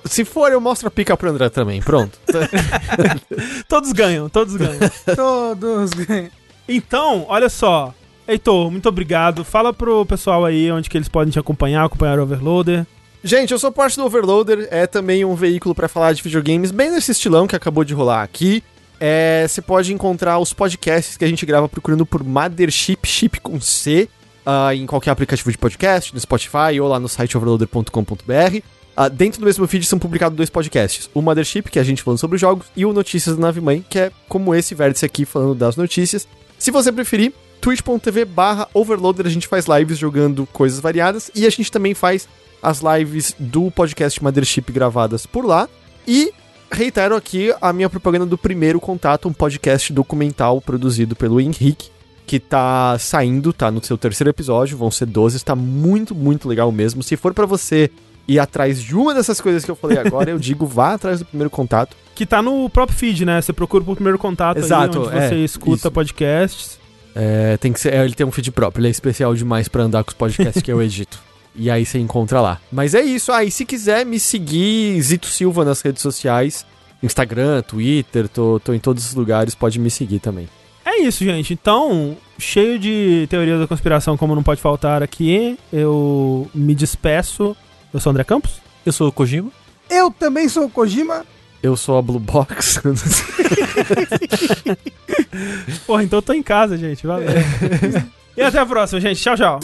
se for, eu mostro a pica pro André também. Pronto. Todos ganham, todos ganham. Todos ganham. Então, olha só. Heitor, muito obrigado. Fala pro pessoal aí onde que eles podem te acompanhar, acompanhar o Overloader. Gente, eu sou parte do Overloader, é também um veículo pra falar de videogames, bem nesse estilão que acabou de rolar aqui. É, Você pode encontrar os podcasts que a gente grava procurando por Mothership, chip com C, ah, em qualquer aplicativo de podcast, no Spotify ou lá no site overloader.com.br. Ah, dentro do mesmo feed são publicados dois podcasts: o Mothership, que é a gente falando sobre os jogos, e o Notícias da Nave Mãe, que é como esse vértice aqui falando das notícias. Se você preferir, twitch.tv barra overloader, a gente faz lives jogando coisas variadas e a gente também faz as lives do podcast Mothership gravadas por lá. E reitero aqui a minha propaganda do primeiro contato, um podcast documental produzido pelo Henrique, que tá saindo, tá no seu terceiro episódio, vão ser 12, está muito, muito legal mesmo. Se for pra você ir atrás de uma dessas coisas que eu falei agora, eu digo vá atrás do primeiro contato. Que tá no próprio feed, né? Você procura por primeiro contato Exato, aí, onde é, você escuta isso. podcasts. É, tem que ser, é, ele tem um feed próprio, ele é especial demais pra andar com os podcasts que eu edito. E aí você encontra lá. Mas é isso. Aí, se quiser me seguir, Zito Silva nas redes sociais, Instagram, Twitter, tô, tô em todos os lugares, pode me seguir também. É isso, gente. Então, cheio de teorias da conspiração, como não pode faltar aqui, eu me despeço. Eu sou o André Campos. Eu sou o Kojima. Eu também sou o Kojima. Eu sou a Blue Box. Porra, então eu tô em casa, gente. Valeu. e até a próxima, gente. Tchau, tchau.